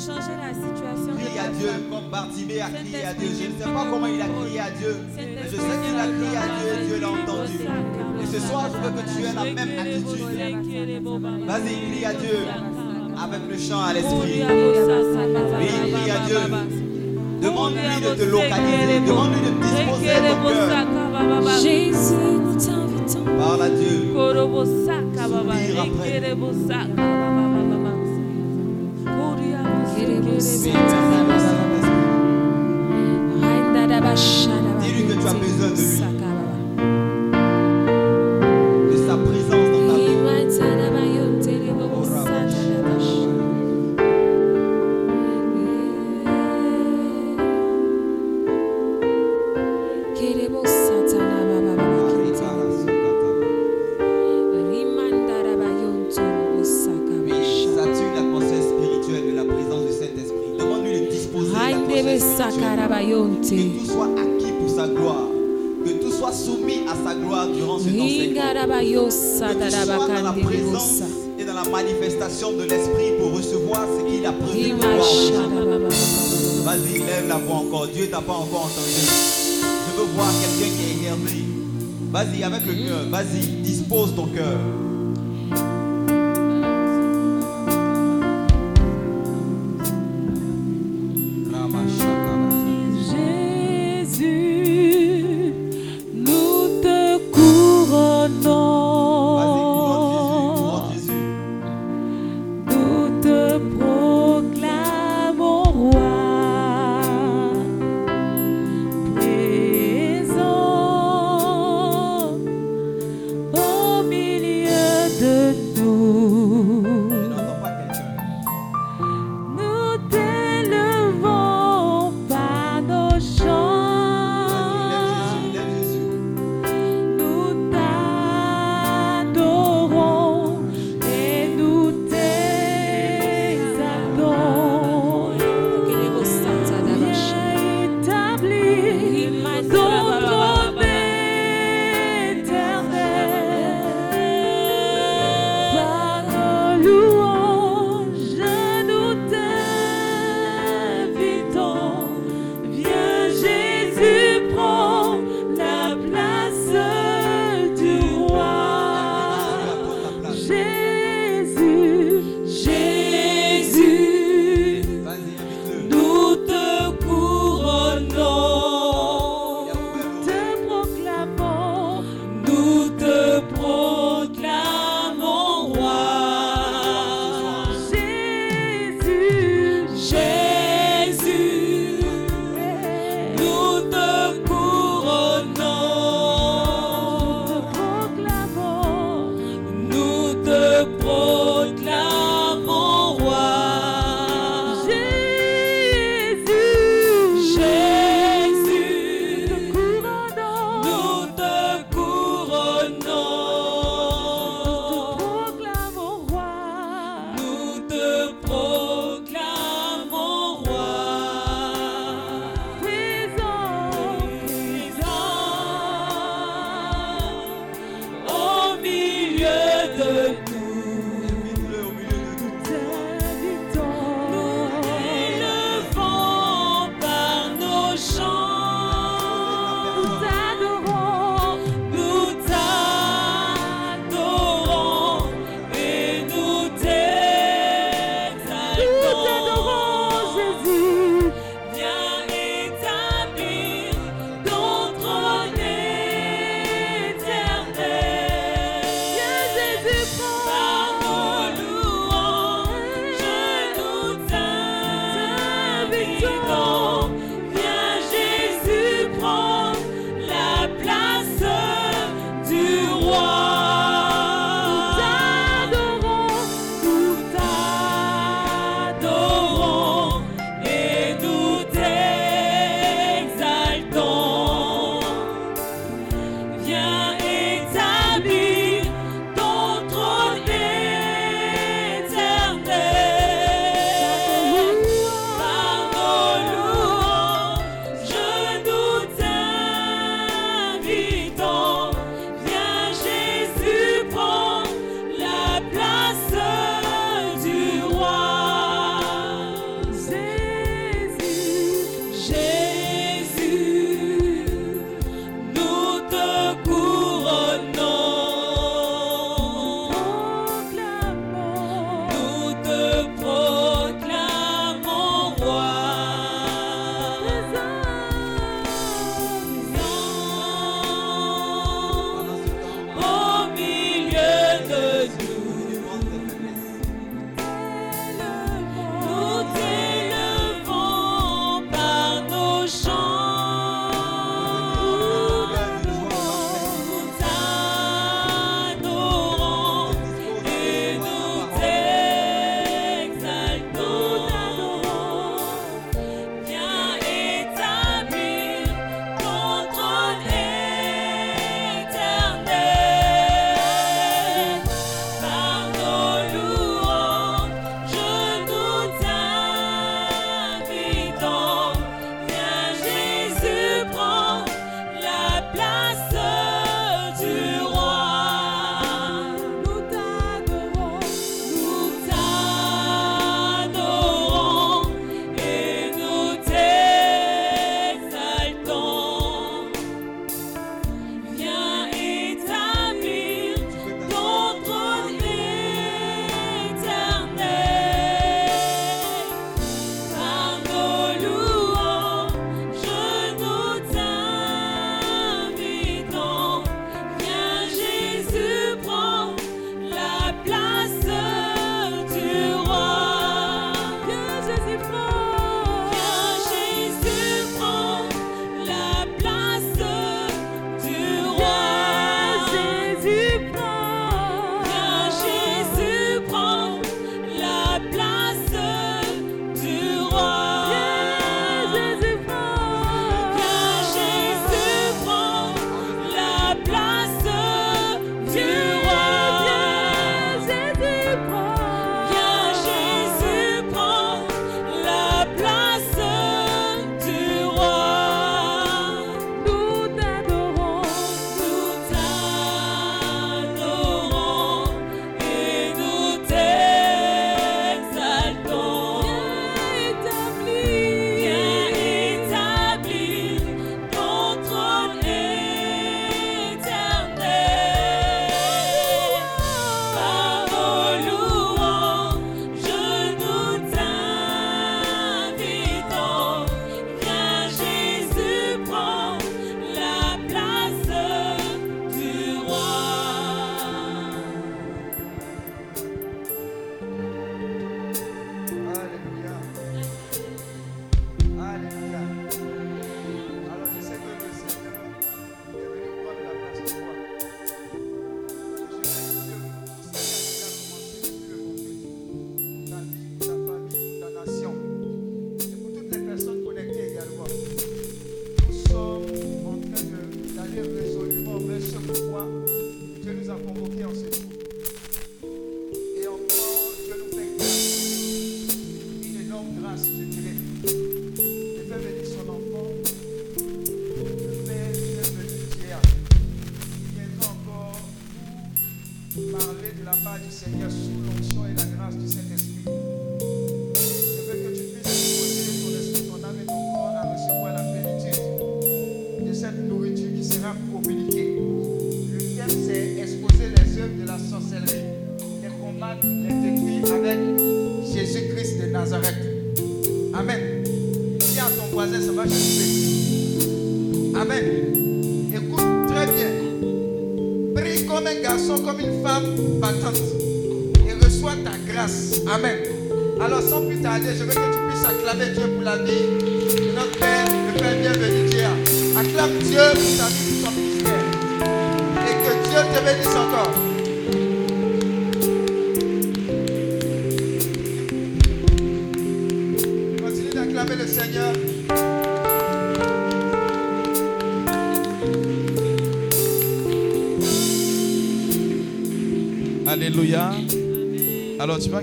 changer la situation. Crie à Dieu comme Bartimée a crié à Dieu. Je ne sais pas comment il a crié à Dieu, mais je sais qu'il a crié à Dieu. et Dieu l'a entendu. Et ce soir, je veux que tu aies la même attitude. Vas-y, crie à Dieu avec le chant à l'esprit. Oui, crie à Dieu. Demande-lui de te localiser. Demande-lui de disposer ton cœur. Jésus, nous t'invitons. Parle à Dieu. Soupire. Dis-lui que tu as besoin de lui. pose ton cœur.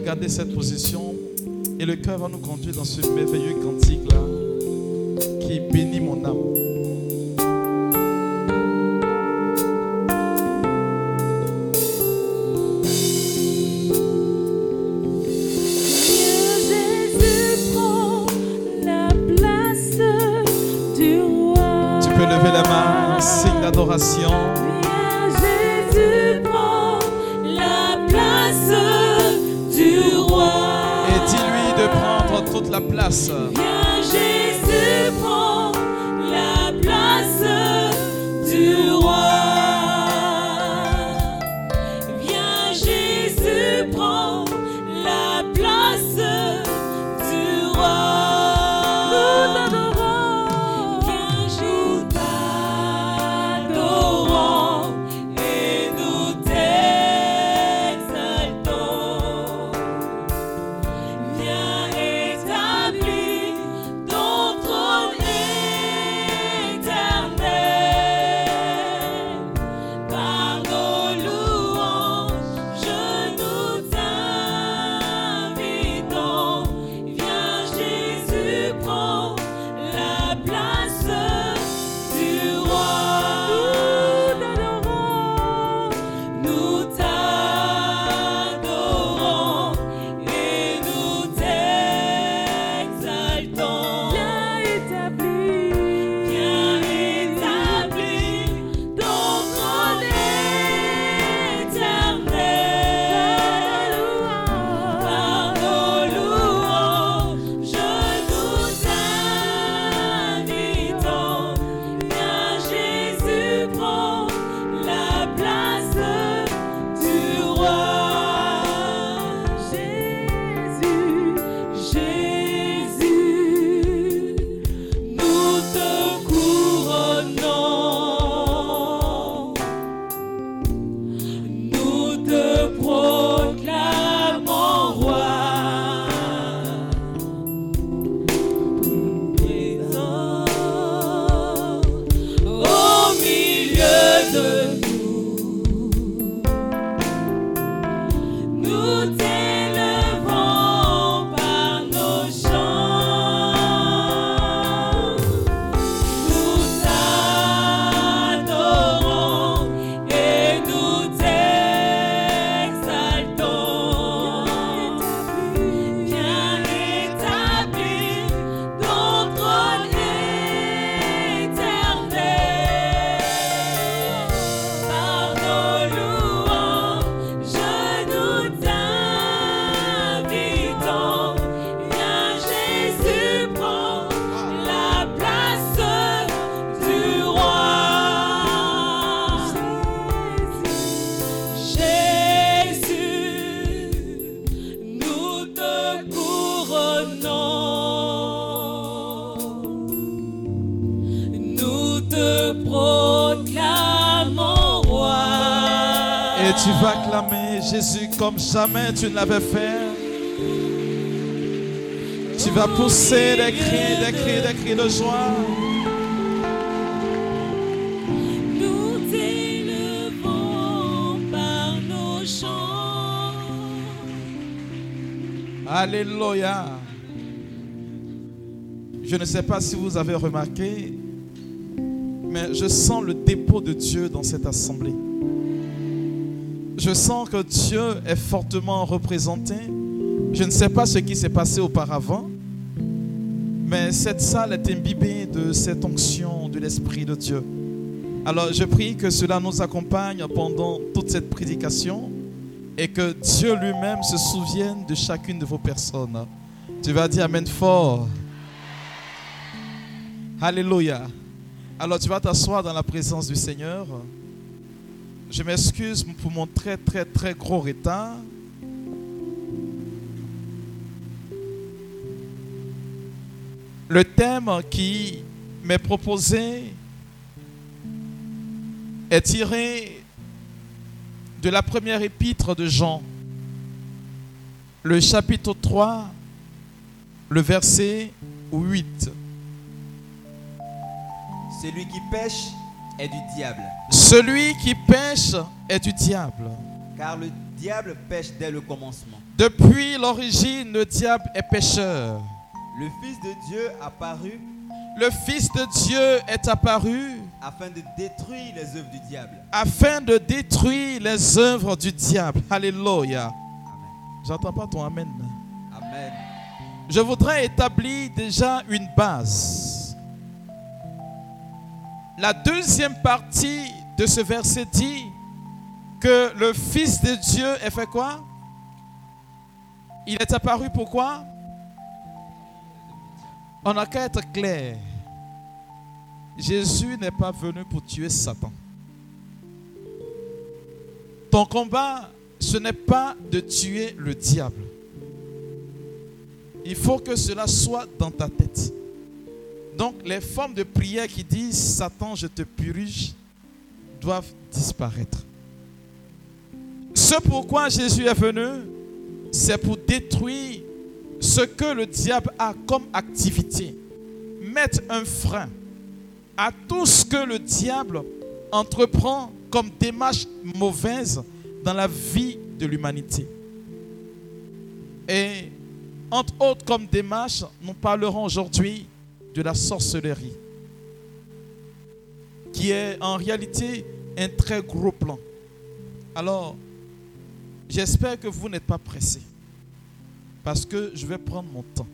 Garder cette position et le cœur va nous conduire dans ce merveilleux comme jamais tu ne l'avais fait. Tu vas pousser des cris, des cris, des cris de joie. Nous t'élevons par nos chants. Alléluia. Je ne sais pas si vous avez remarqué, mais je sens le dépôt de Dieu dans cette assemblée. Je sens que Dieu est fortement représenté. Je ne sais pas ce qui s'est passé auparavant, mais cette salle est imbibée de cette onction de l'Esprit de Dieu. Alors je prie que cela nous accompagne pendant toute cette prédication et que Dieu lui-même se souvienne de chacune de vos personnes. Tu vas dire Amen fort. Alléluia. Alors tu vas t'asseoir dans la présence du Seigneur. Je m'excuse pour mon très très très gros retard. Le thème qui m'est proposé est tiré de la première épître de Jean, le chapitre 3, le verset 8. Celui qui pêche est du diable, Celui qui pêche est du diable. car le diable pêche dès le commencement. Depuis l'origine, le diable est pécheur. Le Fils de Dieu apparu Le Fils de Dieu est apparu afin de détruire les œuvres du diable. afin de détruire les œuvres du diable. Alléluia. J'entends pas ton Amen. Amen. Je voudrais établir déjà une base. La deuxième partie de ce verset dit que le Fils de Dieu est fait quoi? Il est apparu pourquoi On n'a qu'à être clair. Jésus n'est pas venu pour tuer Satan. Ton combat, ce n'est pas de tuer le diable. Il faut que cela soit dans ta tête. Donc les formes de prière qui disent Satan, je te purge, doivent disparaître. Ce pourquoi Jésus est venu, c'est pour détruire ce que le diable a comme activité. Mettre un frein à tout ce que le diable entreprend comme démarche mauvaise dans la vie de l'humanité. Et entre autres comme démarche, nous parlerons aujourd'hui de la sorcellerie, qui est en réalité un très gros plan. Alors, j'espère que vous n'êtes pas pressés, parce que je vais prendre mon temps.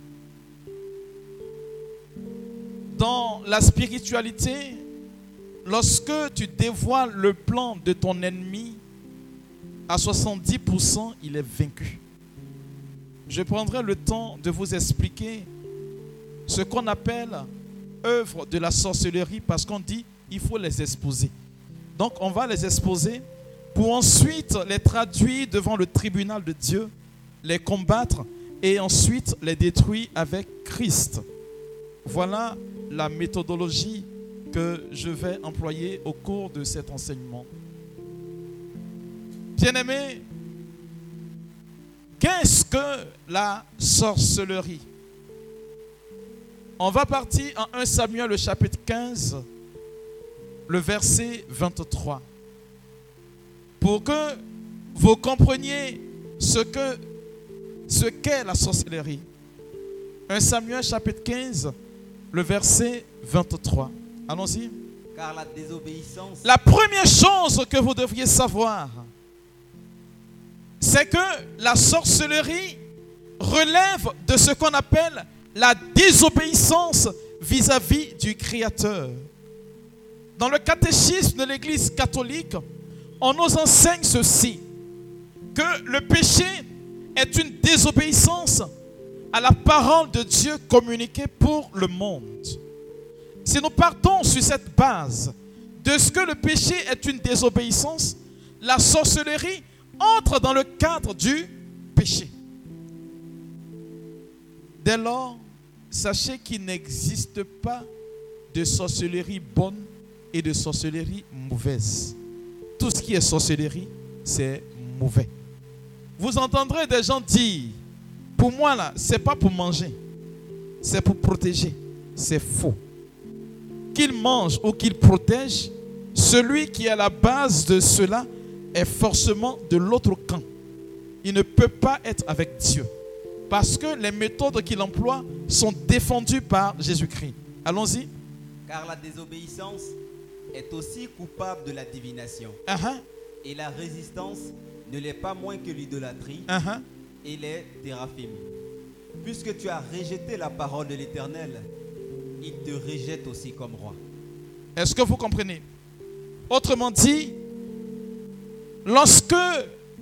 Dans la spiritualité, lorsque tu dévoiles le plan de ton ennemi, à 70%, il est vaincu. Je prendrai le temps de vous expliquer ce qu'on appelle œuvre de la sorcellerie parce qu'on dit il faut les exposer. Donc on va les exposer pour ensuite les traduire devant le tribunal de Dieu, les combattre et ensuite les détruire avec Christ. Voilà la méthodologie que je vais employer au cours de cet enseignement. Bien-aimés, qu'est-ce que la sorcellerie? On va partir en 1 Samuel le chapitre 15, le verset 23. Pour que vous compreniez ce que ce qu'est la sorcellerie. 1 Samuel chapitre 15, le verset 23. Allons-y. Car la désobéissance La première chose que vous devriez savoir, c'est que la sorcellerie relève de ce qu'on appelle la désobéissance vis-à-vis du Créateur. Dans le catéchisme de l'Église catholique, on nous enseigne ceci, que le péché est une désobéissance à la parole de Dieu communiquée pour le monde. Si nous partons sur cette base de ce que le péché est une désobéissance, la sorcellerie entre dans le cadre du péché. Dès lors, sachez qu'il n'existe pas de sorcellerie bonne et de sorcellerie mauvaise. Tout ce qui est sorcellerie, c'est mauvais. Vous entendrez des gens dire, pour moi là, c'est pas pour manger, c'est pour protéger. C'est faux. Qu'il mange ou qu'il protège, celui qui est à la base de cela est forcément de l'autre camp. Il ne peut pas être avec Dieu. Parce que les méthodes qu'il emploie sont défendues par Jésus-Christ. Allons-y. car la désobéissance est aussi coupable de la divination. Uh-huh, Et la résistance ne l'est pas moins que l'idolâtrie uh-huh. et les théraphim. Puisque tu as rejeté la parole de l'Éternel, il te rejette aussi comme roi. Est-ce que vous comprenez? Autrement dit, lorsque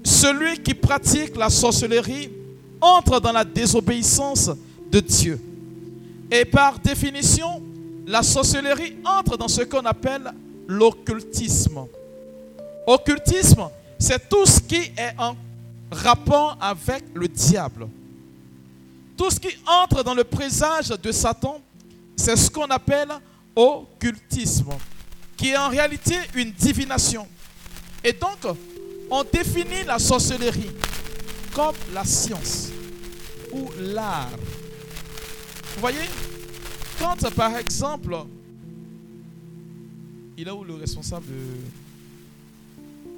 celui qui pratique la sorcellerie entre dans la désobéissance de Dieu. Et par définition, la sorcellerie entre dans ce qu'on appelle l'occultisme. Occultisme, c'est tout ce qui est en rapport avec le diable. Tout ce qui entre dans le présage de Satan, c'est ce qu'on appelle occultisme, qui est en réalité une divination. Et donc, on définit la sorcellerie comme la science ou l'art. Vous voyez Quand par exemple, il est où le responsable de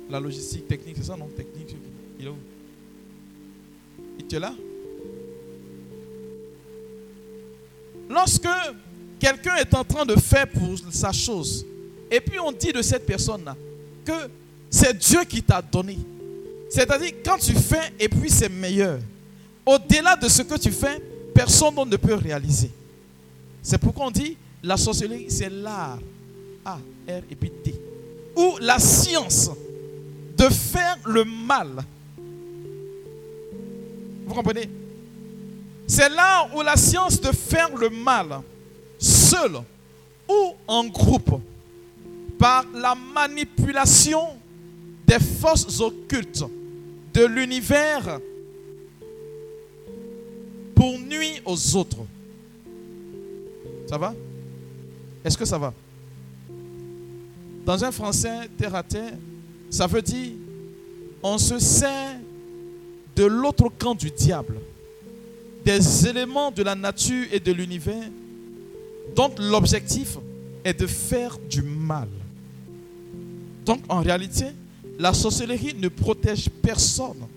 la logistique technique C'est ça, non? Technique Il est où Il est là. Lorsque quelqu'un est en train de faire pour sa chose, et puis on dit de cette personne-là que c'est Dieu qui t'a donné. C'est-à-dire, quand tu fais et puis c'est meilleur, au-delà de ce que tu fais, personne ne peut réaliser. C'est pourquoi on dit la sorcellerie, c'est l'art. A, R et puis T. Ou la science de faire le mal. Vous comprenez? C'est l'art ou la science de faire le mal, seul ou en groupe, par la manipulation des forces occultes de l'univers pour nuire aux autres. Ça va? Est-ce que ça va? Dans un français terre à terre, ça veut dire on se sert de l'autre camp du diable, des éléments de la nature et de l'univers dont l'objectif est de faire du mal. Donc en réalité, la sorcellerie ne protège personne.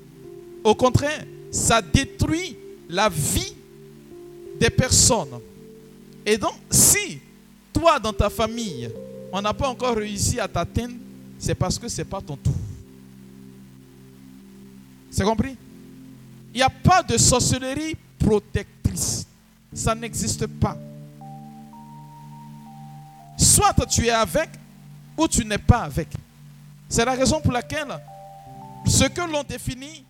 Au contraire, ça détruit la vie des personnes. Et donc, si toi, dans ta famille, on n'a pas encore réussi à t'atteindre, c'est parce que ce n'est pas ton tour. C'est compris? Il n'y a pas de sorcellerie protectrice. Ça n'existe pas. Soit tu es avec, ou tu n'es pas avec. C'est la raison pour laquelle ce que l'on définit,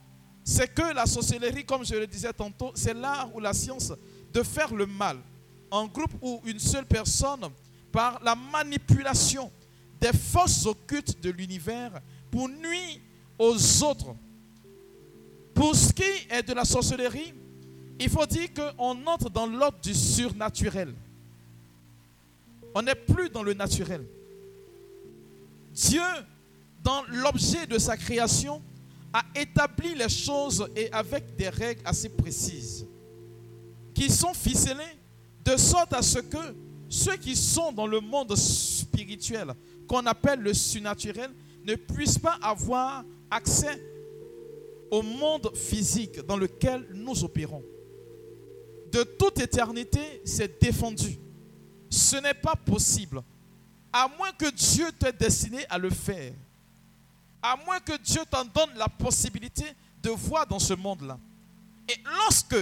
c'est que la sorcellerie, comme je le disais tantôt, c'est l'art ou la science de faire le mal en groupe ou une seule personne par la manipulation des forces occultes de l'univers pour nuire aux autres. Pour ce qui est de la sorcellerie, il faut dire qu'on entre dans l'ordre du surnaturel. On n'est plus dans le naturel. Dieu dans l'objet de sa création, a établi les choses et avec des règles assez précises, qui sont ficelées de sorte à ce que ceux qui sont dans le monde spirituel, qu'on appelle le surnaturel, ne puissent pas avoir accès au monde physique dans lequel nous opérons. De toute éternité, c'est défendu. Ce n'est pas possible, à moins que Dieu t'ait destiné à le faire à moins que Dieu t'en donne la possibilité de voir dans ce monde-là. Et lorsque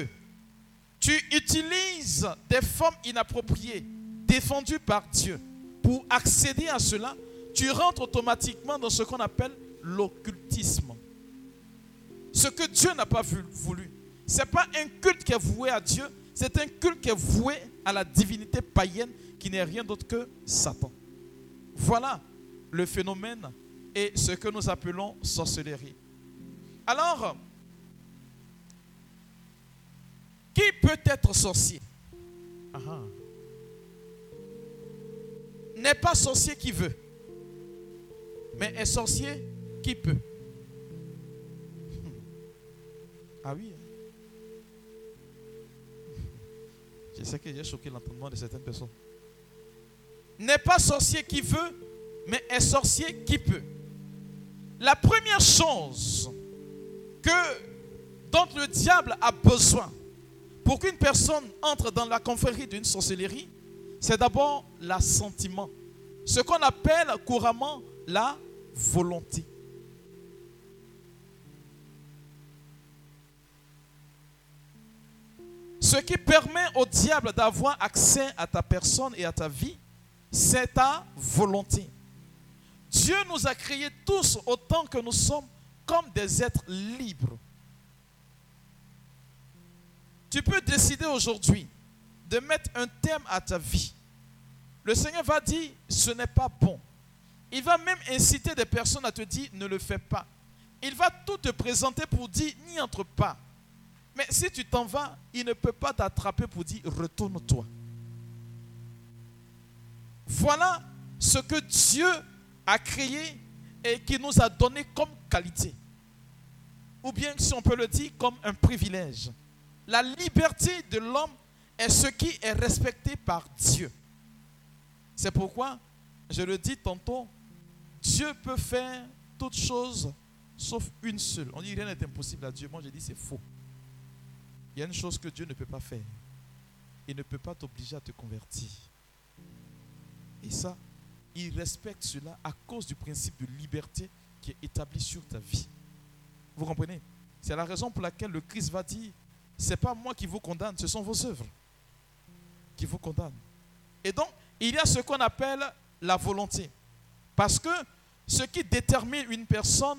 tu utilises des formes inappropriées, défendues par Dieu, pour accéder à cela, tu rentres automatiquement dans ce qu'on appelle l'occultisme. Ce que Dieu n'a pas voulu. Ce n'est pas un culte qui est voué à Dieu, c'est un culte qui est voué à la divinité païenne qui n'est rien d'autre que Satan. Voilà le phénomène et ce que nous appelons sorcellerie. Alors, qui peut être sorcier? N'est pas sorcier qui veut, mais est sorcier qui peut. Ah oui. Hein. Je sais que j'ai choqué l'entendement de certaines personnes. N'est pas sorcier qui veut, mais est sorcier qui peut. La première chose que, dont le diable a besoin pour qu'une personne entre dans la confrérie d'une sorcellerie, c'est d'abord l'assentiment. Ce qu'on appelle couramment la volonté. Ce qui permet au diable d'avoir accès à ta personne et à ta vie, c'est ta volonté. Dieu nous a créés tous autant que nous sommes comme des êtres libres. Tu peux décider aujourd'hui de mettre un terme à ta vie. Le Seigneur va dire, ce n'est pas bon. Il va même inciter des personnes à te dire, ne le fais pas. Il va tout te présenter pour dire, n'y entre pas. Mais si tu t'en vas, il ne peut pas t'attraper pour dire, retourne-toi. Voilà ce que Dieu a créé et qui nous a donné comme qualité. Ou bien, si on peut le dire, comme un privilège. La liberté de l'homme est ce qui est respecté par Dieu. C'est pourquoi, je le dis tantôt, Dieu peut faire toutes choses sauf une seule. On dit rien n'est impossible à Dieu. Moi, je dis c'est faux. Il y a une chose que Dieu ne peut pas faire. Il ne peut pas t'obliger à te convertir. Et ça, il respecte cela à cause du principe de liberté qui est établi sur ta vie. Vous comprenez? C'est la raison pour laquelle le Christ va dire, ce n'est pas moi qui vous condamne, ce sont vos œuvres qui vous condamnent. Et donc, il y a ce qu'on appelle la volonté. Parce que ce qui détermine une personne,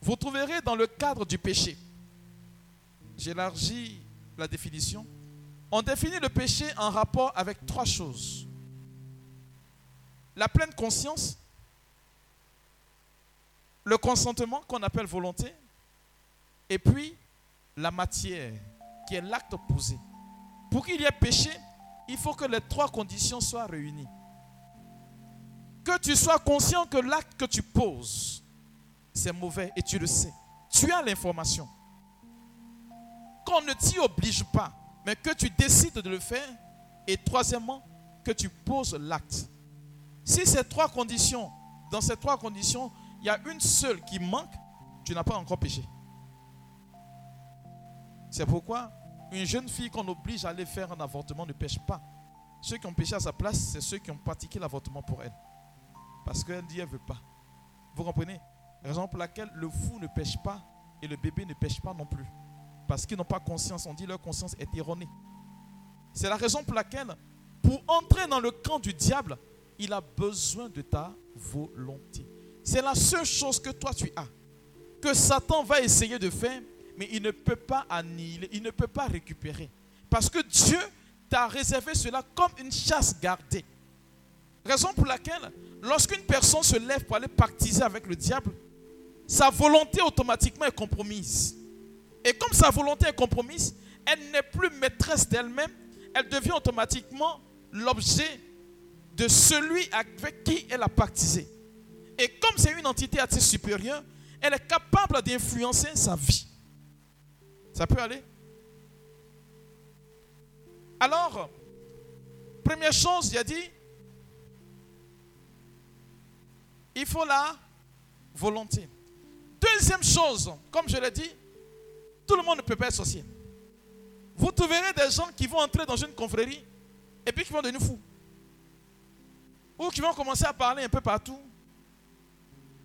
vous trouverez dans le cadre du péché. J'élargis la définition. On définit le péché en rapport avec trois choses la pleine conscience, le consentement qu'on appelle volonté, et puis la matière, qui est l'acte opposé. Pour qu'il y ait péché, il faut que les trois conditions soient réunies. Que tu sois conscient que l'acte que tu poses, c'est mauvais et tu le sais. Tu as l'information. Qu'on ne t'y oblige pas, mais que tu décides de le faire. Et troisièmement, que tu poses l'acte. Si ces trois conditions, dans ces trois conditions, il y a une seule qui manque, tu n'as pas encore péché. C'est pourquoi une jeune fille qu'on oblige à aller faire un avortement ne pêche pas. Ceux qui ont péché à sa place, c'est ceux qui ont pratiqué l'avortement pour elle. Parce qu'elle dit qu'elle ne veut pas. Vous comprenez? Raison pour laquelle le fou ne pêche pas et le bébé ne pêche pas non plus. Parce qu'ils n'ont pas conscience. On dit leur conscience est erronée. C'est la raison pour laquelle, pour entrer dans le camp du diable, il a besoin de ta volonté. C'est la seule chose que toi tu as. Que Satan va essayer de faire, mais il ne peut pas annihiler, il ne peut pas récupérer. Parce que Dieu t'a réservé cela comme une chasse gardée. Raison pour laquelle, lorsqu'une personne se lève pour aller pactiser avec le diable, sa volonté automatiquement est compromise. Et comme sa volonté est compromise, elle n'est plus maîtresse d'elle-même, elle devient automatiquement l'objet de celui avec qui elle a pactisé. Et comme c'est une entité assez supérieure, elle est capable d'influencer sa vie. Ça peut aller Alors, première chose, il a dit, il faut la volonté. Deuxième chose, comme je l'ai dit, tout le monde ne peut pas être sorcier. Vous trouverez des gens qui vont entrer dans une confrérie et puis qui vont devenir fous ou qui vont commencer à parler un peu partout,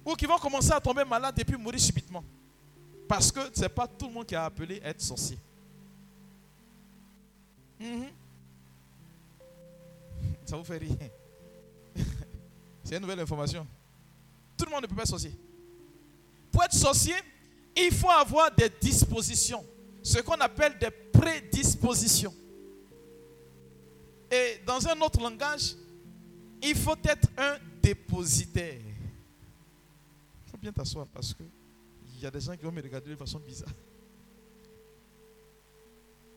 ou qui vont commencer à tomber malade et puis mourir subitement. Parce que ce n'est pas tout le monde qui a appelé être sorcier. Mhm. Ça vous fait rire. C'est une nouvelle information. Tout le monde ne peut pas être sorcier. Pour être sorcier, il faut avoir des dispositions. Ce qu'on appelle des prédispositions. Et dans un autre langage, il faut être un dépositaire. Il faut bien t'asseoir parce que il y a des gens qui vont me regarder de façon bizarre.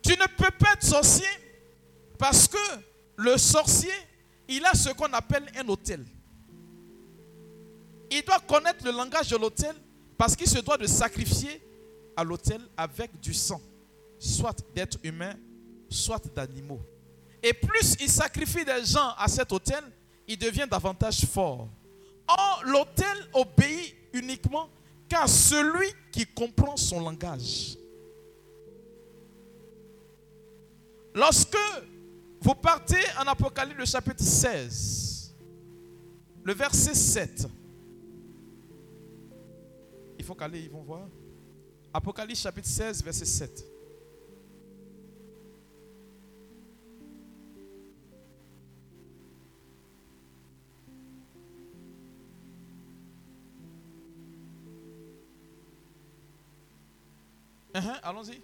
Tu ne peux pas être sorcier parce que le sorcier, il a ce qu'on appelle un hôtel. Il doit connaître le langage de l'hôtel parce qu'il se doit de sacrifier à l'hôtel avec du sang, soit d'êtres humains, soit d'animaux. Et plus il sacrifie des gens à cet hôtel, il devient davantage fort. Or, l'autel obéit uniquement qu'à celui qui comprend son langage. Lorsque vous partez en Apocalypse le chapitre 16, le verset 7, il faut qu'aller, ils vont voir. Apocalypse chapitre 16, verset 7. Uh-huh, allons-y.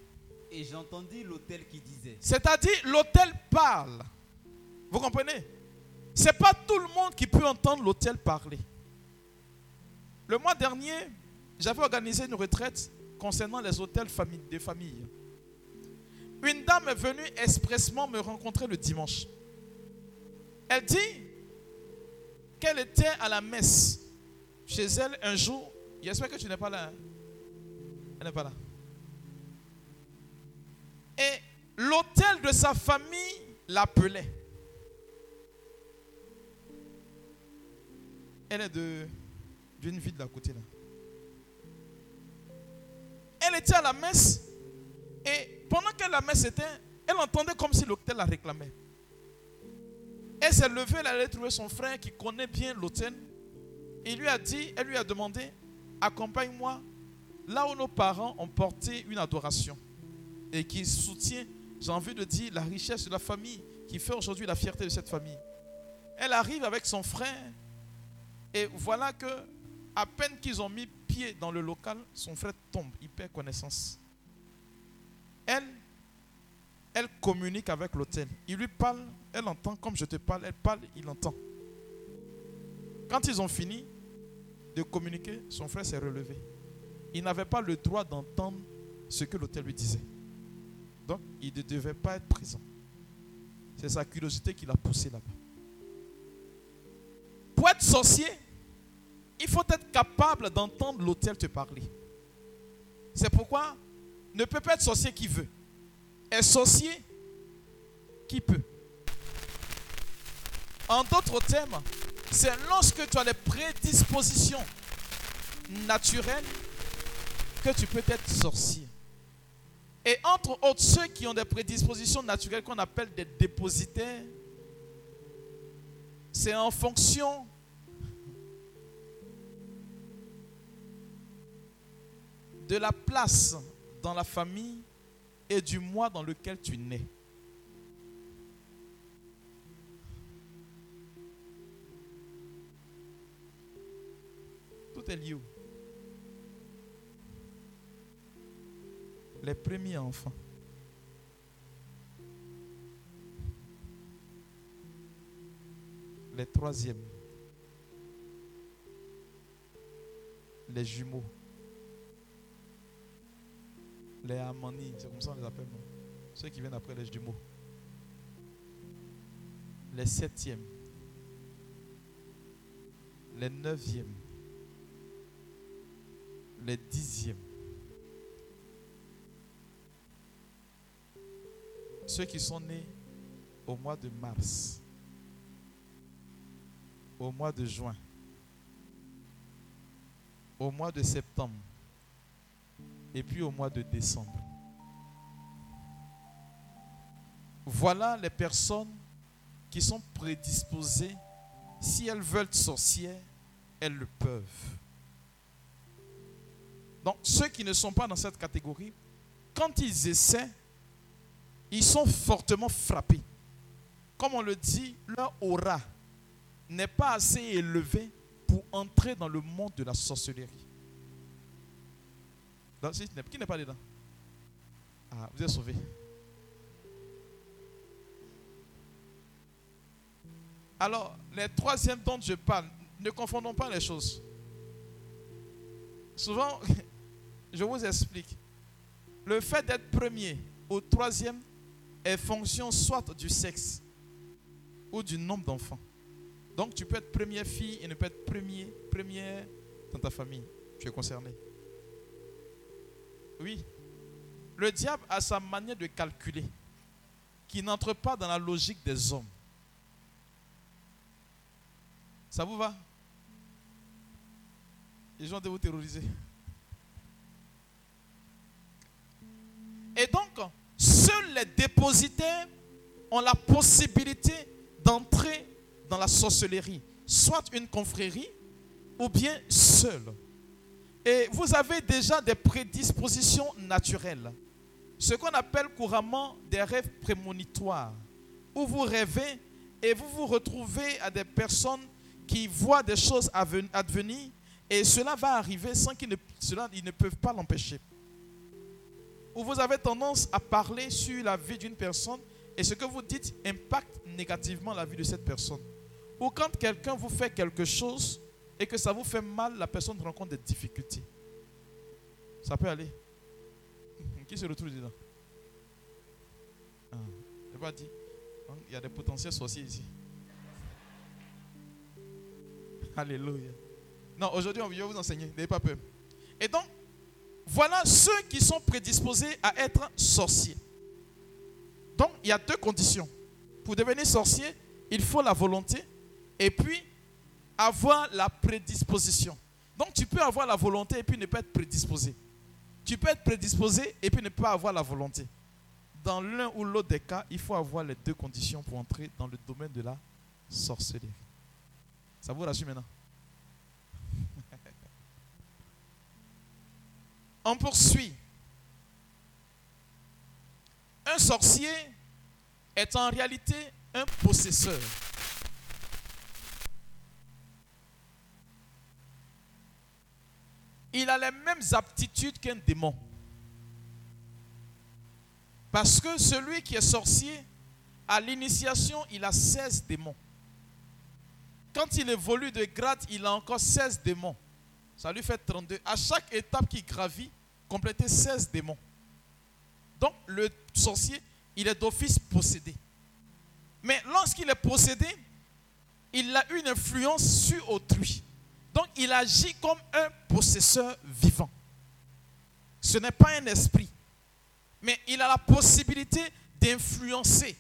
Et j'ai entendu l'hôtel qui disait. C'est-à-dire, l'hôtel parle. Vous comprenez? C'est pas tout le monde qui peut entendre l'hôtel parler. Le mois dernier, j'avais organisé une retraite concernant les hôtels des familles. Une dame est venue expressement me rencontrer le dimanche. Elle dit qu'elle était à la messe chez elle un jour. J'espère que tu n'es pas là. Hein. Elle n'est pas là. Et l'hôtel de sa famille l'appelait. Elle est d'une ville d'à côté là. Elle était à la messe et pendant que la messe était, elle entendait comme si l'hôtel la réclamait. Elle s'est levée, elle allait trouver son frère qui connaît bien l'hôtel. Il lui a dit, elle lui a demandé, accompagne-moi là où nos parents ont porté une adoration et qui soutient, j'ai envie de dire, la richesse de la famille qui fait aujourd'hui la fierté de cette famille. Elle arrive avec son frère et voilà que à peine qu'ils ont mis pied dans le local, son frère tombe, il perd connaissance. Elle, elle communique avec l'hôtel. Il lui parle, elle entend comme je te parle, elle parle, il entend. Quand ils ont fini de communiquer, son frère s'est relevé. Il n'avait pas le droit d'entendre ce que l'hôtel lui disait. Donc, il ne devait pas être présent. C'est sa curiosité qui l'a poussé là-bas. Pour être sorcier, il faut être capable d'entendre l'hôtel te parler. C'est pourquoi ne peut pas être sorcier qui veut. Est sorcier qui peut. En d'autres termes, c'est lorsque tu as les prédispositions naturelles que tu peux être sorcier. Et entre autres, ceux qui ont des prédispositions naturelles qu'on appelle des dépositaires, c'est en fonction de la place dans la famille et du mois dans lequel tu nais. Tout est lié. Les premiers enfants. Les troisièmes. Les jumeaux les Amani, c'est comme ça qu'on les appelle. Ceux qui viennent après les jumeaux. Les septièmes. Les neuvièmes. Les dixièmes. Ceux qui sont nés au mois de mars. Au mois de juin. Au mois de septembre et puis au mois de décembre. Voilà les personnes qui sont prédisposées. Si elles veulent sorcières, elles le peuvent. Donc ceux qui ne sont pas dans cette catégorie, quand ils essaient, ils sont fortement frappés. Comme on le dit, leur aura n'est pas assez élevé pour entrer dans le monde de la sorcellerie qui n'est pas dedans? Ah, vous êtes sauvé. Alors, les troisièmes dont je parle, ne confondons pas les choses. Souvent, je vous explique. Le fait d'être premier ou troisième fonction soit du sexe ou du nombre d'enfants. Donc tu peux être première fille et ne pas être premier, première dans ta famille. Tu es concerné. Oui. Le diable a sa manière de calculer qui n'entre pas dans la logique des hommes. Ça vous va? Les gens de vous terroriser. Et donc, seuls les dépositaires ont la possibilité d'entrer dans la sorcellerie, soit une confrérie ou bien seuls. Et vous avez déjà des prédispositions naturelles. Ce qu'on appelle couramment des rêves prémonitoires. Où vous rêvez et vous vous retrouvez à des personnes qui voient des choses advenir et cela va arriver sans qu'ils ne peuvent pas l'empêcher. Où vous avez tendance à parler sur la vie d'une personne et ce que vous dites impacte négativement la vie de cette personne. Ou quand quelqu'un vous fait quelque chose et que ça vous fait mal, la personne rencontre des difficultés. Ça peut aller. Qui se retrouve dedans? Ah, pas dit. Il y a des potentiels sorciers ici. Alléluia. Non, aujourd'hui, on va vous enseigner. N'ayez pas peur. Et donc, voilà ceux qui sont prédisposés à être sorciers. Donc, il y a deux conditions. Pour devenir sorcier, il faut la volonté et puis avoir la prédisposition. Donc, tu peux avoir la volonté et puis ne pas être prédisposé. Tu peux être prédisposé et puis ne pas avoir la volonté. Dans l'un ou l'autre des cas, il faut avoir les deux conditions pour entrer dans le domaine de la sorcellerie. Ça vous rassure maintenant? On poursuit. Un sorcier est en réalité un possesseur. Il a les mêmes aptitudes qu'un démon. Parce que celui qui est sorcier, à l'initiation, il a 16 démons. Quand il évolue de grade, il a encore 16 démons. Ça lui fait 32. À chaque étape qu'il gravit, compléter 16 démons. Donc le sorcier, il est d'office possédé. Mais lorsqu'il est possédé, il a une influence sur autrui. Donc il agit comme un possesseur vivant. Ce n'est pas un esprit. Mais il a la possibilité d'influencer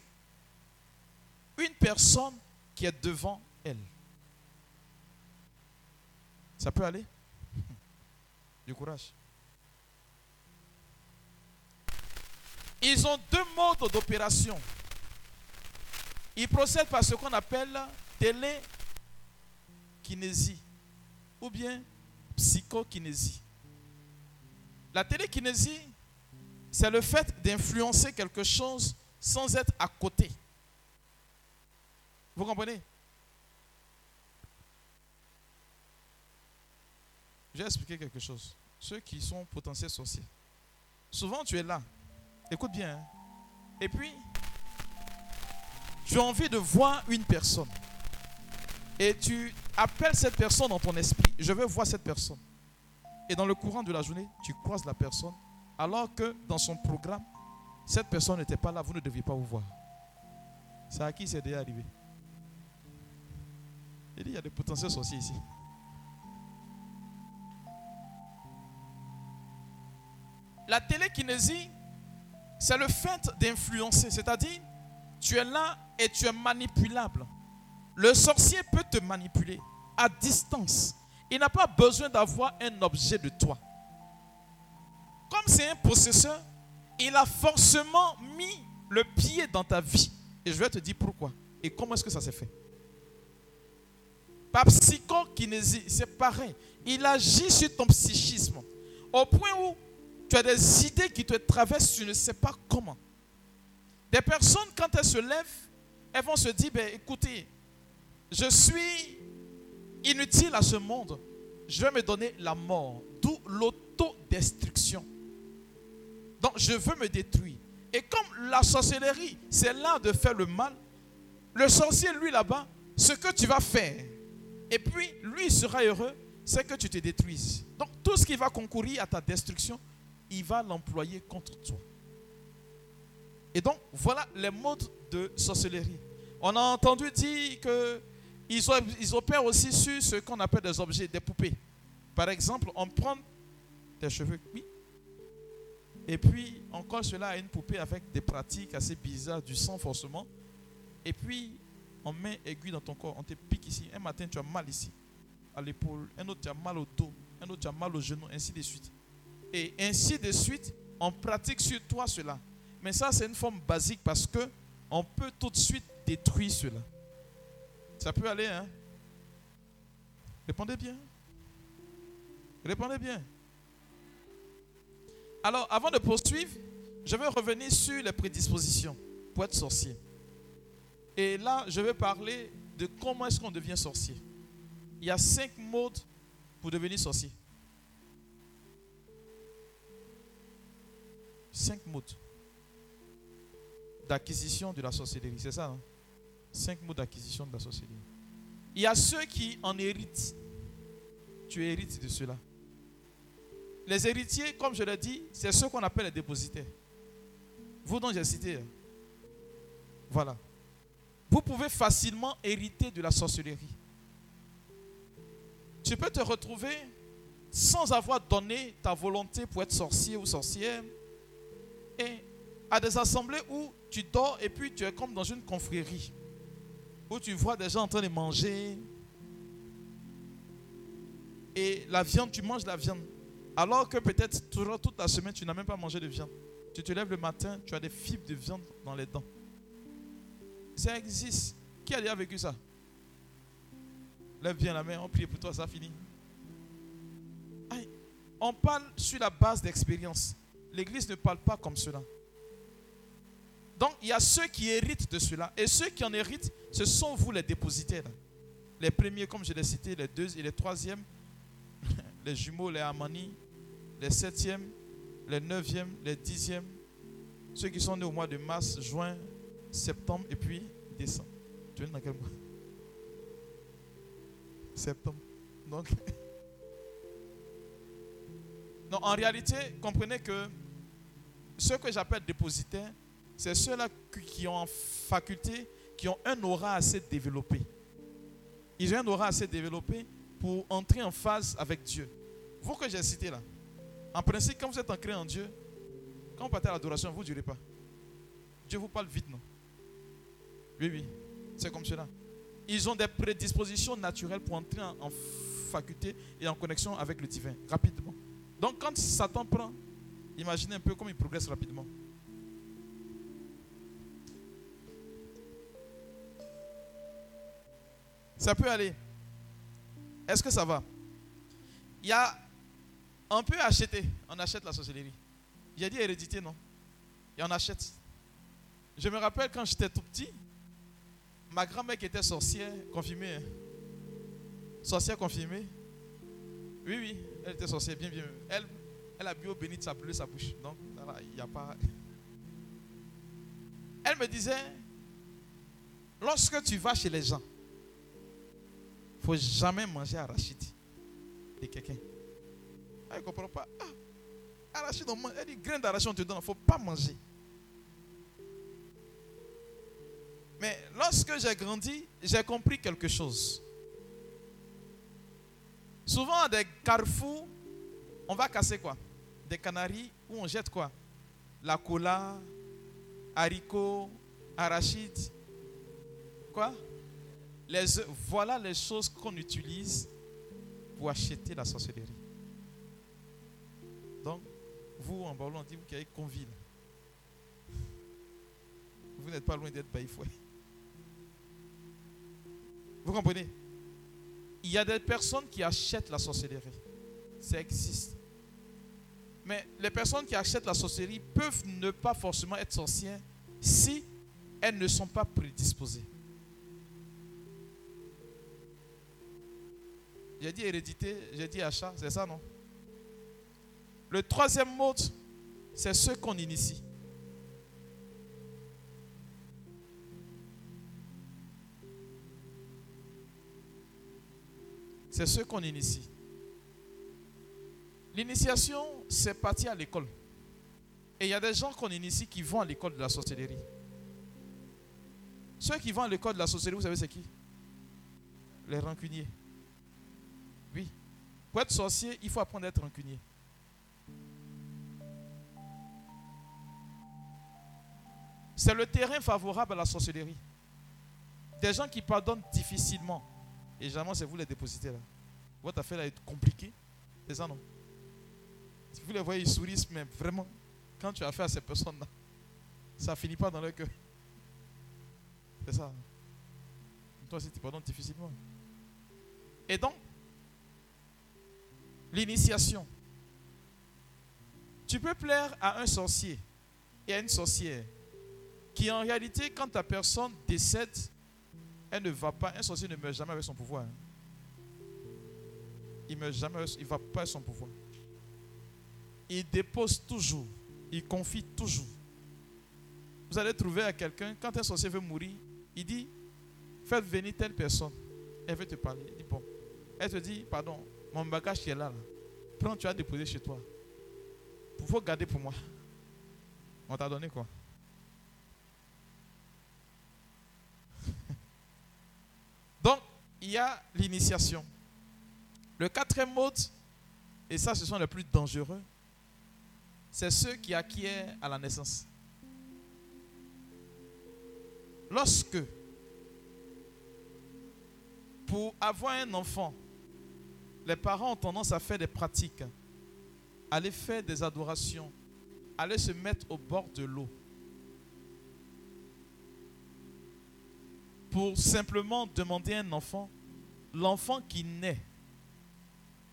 une personne qui est devant elle. Ça peut aller? Du courage. Ils ont deux modes d'opération. Ils procèdent par ce qu'on appelle télékinésie ou bien psychokinésie. La télékinésie, c'est le fait d'influencer quelque chose sans être à côté. Vous comprenez? Je vais expliquer quelque chose. Ceux qui sont potentiels sorciers. Souvent, tu es là, Écoute bien. Hein. Et puis, tu as envie de voir une personne. Et tu appelles cette personne dans ton esprit. Je veux voir cette personne. Et dans le courant de la journée, tu croises la personne. Alors que dans son programme, cette personne n'était pas là. Vous ne deviez pas vous voir. C'est à qui c'est déjà arrivé? Il dit, il y a des potentiels sorciers ici. La télékinésie, c'est le fait d'influencer, c'est-à-dire tu es là et tu es manipulable. Le sorcier peut te manipuler à distance. Il n'a pas besoin d'avoir un objet de toi. Comme c'est un possesseur, il a forcément mis le pied dans ta vie. Et je vais te dire pourquoi. Et comment est-ce que ça s'est fait. Par psychokinésie, c'est pareil. Il agit sur ton psychisme. Au point où tu as des idées qui te traversent, tu ne sais pas comment. Des personnes, quand elles se lèvent, elles vont se dire, ben, écoutez, je suis inutile à ce monde. Je vais me donner la mort. D'où l'autodestruction. Donc, je veux me détruire. Et comme la sorcellerie, c'est l'art de faire le mal, le sorcier, lui, là-bas, ce que tu vas faire, et puis, lui, sera heureux, c'est que tu te détruises. Donc, tout ce qui va concourir à ta destruction, il va l'employer contre toi. Et donc, voilà les modes de sorcellerie. On a entendu dire qu'ils ils opèrent aussi sur ce qu'on appelle des objets, des poupées. Par exemple, on prend tes cheveux, et puis on colle cela à une poupée avec des pratiques assez bizarres, du sang forcément. Et puis on met aiguille dans ton corps, on te pique ici. Un matin, tu as mal ici, à l'épaule. Un autre, tu as mal au dos. Un autre, tu as mal au genou, ainsi de suite. Et ainsi de suite, on pratique sur toi cela. Mais ça, c'est une forme basique parce que on peut tout de suite détruire cela. Ça peut aller, hein? Répondez bien. Répondez bien. Alors, avant de poursuivre, je vais revenir sur les prédispositions pour être sorcier. Et là, je vais parler de comment est-ce qu'on devient sorcier. Il y a cinq modes pour devenir sorcier. Cinq modes d'acquisition de la sorcellerie. C'est ça, non Cinq modes d'acquisition de la sorcellerie. Il y a ceux qui en héritent. Tu hérites de cela. Les héritiers, comme je l'ai dit, c'est ceux qu'on appelle les dépositaires. Vous dont j'ai cité. hein. Voilà. Vous pouvez facilement hériter de la sorcellerie. Tu peux te retrouver sans avoir donné ta volonté pour être sorcier ou sorcière et à des assemblées où tu dors et puis tu es comme dans une confrérie où tu vois des gens en train de manger et la viande, tu manges la viande alors que peut-être toute la semaine tu n'as même pas mangé de viande. Tu te lèves le matin, tu as des fibres de viande dans les dents. Ça existe. Qui a déjà vécu ça? Lève bien la main, on prie pour toi, ça finit. On parle sur la base d'expérience. L'Église ne parle pas comme cela. Donc, il y a ceux qui héritent de cela. Et ceux qui en héritent, ce sont vous les dépositaires. Les premiers, comme je l'ai cité, les deux et les troisièmes, les jumeaux, les Amani, les septièmes, les neuvièmes, les dixièmes, ceux qui sont nés au mois de mars, juin, septembre et puis décembre. Tu es dans quel mois? Septembre. Donc, non, en réalité, comprenez que ceux que j'appelle dépositaires, c'est ceux-là qui ont en faculté, qui ont un aura assez développé. Ils ont un aura assez développé pour entrer en phase avec Dieu. Vous que j'ai cité là, en principe, quand vous êtes ancré en Dieu, quand vous partez à l'adoration, vous ne durez pas. Dieu vous parle vite, non? Oui, oui, c'est comme cela. Ils ont des prédispositions naturelles pour entrer en, en faculté et en connexion avec le divin, rapidement. Donc quand Satan prend, imaginez un peu comme il progresse rapidement. Ça peut aller. Est-ce que ça va? Il y a. On peut acheter. On achète la sorcellerie. J'ai dit hérédité, non? Et on achète. Je me rappelle quand j'étais tout petit, ma grand-mère qui était sorcière, confirmée. hein. Sorcière confirmée. Oui, oui, elle était sorcière, bien, bien. Elle, elle a bu au béni de sa bouche. Donc, il n'y a pas. Elle me disait lorsque tu vas chez les gens, il ne faut jamais manger arachide de quelqu'un. Elle ne comprend pas. Ah, arachide, on mange. Elle dit grain d'arachide, on te donne. Il ne faut pas manger. Mais lorsque j'ai grandi, j'ai compris quelque chose. Souvent, à des carrefours, on va casser quoi? Des canaries où on jette quoi? La cola, haricots, arachides. Quoi? Les. Voilà les choses qu'on utilise pour acheter la sorcellerie. Donc, vous en Baoulou, on dit vous avez conville. Vous n'êtes pas loin d'être baïfoué. Vous comprenez? Il y a des personnes qui achètent la sorcellerie. Ça existe. Mais les personnes qui achètent la sorcellerie peuvent ne pas forcément être sorcières si elles ne sont pas prédisposées. J'ai dit hérédité, j'ai dit achat, c'est ça, non? Le troisième mode, c'est ceux qu'on initie. C'est ceux qu'on initie. L'initiation, c'est parti à l'école. Et il y a des gens qu'on initie qui vont à l'école de la sorcellerie. Ceux qui vont à l'école de la sorcellerie, vous savez c'est qui? Les rancuniers. Oui. Pour être sorcier, il faut apprendre à être rancunier. C'est le terrain favorable à la sorcellerie. Des gens qui pardonnent difficilement. Et généralement, c'est vous les dépositaires là. Votre affaire est compliquée. C'est ça, non? Si vous les voyez, ils sourient, mais vraiment, quand tu as affaire à ces personnes-là, ça finit pas dans leur cœur. C'est ça. Toi aussi, tu pardonnes difficilement. Et donc, l'initiation. Tu peux plaire à un sorcier et à une sorcière qui en réalité, quand ta personne décède, elle ne va pas. Un sorcier ne meurt jamais avec son pouvoir. hein. Il ne meurt jamais, il ne va pas avec son pouvoir. Il dépose toujours il confie toujours. Vous allez trouver à quelqu'un, quand un sorcier veut mourir, il dit, faites venir telle personne. Elle veut te parler. Elle te dit, pardon, mon bagage qui est là, là. Prends, tu as déposé chez toi. Il garder pour moi. On t'a donné quoi Donc, il y a l'initiation. Le quatrième mode, et ça, ce sont les plus dangereux, c'est ceux qui acquièrent à la naissance. Lorsque, pour avoir un enfant, les parents ont tendance à faire des pratiques, aller faire des adorations, aller se mettre au bord de l'eau, pour simplement demander un enfant, l'enfant qui naît,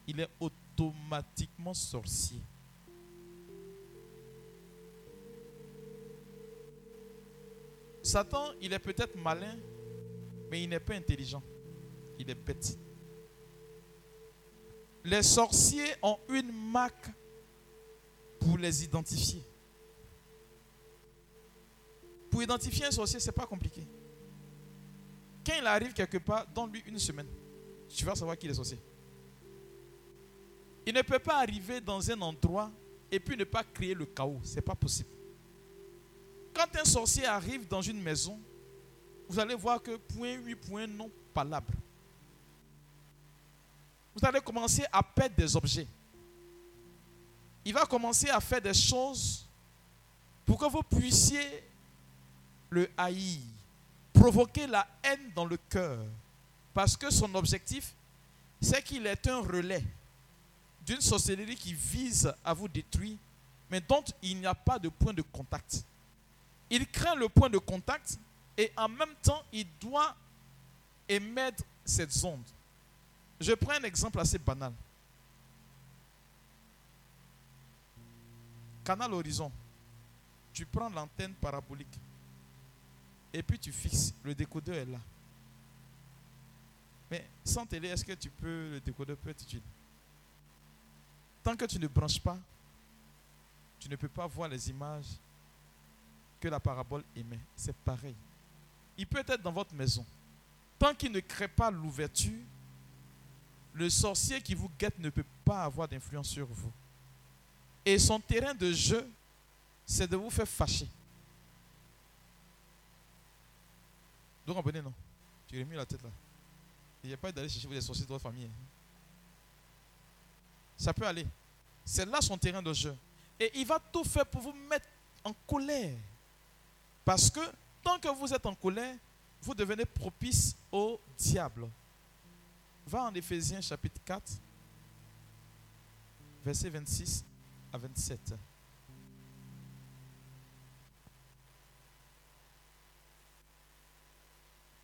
il est automatiquement sorcier. Satan, il est peut-être malin, mais il n'est pas intelligent. Il est petit. Les sorciers ont une marque pour les identifier. Pour identifier un sorcier, ce n'est pas compliqué. Quand il arrive quelque part, donne-lui une semaine. Tu vas savoir qui est sorcier. Il ne peut pas arriver dans un endroit et puis ne pas créer le chaos. Ce n'est pas possible. Quand un sorcier arrive dans une maison, vous allez voir que point oui, point non, palabre. Vous allez commencer à perdre des objets. Il va commencer à faire des choses pour que vous puissiez le haïr, provoquer la haine dans le cœur. Parce que son objectif, c'est qu'il est un relais d'une sorcellerie qui vise à vous détruire, mais dont il n'y a pas de point de contact. Il craint le point de contact et en même temps, il doit émettre cette onde. Je prends un exemple assez banal. Canal Horizon. Tu prends l'antenne parabolique et puis tu fixes. Le décodeur est là. Mais sans télé, est-ce que tu peux, le décodeur peut être utile? Tant que tu ne branches pas, tu ne peux pas voir les images que la parabole émet. C'est pareil. Il peut être dans votre maison. Tant qu'il ne crée pas l'ouverture, le sorcier qui vous guette ne peut pas avoir d'influence sur vous. Et son terrain de jeu, c'est de vous faire fâcher. Vous comprenez, non? Tu mis la tête là. Il n'y a pas d'aller chercher des sorciers de votre famille. Hein. Ça peut aller. C'est là son terrain de jeu. Et il va tout faire pour vous mettre en colère. Parce que tant que vous êtes en colère, vous devenez propice au diable. Va en Éphésiens chapitre 4, verset 26 à 27.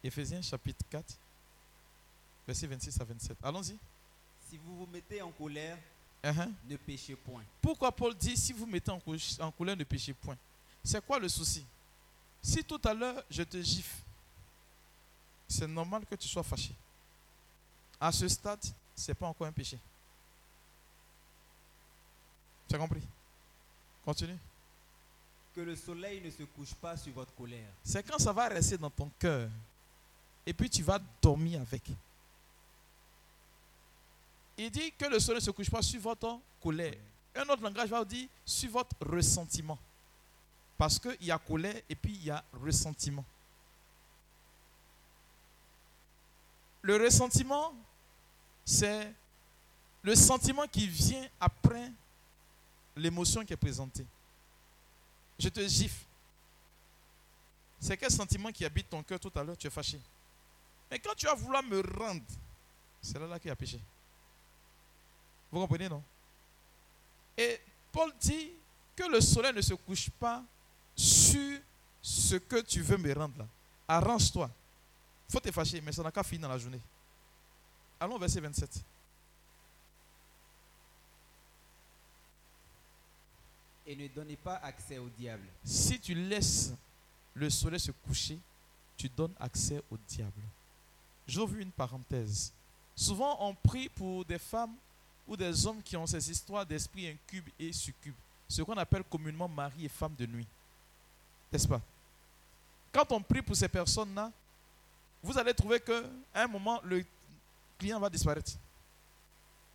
Éphésiens chapitre 4, verset 26 à 27. Allons-y. Si vous vous mettez en colère, Uh-huh. ne péchez point. Pourquoi Paul dit si vous mettez en, en colère, ne péchez point? C'est quoi le souci? Si tout à l'heure je te gifle, c'est normal que tu sois fâché. À ce stade, ce n'est pas encore un péché. Tu as compris? Continue. Que le soleil ne se couche pas sur votre colère. C'est quand ça va rester dans ton cœur. Et puis tu vas dormir avec. Il dit que le soleil ne se couche pas sur votre colère. Un autre langage va dire sur votre ressentiment. Parce qu'il y a colère et puis il y a ressentiment. Le ressentiment, c'est le sentiment qui vient après l'émotion qui est présentée. Je te gifle. C'est quel sentiment qui habite ton cœur tout à l'heure? Tu es fâché. Mais quand tu vas vouloir me rendre, c'est là, là qu'il y a péché. Vous comprenez, non? Et Paul dit que le soleil ne se couche pas sur ce que tu veux me rendre là. Arrange-toi. faut te fâcher, mais ça n'a qu'à finir dans la journée. Allons au verset 27. Et ne donnez pas accès au diable. Si tu laisses le soleil se coucher, tu donnes accès au diable. J'ouvre une parenthèse. Souvent, on prie pour des femmes ou des hommes qui ont ces histoires d'esprit incube et succube. ce qu'on appelle communément mari et femme de nuit. N'est-ce pas? Quand on prie pour ces personnes-là, vous allez trouver qu'à un moment, le client va disparaître.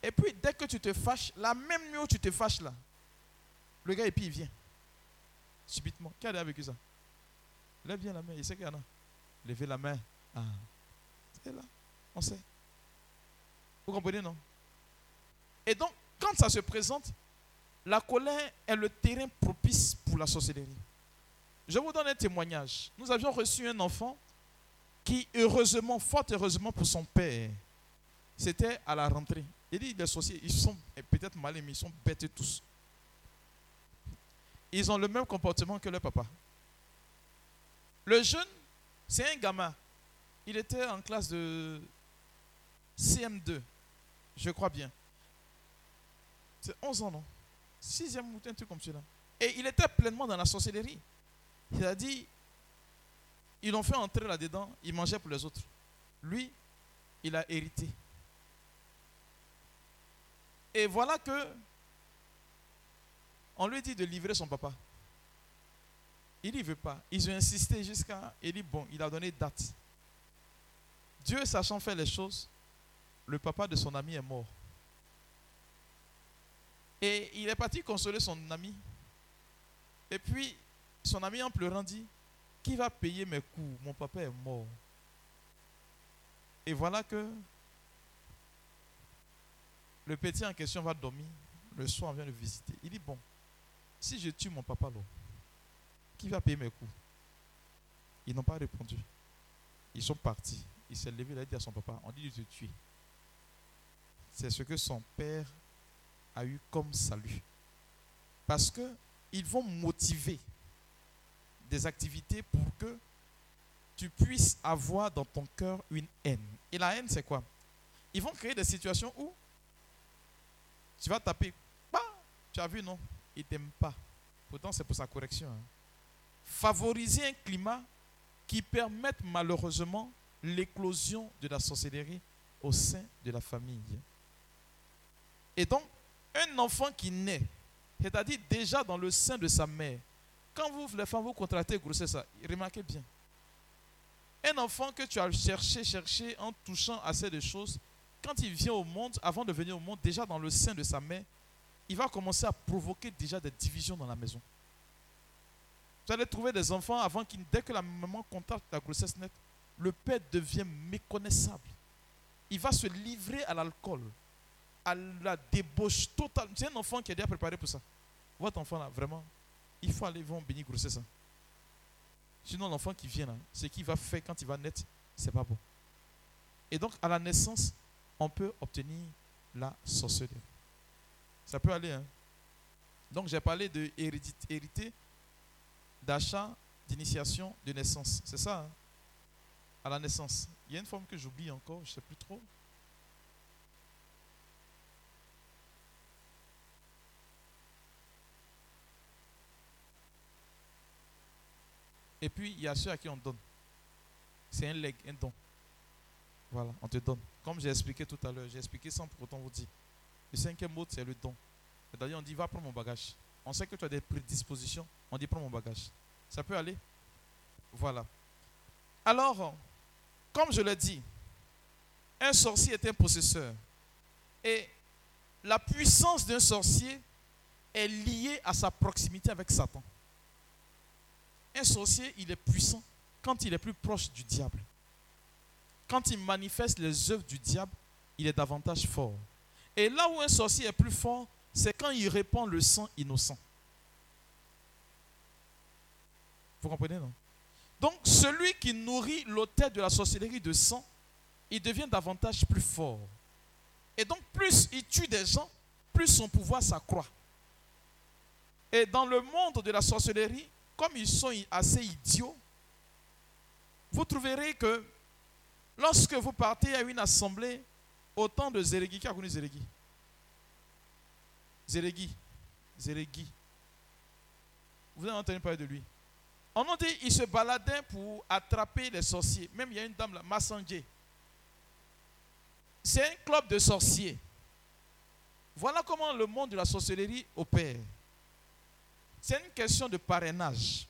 Et puis, dès que tu te fâches, la même nuit où tu te fâches là, le gars, et puis il vient. Subitement. Qui a déjà vécu ça? Lève bien la main, il sait qu'il y en a. Levez la main. Ah. Là, on sait. Vous comprenez, non? Et donc, quand ça se présente, la colère est le terrain propice pour la sorcellerie. Je vous donne un témoignage. Nous avions reçu un enfant qui, heureusement, fort heureusement pour son père, c'était à la rentrée. Il dit, les sorciers, ils sont peut-être mal mais ils sont bêtes tous. Ils ont le même comportement que leur papa. Le jeune, c'est un gamin. Il était en classe de CM2, je crois bien. C'est 11 ans, non? Sixième ou un truc comme cela. Et il était pleinement dans la sorcellerie. Il a dit, ils l'ont fait entrer là-dedans, il mangeait pour les autres. Lui, il a hérité. Et voilà que on lui dit de livrer son papa. Il n'y veut pas. Ils ont insisté jusqu'à. Il dit bon, il a donné date. Dieu, sachant faire les choses, le papa de son ami est mort. Et il est parti consoler son ami. Et puis, son ami en pleurant dit, qui va payer mes coûts Mon papa est mort. Et voilà que le petit en question va dormir. Le soir, on vient le visiter. Il dit, bon, si je tue mon papa, là, qui va payer mes coûts Ils n'ont pas répondu. Ils sont partis. Il s'est levé, il a dit à son papa, on dit de te tuer. C'est ce que son père a eu comme salut. Parce que ils vont motiver des activités pour que tu puisses avoir dans ton cœur une haine. Et la haine, c'est quoi? Ils vont créer des situations où tu vas taper. Bah, tu as vu, non? Il t'aime pas. Pourtant, c'est pour sa correction. Hein. Favoriser un climat qui permette malheureusement l'éclosion de la sorcellerie au sein de la famille. Et donc, un enfant qui naît, c'est-à-dire déjà dans le sein de sa mère, quand vous, les femmes, vous contractez grossesse, remarquez bien. Un enfant que tu as cherché, cherché en touchant assez de choses, quand il vient au monde, avant de venir au monde, déjà dans le sein de sa mère, il va commencer à provoquer déjà des divisions dans la maison. Vous allez trouver des enfants avant qu'il, dès que la maman contracte la grossesse nette, le père devient méconnaissable. Il va se livrer à l'alcool, à la débauche totale. C'est un enfant qui est déjà préparé pour ça. Votre enfant là, vraiment, il faut aller voir bénir grossesse. Sinon, l'enfant qui vient là, ce qu'il va faire quand il va naître, c'est pas bon. Et donc, à la naissance, on peut obtenir la sorcellerie. Ça peut aller. Hein? Donc, j'ai parlé de hérité, d'achat, d'initiation, de naissance. C'est ça. Hein? À la naissance. Il y a une forme que j'oublie encore, je ne sais plus trop. Et puis, il y a ceux à qui on donne. C'est un leg, un don. Voilà, on te donne. Comme j'ai expliqué tout à l'heure, j'ai expliqué sans pour autant vous dire. Le cinquième mot, c'est le don. C'est-à-dire, on dit, va prendre mon bagage. On sait que tu as des prédispositions, on dit, prends mon bagage. Ça peut aller? Voilà. Alors, comme je l'ai dit, un sorcier est un possesseur. Et la puissance d'un sorcier est liée à sa proximité avec Satan. Un sorcier, il est puissant quand il est plus proche du diable. Quand il manifeste les œuvres du diable, il est davantage fort. Et là où un sorcier est plus fort, c'est quand il répand le sang innocent. Vous comprenez, non? Donc, celui qui nourrit l'autel de la sorcellerie de sang, il devient davantage plus fort. Et donc, plus il tue des gens, plus son pouvoir s'accroît. Et dans le monde de la sorcellerie, comme ils sont assez idiots, vous trouverez que lorsque vous partez à une assemblée, au temps de Zérégui, qui a connu Zérégui Zérégui. Zérégui. Vous avez entendu parler de lui? On a dit qu'il se baladait pour attraper les sorciers. Même il y a une dame là, Massangé. C'est un club de sorciers. Voilà comment le monde de la sorcellerie opère. C'est une question de parrainage.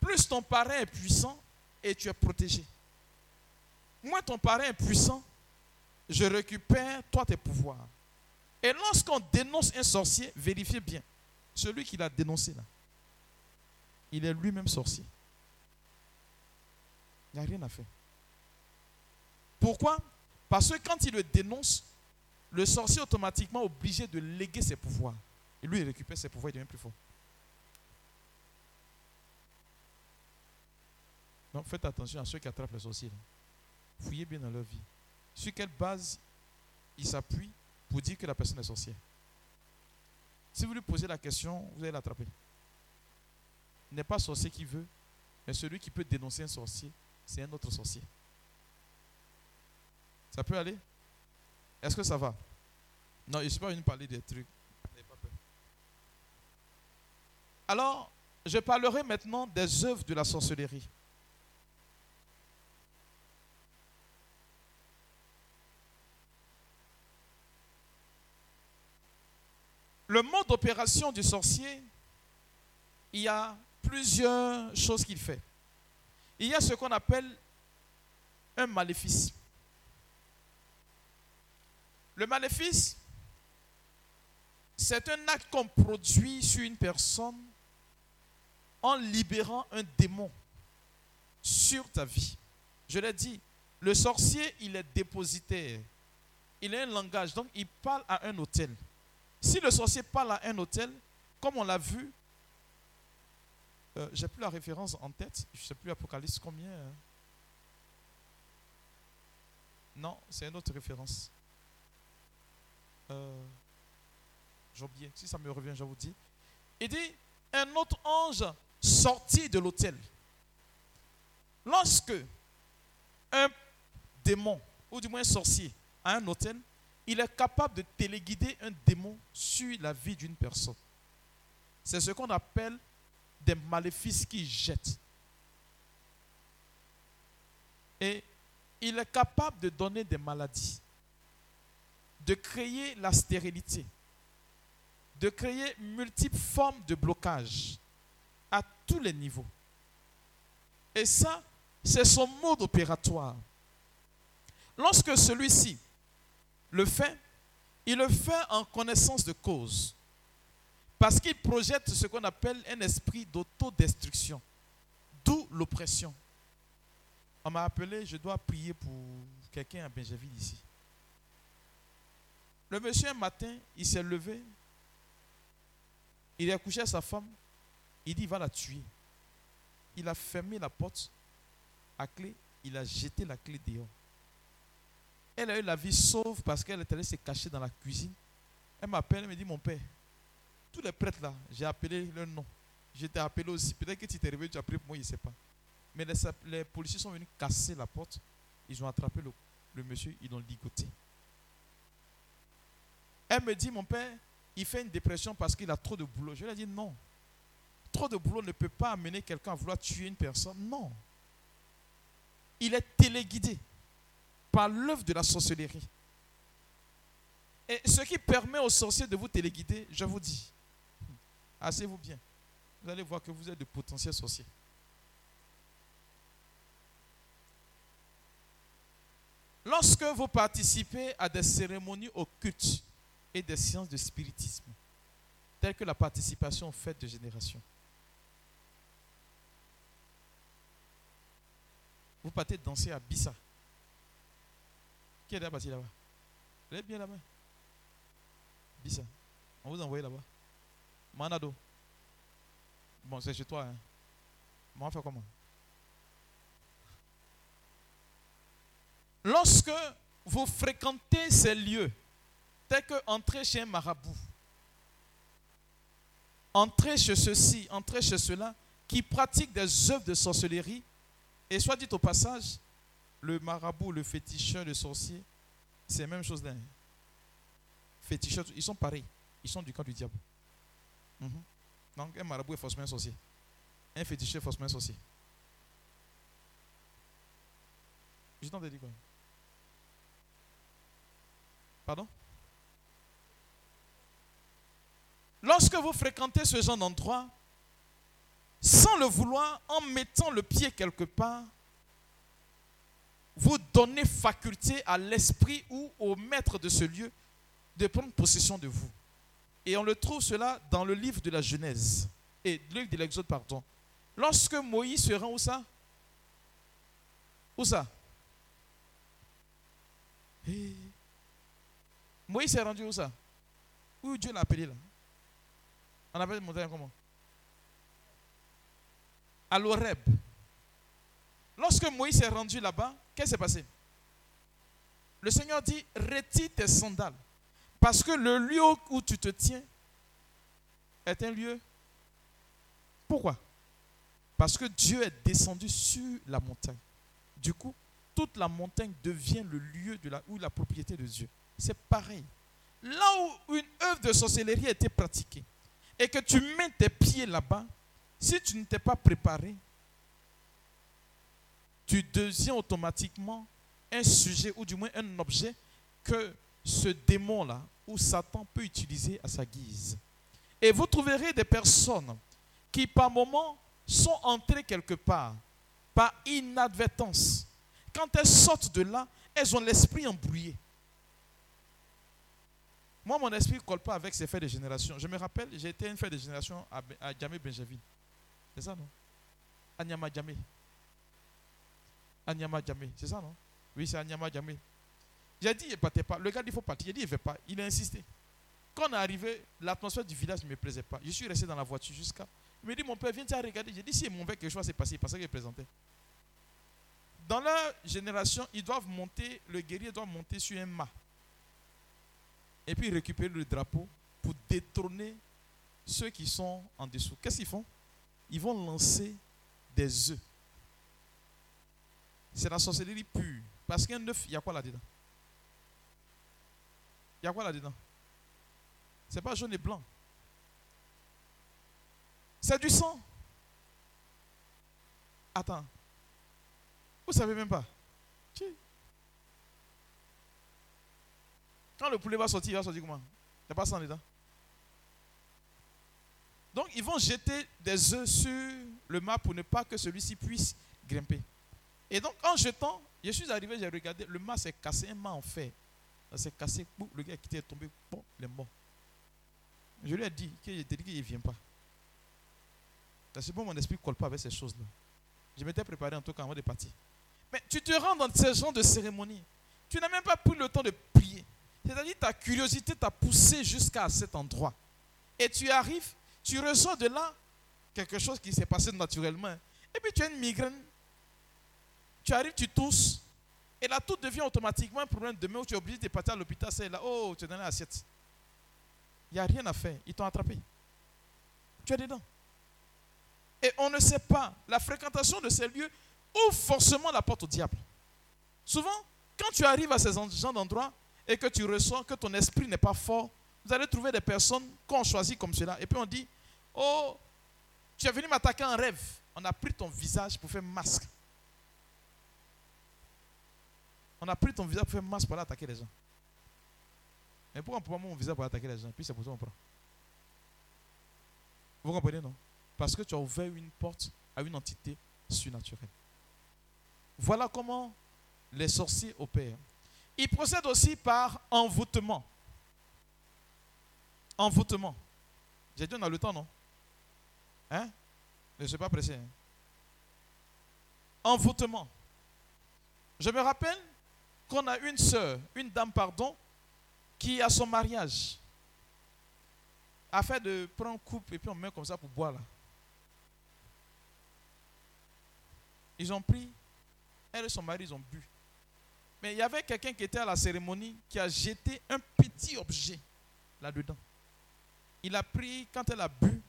Plus ton parrain est puissant et tu es protégé. Moins ton parrain est puissant, je récupère toi tes pouvoirs. Et lorsqu'on dénonce un sorcier, vérifiez bien. Celui qui l'a dénoncé là, il est lui-même sorcier. Il n'y a rien à faire. Pourquoi? Parce que quand il le dénonce, le sorcier est automatiquement obligé de léguer ses pouvoirs. Et lui, il récupère ses pouvoirs, il devient plus fort. Donc faites attention à ceux qui attrapent les sorciers. Fouillez bien dans leur vie. Sur quelle base ils s'appuient pour dire que la personne est sorcière? Si vous lui posez la question, vous allez l'attraper. N'est pas sorcier qui veut, mais celui qui peut dénoncer un sorcier, c'est un autre sorcier. Ça peut aller? Est-ce que ça va? Non, je ne suis pas venu parler des trucs. Alors, je parlerai maintenant des œuvres de la sorcellerie. Le mode d'opération du sorcier, il y a plusieurs choses qu'il fait. Il y a ce qu'on appelle un maléfice. Le maléfice, c'est un acte qu'on produit sur une personne en libérant un démon sur ta vie. Je l'ai dit, le sorcier, il est dépositaire. Il a un langage, donc il parle à un hôtel. Si le sorcier parle à un hôtel, comme on l'a vu, euh, j'ai plus la référence en tête, je ne sais plus Apocalypse combien. Hein. Non, c'est une autre référence. Euh, j'ai oublié, si ça me revient, je vous dis. Il dit, un autre ange sorti de l'hôtel. Lorsque un démon, ou du moins un sorcier, a un hôtel, il est capable de téléguider un démon sur la vie d'une personne. C'est ce qu'on appelle des maléfices qui jettent. Et il est capable de donner des maladies, de créer la stérilité, de créer multiples formes de blocage à tous les niveaux. Et ça, c'est son mode opératoire. Lorsque celui-ci le fait, il le fait en connaissance de cause. Parce qu'il projette ce qu'on appelle un esprit d'autodestruction. D'où l'oppression. On m'a appelé, je dois prier pour quelqu'un à Benjaville ici. Le monsieur, un matin, il s'est levé. Il a couché à sa femme. Il dit, il va la tuer. Il a fermé la porte à clé. Il a jeté la clé dehors. Elle a eu la vie sauve parce qu'elle est allée se cacher dans la cuisine. Elle m'appelle, elle me dit, mon père, tous les prêtres là, j'ai appelé leur nom. J'étais appelé aussi. Peut-être que tu t'es réveillé, tu as pris pour moi, je ne sais pas. Mais les, policiers sont venus casser la porte. Ils ont attrapé le, monsieur, ils l'ont ligoté. Elle me dit, mon père, il fait une dépression parce qu'il a trop de boulot. Je lui ai dit, non. Trop de boulot ne peut pas amener quelqu'un à vouloir tuer une personne. Non. Il est téléguidé par l'œuvre de la sorcellerie. Et ce qui permet aux sorciers de vous téléguider, je vous dis, asseyez-vous bien. Vous allez voir que vous êtes de potentiels sorciers. Lorsque vous participez à des cérémonies occultes et des sciences de spiritisme, telles que la participation aux fêtes de génération, vous partez danser à Bissa. Qui est là-bas là-bas? Lève bien là-bas? Bissa. On vous envoie là-bas. Manado. Bon, c'est chez toi. Hein. on va faire comment? Lorsque vous fréquentez ces lieux, tels que entrer chez un marabout, entrer chez ceci, entrer chez cela, qui pratiquent des œuvres de sorcellerie, et soit dit au passage, le marabout, le féticheur, le sorcier, c'est la même chose là. Hein. Féticheur, ils sont pareils. Ils sont du camp du diable. Mhm. Donc un marabout est forcément sorcier. Un féticheur est forcément sorcier. Je t'en dit quoi Pardon? Lorsque vous fréquentez ce genre d'endroit, sans le vouloir, en mettant le pied quelque part, vous donnez faculté à l'esprit ou au maître de ce lieu de prendre possession de vous. Et on le trouve cela dans le livre de la Genèse et le livre de l'Exode, pardon. Lorsque Moïse se rend où ça? Où ça? Eh. Moïse s'est rendu où ça? Où Dieu l'a appelé là? On appelle montagne comment? À l'Oreb. Lorsque Moïse s'est rendu là-bas, qu'est-ce qui s'est passé? Le Seigneur dit, retire tes sandales. Parce que le lieu où tu te tiens est un lieu. Pourquoi? Parce que Dieu est descendu sur la montagne. Du coup, toute la montagne devient le lieu de la, la propriété de Dieu. C'est pareil. Là où une œuvre de sorcellerie a été pratiquée et que tu mets tes pieds là-bas, si tu ne t'es pas préparé, tu deviens automatiquement un sujet ou du moins un objet que ce démon-là ou Satan peut utiliser à sa guise. Et vous trouverez des personnes qui par moments sont entrées quelque part par inadvertance. Quand elles sortent de là, elles ont l'esprit embrouillé. Moi, mon esprit ne colle pas avec ces faits de génération. Je me rappelle, j'ai été une fête de génération à, Djamé Benjamin. C'est ça, non? À Nyama Djamé. À Djamé. C'est ça, non? Oui, c'est à Nyama Djamé. J'ai dit, il ne partait pas. Le gars dit, il faut partir. Il dit, il ne veut pas. Il a insisté. Quand on est arrivé, l'atmosphère du village ne me plaisait pas. Je suis resté dans la voiture jusqu'à. Il me dit, mon père, viens te regarder. J'ai dit, si mon père, quelque chose s'est passé, parce qu'il présenté. Dans leur génération, ils doivent monter, le guerrier doit monter sur un mât. Et puis récupérer le drapeau pour détrôner ceux qui sont en dessous. Qu'est-ce qu'ils font? Ils vont lancer des œufs. C'est la sorcellerie pure. Parce qu'un œuf, il y a quoi là-dedans? Il y a quoi là-dedans? C'est pas jaune et blanc. C'est du sang. Attends. Vous savez même pas. Quand le poulet va sortir, il va sortir comment? Il n'y a pas sang dedans. Donc, ils vont jeter des œufs sur le mât pour ne pas que celui-ci puisse grimper. Et donc, en jetant, je suis arrivé, j'ai regardé, le mât s'est cassé, un mât en fer. Ça s'est cassé, boum, le gars qui était tombé, bon, il est mort. Je lui ai dit qu'il ne vient pas. C'est bon, mon esprit ne colle pas avec ces choses-là. Je m'étais préparé en tout cas avant de partir. Mais tu te rends dans ce genre de cérémonie. Tu n'as même pas pris le temps de prier. C'est-à-dire ta curiosité t'a poussé jusqu'à cet endroit. Et tu arrives, tu ressens de là quelque chose qui s'est passé naturellement. Et puis tu as une migraine. Tu arrives, tu tousses. Et là, tout devient automatiquement un problème. Demain, où tu es obligé de partir à l'hôpital, c'est là, oh, tu es dans l'assiette. Il n'y a rien à faire. Ils t'ont attrapé. Tu es dedans. Et on ne sait pas. La fréquentation de ces lieux ouvre forcément la porte au diable. Souvent, quand tu arrives à ces gens d'endroits et que tu ressens que ton esprit n'est pas fort, vous allez trouver des personnes qu'on choisit comme cela. Et puis on dit, oh, tu es venu m'attaquer en rêve. On a pris ton visage pour faire masque. On a pris ton visage pour faire masque pour aller attaquer les gens. Mais pourquoi on prend mon visage pour attaquer les gens? Puis c'est pour ça qu'on prend. Vous comprenez, non? Parce que tu as ouvert une porte à une entité surnaturelle. Voilà comment les sorciers opèrent. Ils procèdent aussi par envoûtement. Envoûtement. J'ai dit on a le temps, non? Hein? Je ne suis pas pressé. Hein? Envoûtement. Je me rappelle qu'on a une soeur, une dame, pardon, qui à son mariage a fait de prendre coupe et puis on met comme ça pour boire là. Ils ont pris, elle et son mari, ils ont bu. Mais il y avait quelqu'un qui était à la cérémonie qui a jeté un petit objet là-dedans. Il a pris, quand elle a bu,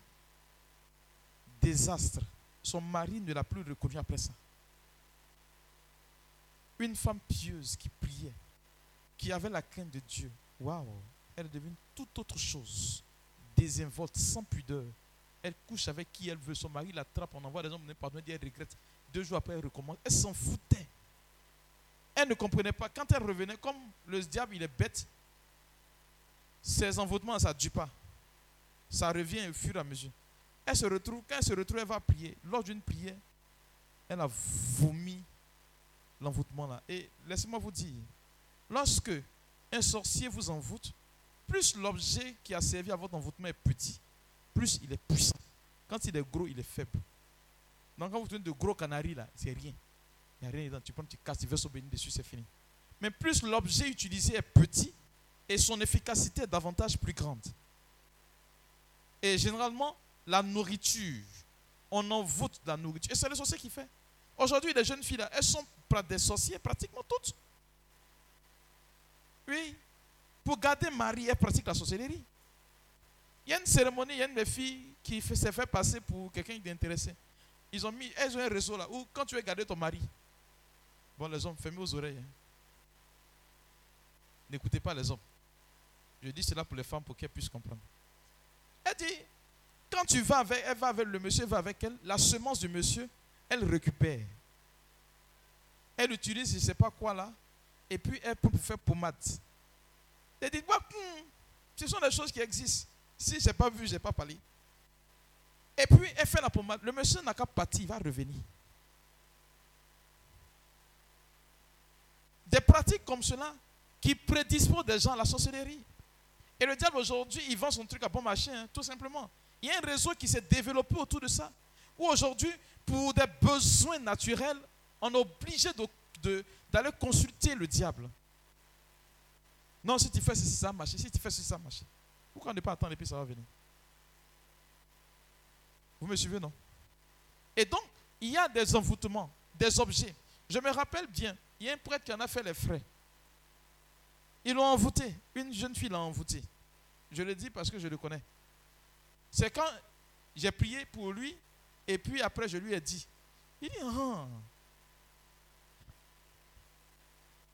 désastre. Son mari ne l'a plus reconnu après ça. Une femme pieuse qui priait, qui avait la crainte de Dieu. Waouh, elle devenue toute autre chose. Désinvolte, sans pudeur. Elle couche avec qui elle veut. Son mari l'attrape, on envoie des hommes pardonner, elle regrette. Deux jours après, elle recommence. Elle s'en foutait. Elle ne comprenait pas. Quand elle revenait, comme le diable, il est bête, ses envoûtements, ça ne dure pas. ça revient au fur et à mesure. Elle se retrouve, quand elle se retrouve, elle va prier. Lors d'une prière, elle a vomi l'envoûtement là. Et laissez-moi vous dire, lorsque un sorcier vous envoûte, plus l'objet qui a servi à votre envoûtement est petit, plus il est puissant. Quand il est gros, il est faible. Donc quand vous tenez de gros canaris là, c'est rien. Il n'y a rien dedans. Tu prends, tu casses, tu verses au béni dessus, c'est fini. Mais plus l'objet utilisé est petit et son efficacité est davantage plus grande. Et généralement, la nourriture, on envoûte la nourriture. Et c'est le sorcier qui fait. Aujourd'hui, les jeunes filles elles sont des sorciers pratiquement toutes. Oui. Pour garder Marie, elles pratiquent la sorcellerie. Il y a une cérémonie, il y a une des filles qui s'est fait passer pour quelqu'un d'intéressé. Ils ont mis, elles ont un réseau là où quand tu veux garder ton mari, bon les hommes, fermez vos oreilles. Hein. N'écoutez pas les hommes. Je dis cela pour les femmes pour qu'elles puissent comprendre. Elle dit, quand tu vas avec, elle va avec le monsieur, va avec elle, la semence du monsieur, elle récupère. Elle utilise je ne sais pas quoi là, et puis elle peut faire pommade. Elle dit, hmm, ce sont des choses qui existent. Si je n'ai pas vu, je n'ai pas parlé. Et puis, elle fait la pommade. Le monsieur n'a qu'à partir, il va revenir. Des pratiques comme cela qui prédisposent des gens à la sorcellerie. Et le diable aujourd'hui, il vend son truc à bon marché, hein, tout simplement. Il y a un réseau qui s'est développé autour de ça. Où aujourd'hui, pour des besoins naturels, on est obligé d'aller consulter le diable. Non, si tu fais ceci, ça marche. Si tu fais ceci, ça marche. Pourquoi ne pas attendre et puis ça va venir? Vous me suivez, non? Et donc, il y a des envoûtements, des objets. Je me rappelle bien, il y a un prêtre qui en a fait les frais. Ils l'ont envoûté. Une jeune fille l'a envoûté. Je le dis parce que je le connais. C'est quand j'ai prié pour lui et puis après je lui ai dit. Il dit, ah.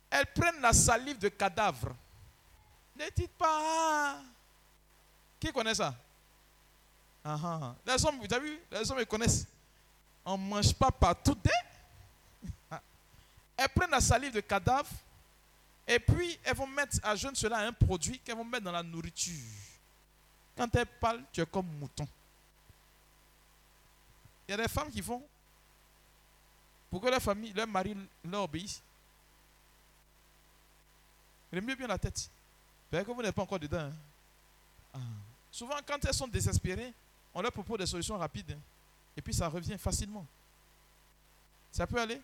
Elles prennent la salive de cadavre. Ne dites pas. Qui connaît ça? Ah, ah. Les hommes, vous avez vu? Les hommes, ils connaissent. On ne mange pas partout. Elles prennent la salive de cadavre et puis, elles vont mettre à jeune cela un produit qu'elles vont mettre dans la nourriture. Quand elles parlent, tu es comme mouton. Il y a des femmes qui font pour que leur famille, leur mari leur obéisse. mieux bien la tête. Fait que vous n'êtes pas encore dedans. Hein. Ah. Souvent, quand elles sont désespérées, on leur propose des solutions rapides. Hein. Et puis ça revient facilement. Ça peut aller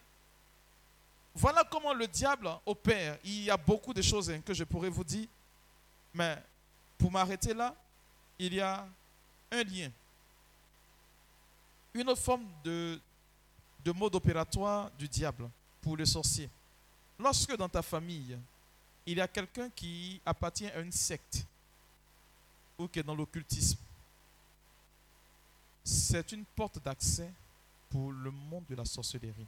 voilà comment le diable opère. Il y a beaucoup de choses hein, que je pourrais vous dire. Mais pour m'arrêter là, il y a un lien. Une autre forme de, de mode opératoire du diable pour le sorcier. Lorsque dans ta famille, il y a quelqu'un qui appartient à une secte ou qui est dans l'occultisme, c'est une porte d'accès pour le monde de la sorcellerie.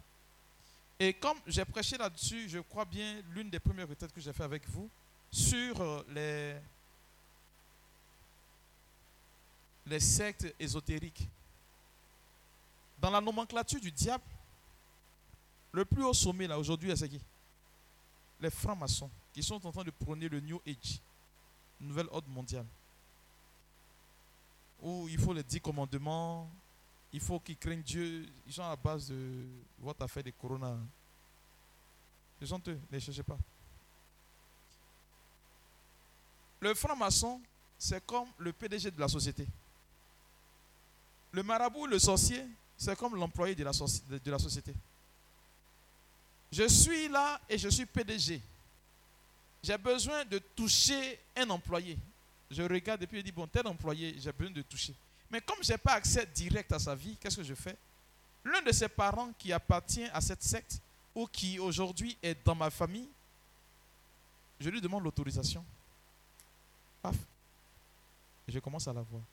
Et comme j'ai prêché là-dessus, je crois bien, l'une des premières retraites que j'ai fait avec vous, sur euh, les, les sectes ésotériques. Dans la nomenclature du diable, le plus haut sommet là aujourd'hui, c'est qui? Les francs-maçons qui sont en train de prôner le New Age, nouvelle ordre mondiale. Où il faut les dix commandements, il faut qu'ils craignent Dieu. Ils sont à la base de votre affaire de corona. Ce sont eux, ne cherchez pas. Le franc-maçon, c'est comme le PDG de la société. Le marabout, le sorcier, c'est comme l'employé de, la société. Je suis là et je suis PDG. J'ai besoin de toucher un employé. Je regarde et puis je dis, bon, tel employé, j'ai besoin de toucher. Mais comme je n'ai pas accès direct à sa vie, qu'est-ce que je fais? L'un de ses parents qui appartient à cette secte ou qui aujourd'hui est dans ma famille, je lui demande l'autorisation. Paf. Je commence à la voir.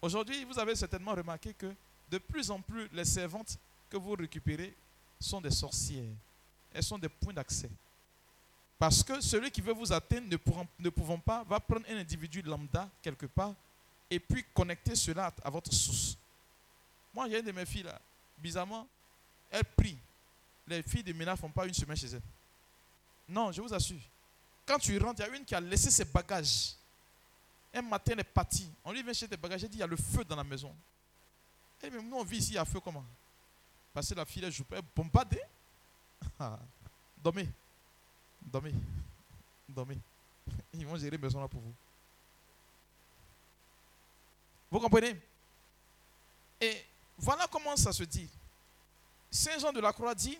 Aujourd'hui, vous avez certainement remarqué que de plus en plus, les servantes que vous récupérez sont des sorcières. Elles sont des points d'accès. Parce que celui qui veut vous atteindre ne, pouvant pas, va prendre un individu lambda quelque part et puis connecter cela à votre source. Moi, j'ai une de mes filles là, bizarrement, elle prie. Les filles de Mina ne font pas une semaine chez elle. Non, je vous assure. Quand tu rentres, il y a une qui a laissé ses bagages Un matin, elle est partie. On lui vient chez tes bagages. Elle dit il y a le feu dans la maison. Elle dit mais nous, on vit ici, a feu comment? Parce la fille, joue pas. Elle bombardée. Ah. Dormez. Dormez. Dormez. Ils vont gérer maison là pour vous. Vous comprenez? Et voilà comment ça se dit. Saint Jean de la Croix dit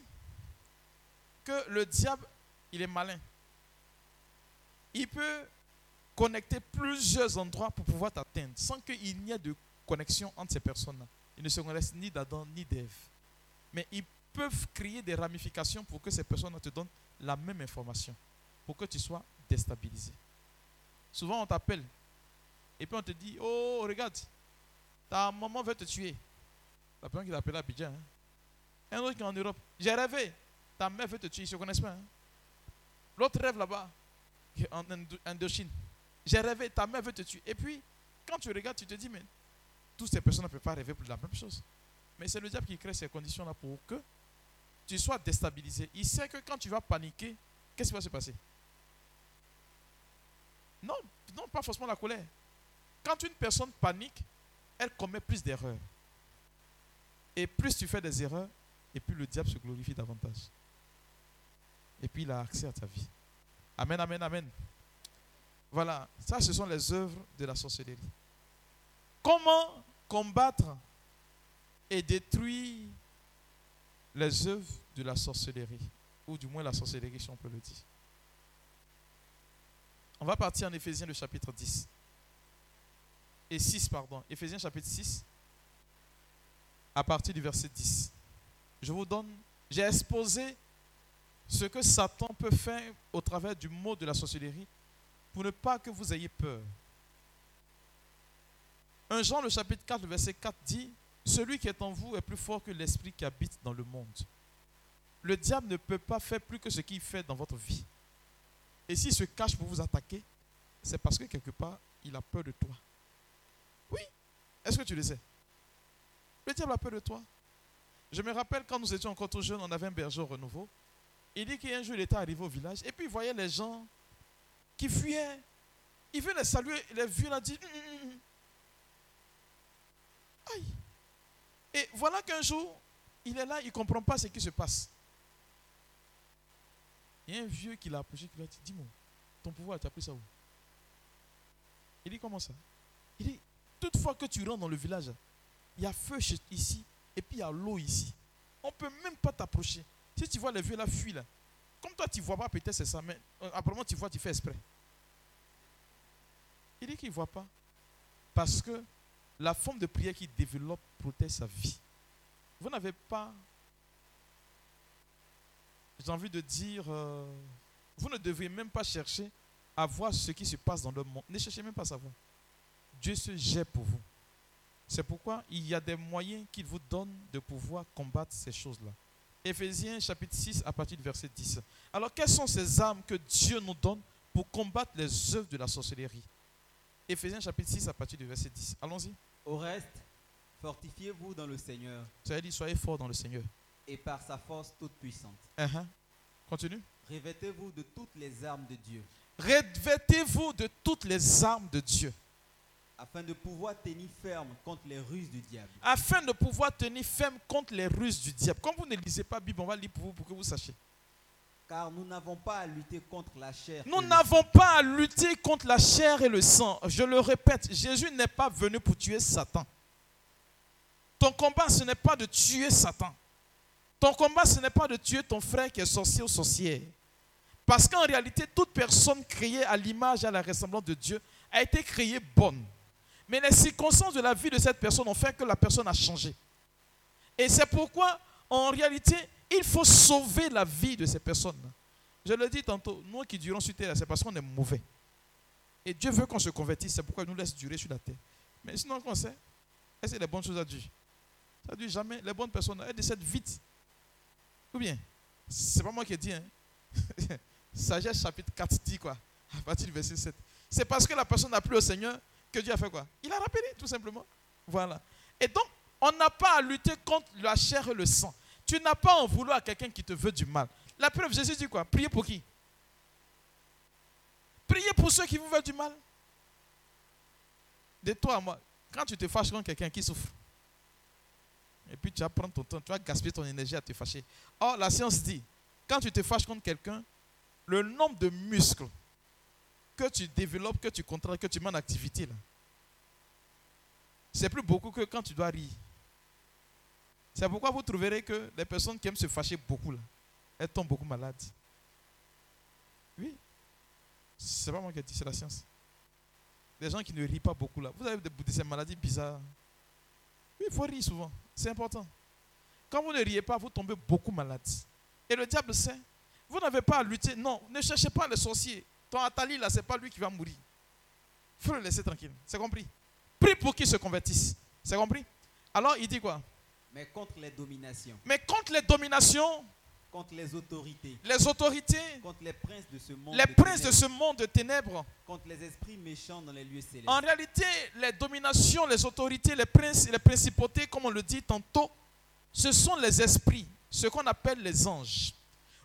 que le diable, il est malin. Il peut connecter plusieurs endroits pour pouvoir t'atteindre sans qu'il n'y ait de connexion entre ces personnes-là. Ils ne se connaissent ni d'Adam ni d'Ève. Mais ils peuvent créer des ramifications pour que ces personnes te donnent la même information, pour que tu sois déstabilisé. Souvent, on t'appelle et puis on te dit Oh, regarde, ta maman veut te tuer. La personne qui t'appelle à Abidjan. Hein. Un autre qui est en Europe. J'ai rêvé, ta mère veut te tuer, ils ne se connaissent pas. Hein. L'autre rêve là-bas, en Indochine. J'ai rêvé, ta mère veut te tuer. Et puis, quand tu regardes, tu te dis Mais toutes ces personnes ne peuvent pas rêver pour la même chose. Mais c'est le diable qui crée ces conditions-là pour que tu sois déstabilisé. Il sait que quand tu vas paniquer, qu'est-ce qui va se passer? Non, non, pas forcément la colère. Quand une personne panique, elle commet plus d'erreurs. Et plus tu fais des erreurs, et plus le diable se glorifie davantage. Et puis il a accès à ta vie. Amen, amen, amen. Voilà, ça ce sont les œuvres de la sorcellerie. Comment combattre et détruire les œuvres de la sorcellerie, ou du moins la sorcellerie si on peut le dire? On va partir en Éphésiens le chapitre 10. Et 6, pardon. Éphésiens chapitre 6, à partir du verset 10. Je vous donne, j'ai exposé ce que Satan peut faire au travers du mot de la sorcellerie pour ne pas que vous ayez peur. 1 Jean, le chapitre 4, le verset 4 dit Celui qui est en vous est plus fort que l'esprit qui habite dans le monde. Le diable ne peut pas faire plus que ce qu'il fait dans votre vie. Et s'il se cache pour vous attaquer, c'est parce que quelque part, il a peur de toi. Oui. Est-ce que tu le sais? Le diable a peur de toi. Je me rappelle quand nous étions encore trop jeunes, on avait un berger au renouveau. Il dit qu'un jour, il était arrivé au village et puis il voyait les gens qui fuyaient. Il veut les saluer, les vieux, il a dit hum, hum, hum, Aïe. Et voilà qu'un jour, il est là, il ne comprend pas ce qui se passe. Il y a un vieux qui l'a approché, qui lui a dit Dis-moi, ton pouvoir, tu as pris ça où? Il dit Comment ça? Il dit Toutefois que tu rentres dans le village, il y a feu ici, et puis il y a l'eau ici. On ne peut même pas t'approcher. Si tu vois les vieux là fuient là, comme toi tu ne vois pas, peut-être c'est ça, mais euh, apparemment tu vois, tu fais exprès. Il dit qu'il ne voit pas. Parce que la forme de prière qu'il développe protège sa vie. Vous n'avez pas j'ai envie de dire, euh, vous ne devez même pas chercher à voir ce qui se passe dans le monde. Ne cherchez même pas à savoir. Dieu se jette pour vous. C'est pourquoi il y a des moyens qu'il vous donne de pouvoir combattre ces choses-là. Éphésiens chapitre 6 à partir du verset 10. Alors quelles sont ces armes que Dieu nous donne pour combattre les œuvres de la sorcellerie? Éphésiens chapitre 6 à partir du verset 10. Allons-y. Au reste, fortifiez-vous dans le Seigneur. Ça veut dire soyez forts dans le Seigneur et par sa force toute puissante. Uh-huh. Continue. Revêtez-vous de toutes les armes de Dieu. Revêtez-vous de toutes les armes de Dieu. Afin de pouvoir tenir ferme contre les ruses du diable. Afin de pouvoir tenir ferme contre les ruses du diable. Comme vous ne lisez pas la Bible, on va lire pour vous pour que vous sachiez. Car nous n'avons pas à lutter contre la chair. Nous n'avons pas à lutter contre la chair et le sang. Je le répète, Jésus n'est pas venu pour tuer Satan. Ton combat, ce n'est pas de tuer Satan. Ton combat, ce n'est pas de tuer ton frère qui est sorcier ou sorcière. Parce qu'en réalité, toute personne créée à l'image et à la ressemblance de Dieu a été créée bonne. Mais les circonstances de la vie de cette personne ont fait que la personne a changé. Et c'est pourquoi, en réalité, il faut sauver la vie de ces personnes. Je le dis tantôt, nous qui durons sur terre, c'est parce qu'on est mauvais. Et Dieu veut qu'on se convertisse, c'est pourquoi il nous laisse durer sur la terre. Mais sinon, qu'on sait, est-ce que les bonnes choses à Dieu? Ça ne jamais. Les bonnes personnes, elles décèdent vite. Ou bien, c'est pas moi qui ai dit. Hein? Sagesse chapitre 4 dit quoi? À partir du verset 7. C'est parce que la personne n'a plus au Seigneur que Dieu a fait quoi? Il a rappelé, tout simplement. Voilà. Et donc, on n'a pas à lutter contre la chair et le sang. Tu n'as pas en vouloir à quelqu'un qui te veut du mal. La preuve, Jésus dit quoi? Priez pour qui? Priez pour ceux qui vous veulent du mal. de toi à moi, quand tu te fâches contre quelqu'un qui souffre, et puis tu vas prendre ton temps, tu vas gaspiller ton énergie à te fâcher. Or, la science dit, quand tu te fâches contre quelqu'un, le nombre de muscles que tu développes, que tu contractes, que tu mets en activité, c'est plus beaucoup que quand tu dois rire. C'est pourquoi vous trouverez que les personnes qui aiment se fâcher beaucoup, là, elles tombent beaucoup malades. Oui. C'est pas moi qui ai dit, c'est la science. Les gens qui ne rient pas beaucoup, là. Vous avez des, maladies bizarres. Oui, il faut rire souvent. C'est important. Quand vous ne riez pas, vous tombez beaucoup malade. Et le diable sait. Vous n'avez pas à lutter. Non, ne cherchez pas les sorciers. Ton Atali, là, ce n'est pas lui qui va mourir. Il faut le laisser tranquille. C'est compris Prie pour qu'il se convertisse. C'est compris? Alors, il dit quoi? Mais contre les dominations. Mais contre les dominations. Contre les autorités. Les autorités. Contre les princes de ce monde. Les de princes de ténèbres. ce monde de ténèbres. Contre les esprits méchants dans les lieux célestes. En réalité, les dominations, les autorités, les princes, les principautés, comme on le dit tantôt, ce sont les esprits, ce qu'on appelle les anges.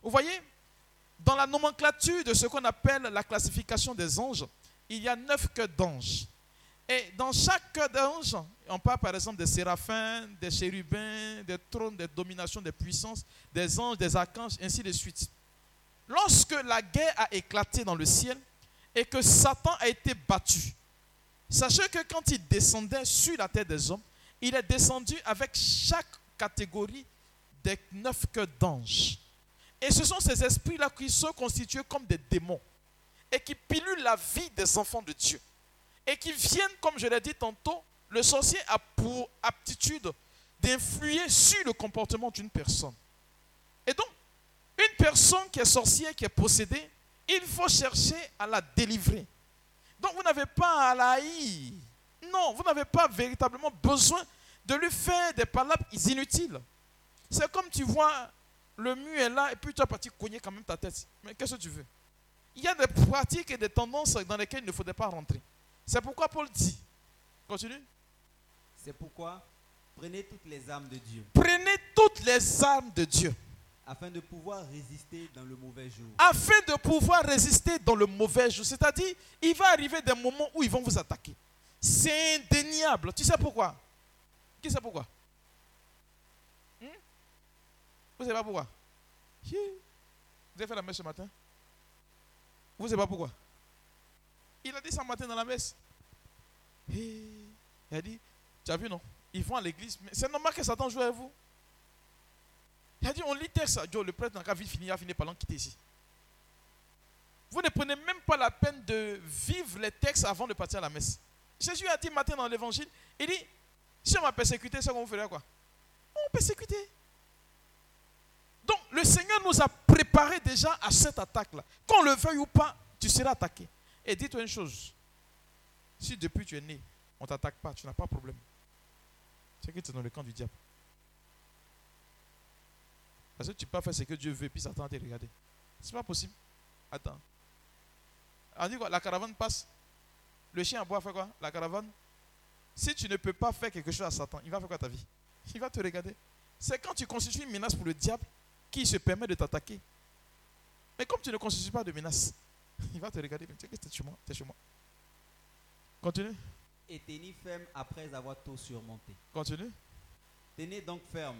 Vous voyez, dans la nomenclature de ce qu'on appelle la classification des anges, il y a neuf queues d'anges. Et dans chaque queue d'ange, on parle par exemple des séraphins, des chérubins, des trônes, des dominations, des puissances, des anges, des archanges, ainsi de suite. Lorsque la guerre a éclaté dans le ciel et que Satan a été battu, sachez que quand il descendait sur la terre des hommes, il est descendu avec chaque catégorie des neuf queues d'anges. Et ce sont ces esprits-là qui sont constitués comme des démons et qui pilulent la vie des enfants de Dieu. Et qui viennent, comme je l'ai dit tantôt, le sorcier a pour aptitude d'influer sur le comportement d'une personne. Et donc, une personne qui est sorcière, qui est possédée, il faut chercher à la délivrer. Donc, vous n'avez pas à la haïr. Non, vous n'avez pas véritablement besoin de lui faire des palabres inutiles. C'est comme tu vois, le mur est là et puis tu as parti cogner quand même ta tête. Mais qu'est-ce que tu veux? Il y a des pratiques et des tendances dans lesquelles il ne faudrait pas rentrer. C'est pourquoi Paul dit, continue, C'est pourquoi prenez toutes les armes de Dieu prenez toutes les armes de Dieu afin de pouvoir résister dans le mauvais jour. afin de pouvoir résister dans le mauvais jour. C'est-à-dire, il va arriver des moments où ils vont vous attaquer. C'est indéniable. Tu sais pourquoi? Qui sait pourquoi? Hmm? Vous ne savez pas pourquoi? Vous avez fait la messe ce matin? Vous ne savez pas pourquoi? Il a dit ça matin dans la messe. Il a dit, tu as vu non? Ils vont à l'église, mais c'est normal que Satan joue avec vous. Il a dit, on lit texte, Joe, le prêtre n'a qu'à vite finir, a fini par quitter ici. Vous ne prenez même pas la peine de vivre les textes avant de partir à la messe. Jésus a dit matin dans l'évangile, il dit, si on m'a persécuté, c'est qu'on vous ferait quoi? On persécuté. Donc le Seigneur nous a préparé déjà à cette attaque-là. Qu'on le veuille ou pas, tu seras attaqué. Et dis-toi une chose, si depuis tu es né, on ne t'attaque pas, tu n'as pas de problème. C'est que tu es dans le camp du diable. Parce que tu peux pas faire ce que Dieu veut, puis Satan te regarder. C'est pas possible. Attends. Quoi? La caravane passe. Le chien à bois fait quoi? La caravane. Si tu ne peux pas faire quelque chose à Satan, il va faire quoi ta vie? Il va te regarder. C'est quand tu constitues une menace pour le diable qui se permet de t'attaquer. Mais comme tu ne constitues pas de menace, il va te regarder. Tu sais que moi. T'es chez moi. Continue. Et tenez ferme après avoir tout surmonté. Continue. Tenez donc ferme.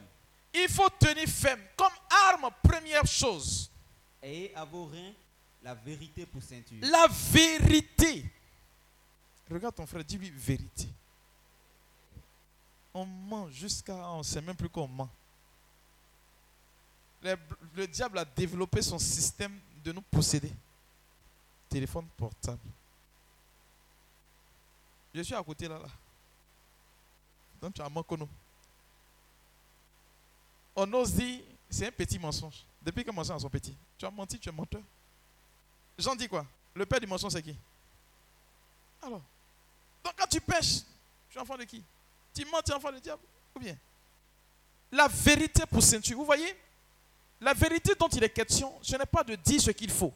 Il faut tenir ferme. Comme arme, première chose. Ayez à vos reins la vérité pour ceinture. La vérité. Regarde ton frère, dis-lui vérité. On ment jusqu'à. On ne sait même plus qu'on ment. Le, le diable a développé son système de nous posséder. Téléphone portable. Je suis à côté là. là. Donc tu as manqué nous. On ose dire, c'est un petit mensonge. Depuis que mensonges sont petits. Tu as menti, tu es menteur. Jean dit quoi? Le père du mensonge, c'est qui? Alors, donc quand tu pêches, tu es enfant de qui? Tu mens, tu es enfant du diable? Ou bien? La vérité pour ceinture. Vous voyez? La vérité dont il est question, ce n'est pas de dire ce qu'il faut.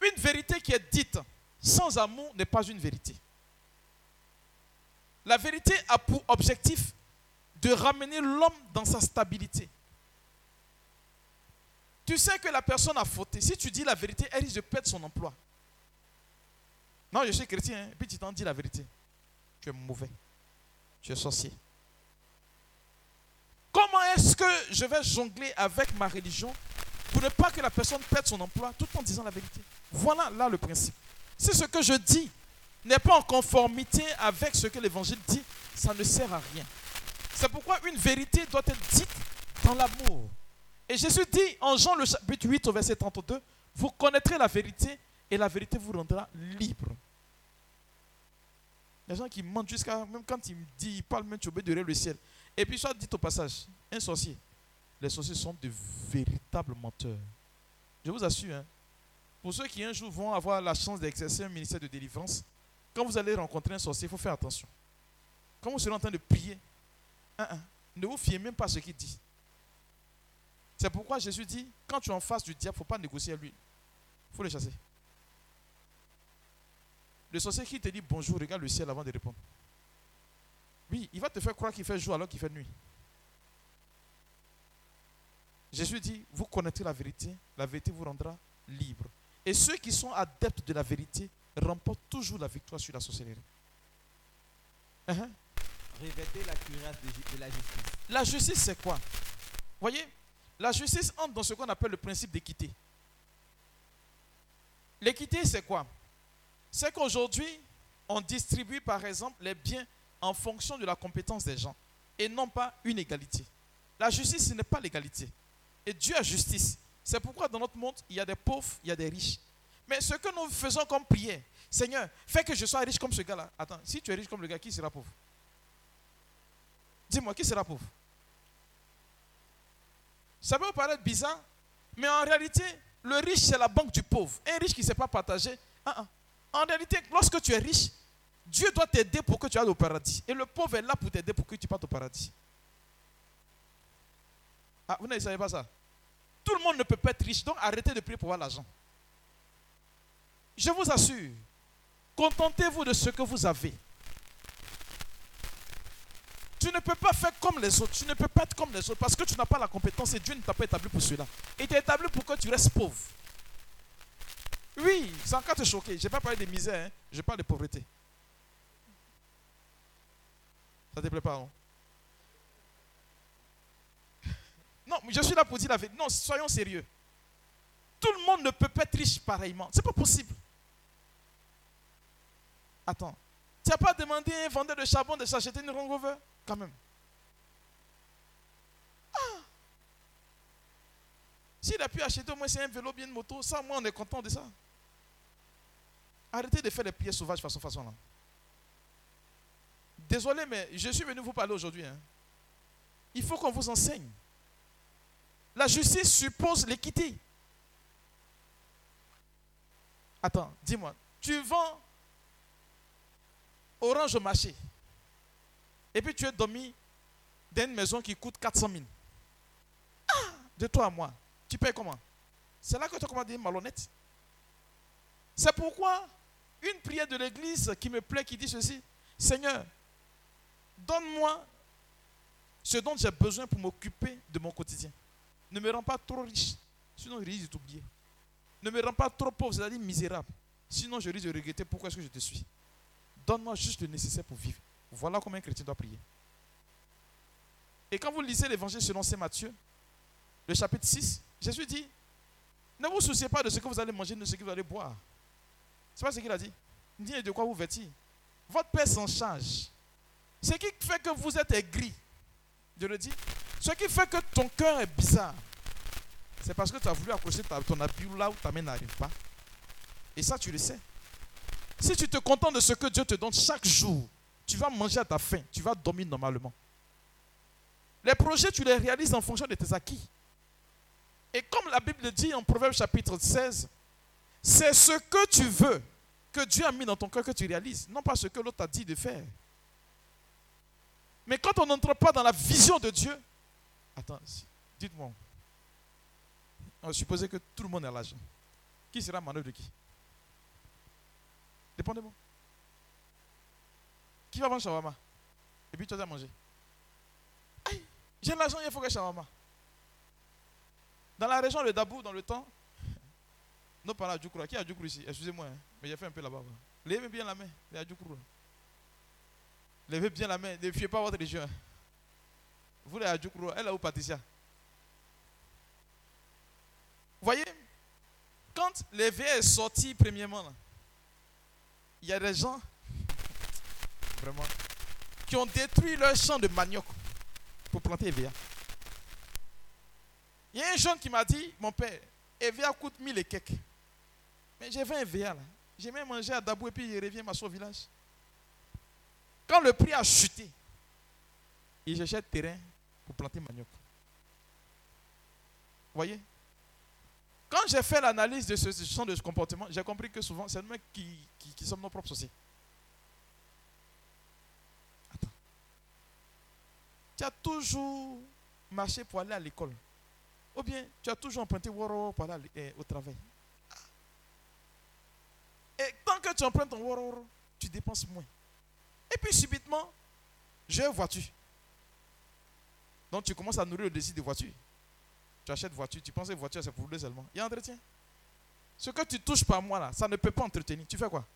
Une vérité qui est dite sans amour n'est pas une vérité. La vérité a pour objectif de ramener l'homme dans sa stabilité. Tu sais que la personne a fauté. Si tu dis la vérité, elle risque de perdre son emploi. Non, je suis chrétien, hein. et puis tu t'en dis la vérité. Tu es mauvais. Tu es sorcier. Comment est-ce que je vais jongler avec ma religion pour ne pas que la personne perde son emploi tout en disant la vérité? Voilà là le principe. Si ce que je dis n'est pas en conformité avec ce que l'évangile dit, ça ne sert à rien. C'est pourquoi une vérité doit être dite dans l'amour. Et Jésus dit en Jean le chapitre 8 au verset 32, vous connaîtrez la vérité et la vérité vous rendra libre. Il y a des gens qui mentent jusqu'à, même quand il dit, il parle même, tu de le ciel. Et puis, soit dit au passage, un sorcier. Les sorciers sont de véritables menteurs. Je vous assure, hein, pour ceux qui un jour vont avoir la chance d'exercer un ministère de délivrance, quand vous allez rencontrer un sorcier, il faut faire attention. Quand vous serez en train de prier, ne vous fiez même pas à ce qu'il dit. C'est pourquoi Jésus dit, quand tu es en face du diable, il ne faut pas négocier avec lui. Il faut le chasser. Le sorcier qui te dit bonjour, regarde le ciel avant de répondre. Oui, il va te faire croire qu'il fait jour alors qu'il fait nuit. Jésus dit, vous connaîtrez la vérité, la vérité vous rendra libre. Et ceux qui sont adeptes de la vérité remportent toujours la victoire sur la sorcellerie. Revêtez la cuirasse de, la justice. La justice, c'est quoi? Voyez, la justice entre dans ce qu'on appelle le principe d'équité. L'équité, c'est quoi? C'est qu'aujourd'hui, on distribue par exemple les biens en fonction de la compétence des gens et non pas une égalité. La justice, ce n'est pas l'égalité. Et Dieu a justice. C'est pourquoi dans notre monde, il y a des pauvres, il y a des riches. Mais ce que nous faisons comme prière, Seigneur, fais que je sois riche comme ce gars-là. Attends, si tu es riche comme le gars, qui sera pauvre? Dis-moi, qui sera pauvre? Ça peut paraître bizarre, mais en réalité, le riche, c'est la banque du pauvre. Un riche qui ne sait pas partager. Ah, ah. En réalité, lorsque tu es riche, Dieu doit t'aider pour que tu ailles au paradis. Et le pauvre est là pour t'aider pour que tu partes au paradis. Ah, vous ne savez pas ça? Tout le monde ne peut pas être riche, donc arrêtez de prier pour avoir l'argent. Je vous assure, contentez-vous de ce que vous avez. Tu ne peux pas faire comme les autres. Tu ne peux pas être comme les autres parce que tu n'as pas la compétence et Dieu ne t'a pas établi pour cela. Il t'a établi pour que tu restes pauvre. Oui, c'est encore te choquer. Je n'ai pas parlé de misère, hein. je parle de pauvreté. Ça ne te plaît pas, non Non, je suis là pour dire la vérité. Non, soyons sérieux. Tout le monde ne peut pas être riche pareillement. Ce n'est pas possible. Attends. Tu n'as pas demandé à un vendeur de charbon de s'acheter une Range Quand même. Ah. S'il a pu acheter au moins un vélo bien une moto, ça, moi, on est content de ça. Arrêtez de faire des pieds sauvages façon façon là. Désolé, mais je suis venu vous parler aujourd'hui. Hein. Il faut qu'on vous enseigne. La justice suppose l'équité. Attends, dis-moi, tu vends orange au marché et puis tu es dormi dans une maison qui coûte 400 000. Ah, de toi à moi, tu payes comment? C'est là que tu as commandé malhonnête. C'est pourquoi une prière de l'église qui me plaît, qui dit ceci, Seigneur, Donne-moi ce dont j'ai besoin pour m'occuper de mon quotidien. Ne me rends pas trop riche, sinon je risque de t'oublier. Ne me rends pas trop pauvre, c'est-à-dire misérable. Sinon je risque de regretter pourquoi est-ce que je te suis. Donne-moi juste le nécessaire pour vivre. Voilà comment un chrétien doit prier. Et quand vous lisez l'évangile selon Saint Matthieu, le chapitre 6, Jésus dit, ne vous souciez pas de ce que vous allez manger, de ce que vous allez boire. C'est pas ce qu'il a dit. Ni de quoi vous vêtir? Votre Père s'en charge. Ce qui fait que vous êtes aigri, je le dis, ce qui fait que ton cœur est bizarre, c'est parce que tu as voulu accrocher ton habit là où ta main n'arrive pas. Et ça, tu le sais. Si tu te contentes de ce que Dieu te donne chaque jour, tu vas manger à ta faim, tu vas dormir normalement. Les projets, tu les réalises en fonction de tes acquis. Et comme la Bible dit en Proverbe chapitre 16, c'est ce que tu veux que Dieu a mis dans ton cœur que tu réalises, non pas ce que l'autre t'a dit de faire. Mais quand on n'entre pas dans la vision de Dieu, attends, dites-moi, on va supposer que tout le monde est l'argent. Qui sera manœuvre de qui? Répondez-moi. Qui va vendre shawarma? Et puis tu vas manger. J'ai l'argent, il faut que shawarma. Dans la région de Dabou, dans le temps, nos parents à Djoukroua. Qui a Djoukroua ici? Excusez-moi, hein, mais j'ai fait un peu là-bas. Levez bien la main. Levez bien la main. Ne fiez pas votre religion. Vous les Adjoukro, elle est où Patricia? Vous voyez, quand l'éveil est sorti premièrement, il y a des gens, vraiment, qui ont détruit leur champ de manioc pour planter EVA. Il y a un jeune qui m'a dit, mon père, EVA coûte 1000 et. Mais j'ai 20 EVA là. J'ai même mangé à Dabou et puis il revient à son village. Quand le prix a chuté, il cherchait terrain planter manioc. Vous voyez? Quand j'ai fait l'analyse de ce genre de comportement, j'ai compris que souvent, c'est nous qui, qui, qui sommes nos propres aussi. Attends. Tu as toujours marché pour aller à l'école. Ou bien tu as toujours emprunté Woro pour aller eh, au travail. Et tant que tu empruntes ton Woro, tu dépenses moins. Et puis subitement, j'ai une voiture. Donc tu commences à nourrir le désir de voiture. Tu achètes voiture, tu penses que voiture c'est pour rouler seulement. Il y a entretien. Ce que tu touches par moi là, ça ne peut pas entretenir. Tu fais quoi?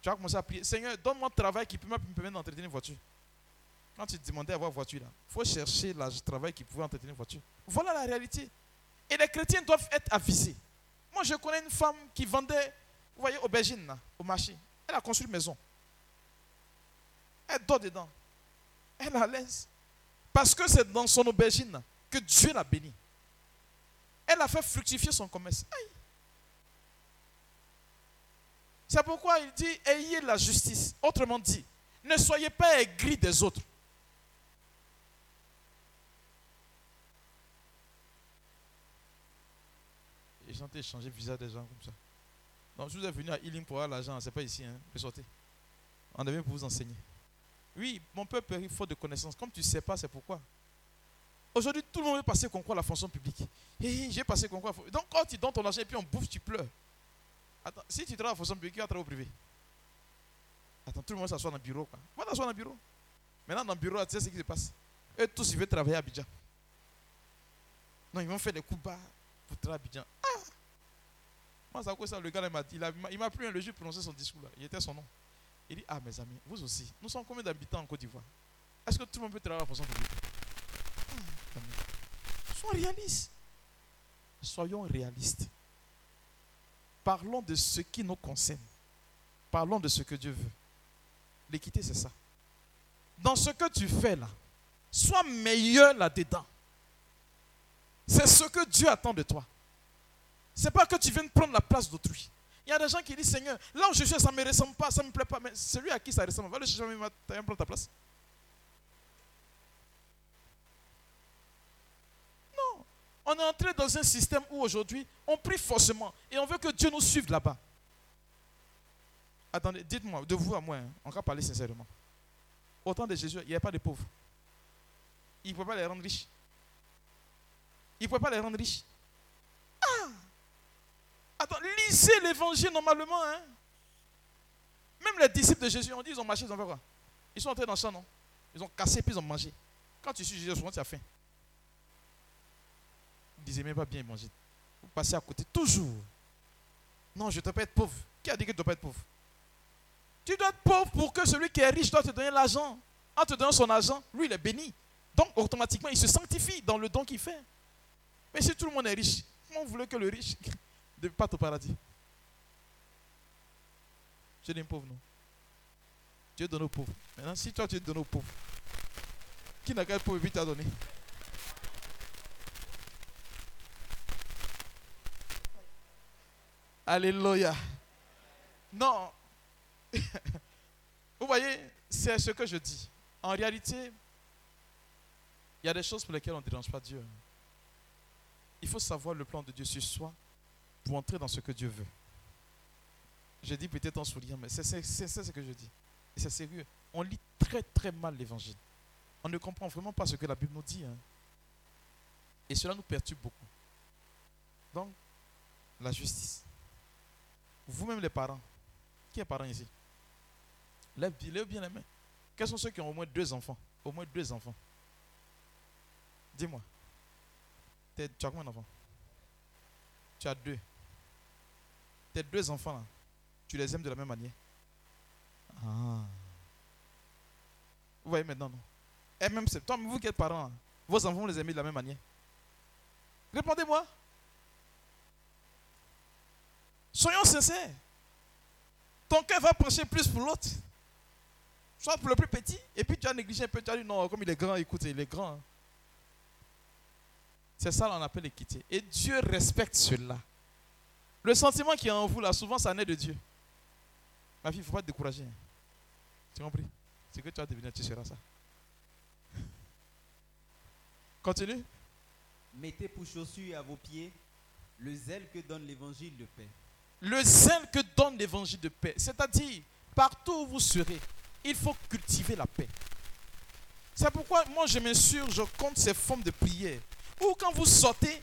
Tu vas commencer à prier. Seigneur, donne-moi un travail qui peut me permettre d'entretenir une voiture. Quand tu demandais à avoir voiture là, il faut chercher le travail qui pouvait entretenir une voiture. Voilà la réalité. Et les chrétiens doivent être avisés. Moi, je connais une femme qui vendait, vous voyez, aubergine là, au marché. Elle a construit une maison. Elle dort dedans. Elle est à l'aise. Parce que c'est dans son aubergine que Dieu l'a béni. Elle a fait fructifier son commerce. C'est pourquoi il dit ayez la justice. Autrement dit, ne soyez pas aigris des autres. Et j'ai échanger le visa des gens comme ça. Donc, je vous ai venu à Healing pour avoir l'argent. Ce n'est pas ici. Hein. Sortez. On devait pour vous enseigner. Oui, mon peuple il faut de connaissances. Comme tu ne sais pas, c'est pourquoi. Aujourd'hui, tout le monde veut passer concours à la fonction publique. J'ai passé concours. Donc, quand tu donnes ton argent et puis on bouffe, tu pleures. Attends, si tu travailles à la fonction publique, tu vas travailler au privé. Attends, tout le monde s'assoit dans le bureau. Quoi. Va t'asseoir dans le bureau. Maintenant, dans le bureau, tu sais ce qui se passe. Eux tous, ils veulent travailler à Abidjan. Non, ils vont faire des coups bas pour travailler à Abidjan. Ah Moi, ça, quoi ça, le gars, il m'a dit, il m'a pris un le jour prononcer son discours. Là. Il était son nom. Il dit, ah mes amis, vous aussi, nous sommes combien d'habitants en Côte d'Ivoire? Est-ce que tout le monde peut travailler la fonction publique? Ah, Soyons réalistes. Soyons réalistes. Parlons de ce qui nous concerne. Parlons de ce que Dieu veut. L'équité, c'est ça. Dans ce que tu fais là, sois meilleur là-dedans. C'est ce que Dieu attend de toi. C'est pas que tu viennes prendre la place d'autrui. Il y a des gens qui disent Seigneur, là où je suis, ça ne me ressemble pas, ça ne me plaît pas. Mais celui à qui ça ressemble, va le chercher, il va prendre ta place. Non. On est entré dans un système où aujourd'hui, on prie forcément et on veut que Dieu nous suive là-bas. Attendez, dites-moi, de vous à moi, hein, on va parler sincèrement. Au temps de Jésus, il n'y avait pas de pauvres. Il ne pouvait pas les rendre riches. Il ne pouvait pas les rendre riches. Ah Attends, lisez l'évangile normalement. Hein? Même les disciples de Jésus ont dit, ils ont marché, ils ont fait quoi? Ils sont entrés dans le champ, non? Ils ont cassé, puis ils ont mangé. Quand tu suis Jésus, souvent tu as faim. Ils disaient même pas bien manger. Vous passez à côté, toujours. Non, je ne dois pas être pauvre. Qui a dit que tu ne dois pas être pauvre? Tu dois être pauvre pour que celui qui est riche doit te donner l'argent. En te donnant son argent, lui, il est béni. Donc, automatiquement, il se sanctifie dans le don qu'il fait. Mais si tout le monde est riche, comment voulez que le riche de pas au paradis. Je dis pauvre, non? Dieu donne aux pauvres. Maintenant, si toi tu donnes aux pauvres, qui n'a qu'à pauvre, t'a donné? Alléluia. Non. Vous voyez, c'est ce que je dis. En réalité, il y a des choses pour lesquelles on ne dérange pas Dieu. Il faut savoir le plan de Dieu sur soi pour entrer dans ce que Dieu veut. Je dis peut-être en souriant, mais c'est ce que je dis. Et c'est sérieux. On lit très très mal l'évangile. On ne comprend vraiment pas ce que la Bible nous dit. Hein. Et cela nous perturbe beaucoup. Donc, la justice. Vous-même les parents. Qui est parent ici? Lève, bien les mains. Quels sont ceux qui ont au moins deux enfants? Au moins deux enfants. Dis-moi. Tu as combien d'enfants? Tu as deux. Tes deux enfants, tu les aimes de la même manière. Ah. Vous voyez maintenant, non? Et même, c'est toi, vous qui êtes parents, hein, vos enfants, vous les aimez de la même manière. Répondez-moi. Soyons sincères. Ton cœur va pencher plus pour l'autre. Soit pour le plus petit, et puis tu as négligé un peu, tu as dit non, comme il est grand, écoutez, il est grand. Hein. C'est ça qu'on appelle l'équité. Et Dieu respecte cela. Le sentiment qui est en vous, là, souvent, ça naît de Dieu. Ma fille, il ne faut pas te décourager. Hein. Tu compris? Ce que tu vas devenir, tu seras ça. Continue. Mettez pour chaussures à vos pieds le zèle que donne l'évangile de paix. Le zèle que donne l'évangile de paix. C'est-à-dire, partout où vous serez, il faut cultiver la paix. C'est pourquoi moi je m'assure, je compte ces formes de prière. Ou quand vous sortez,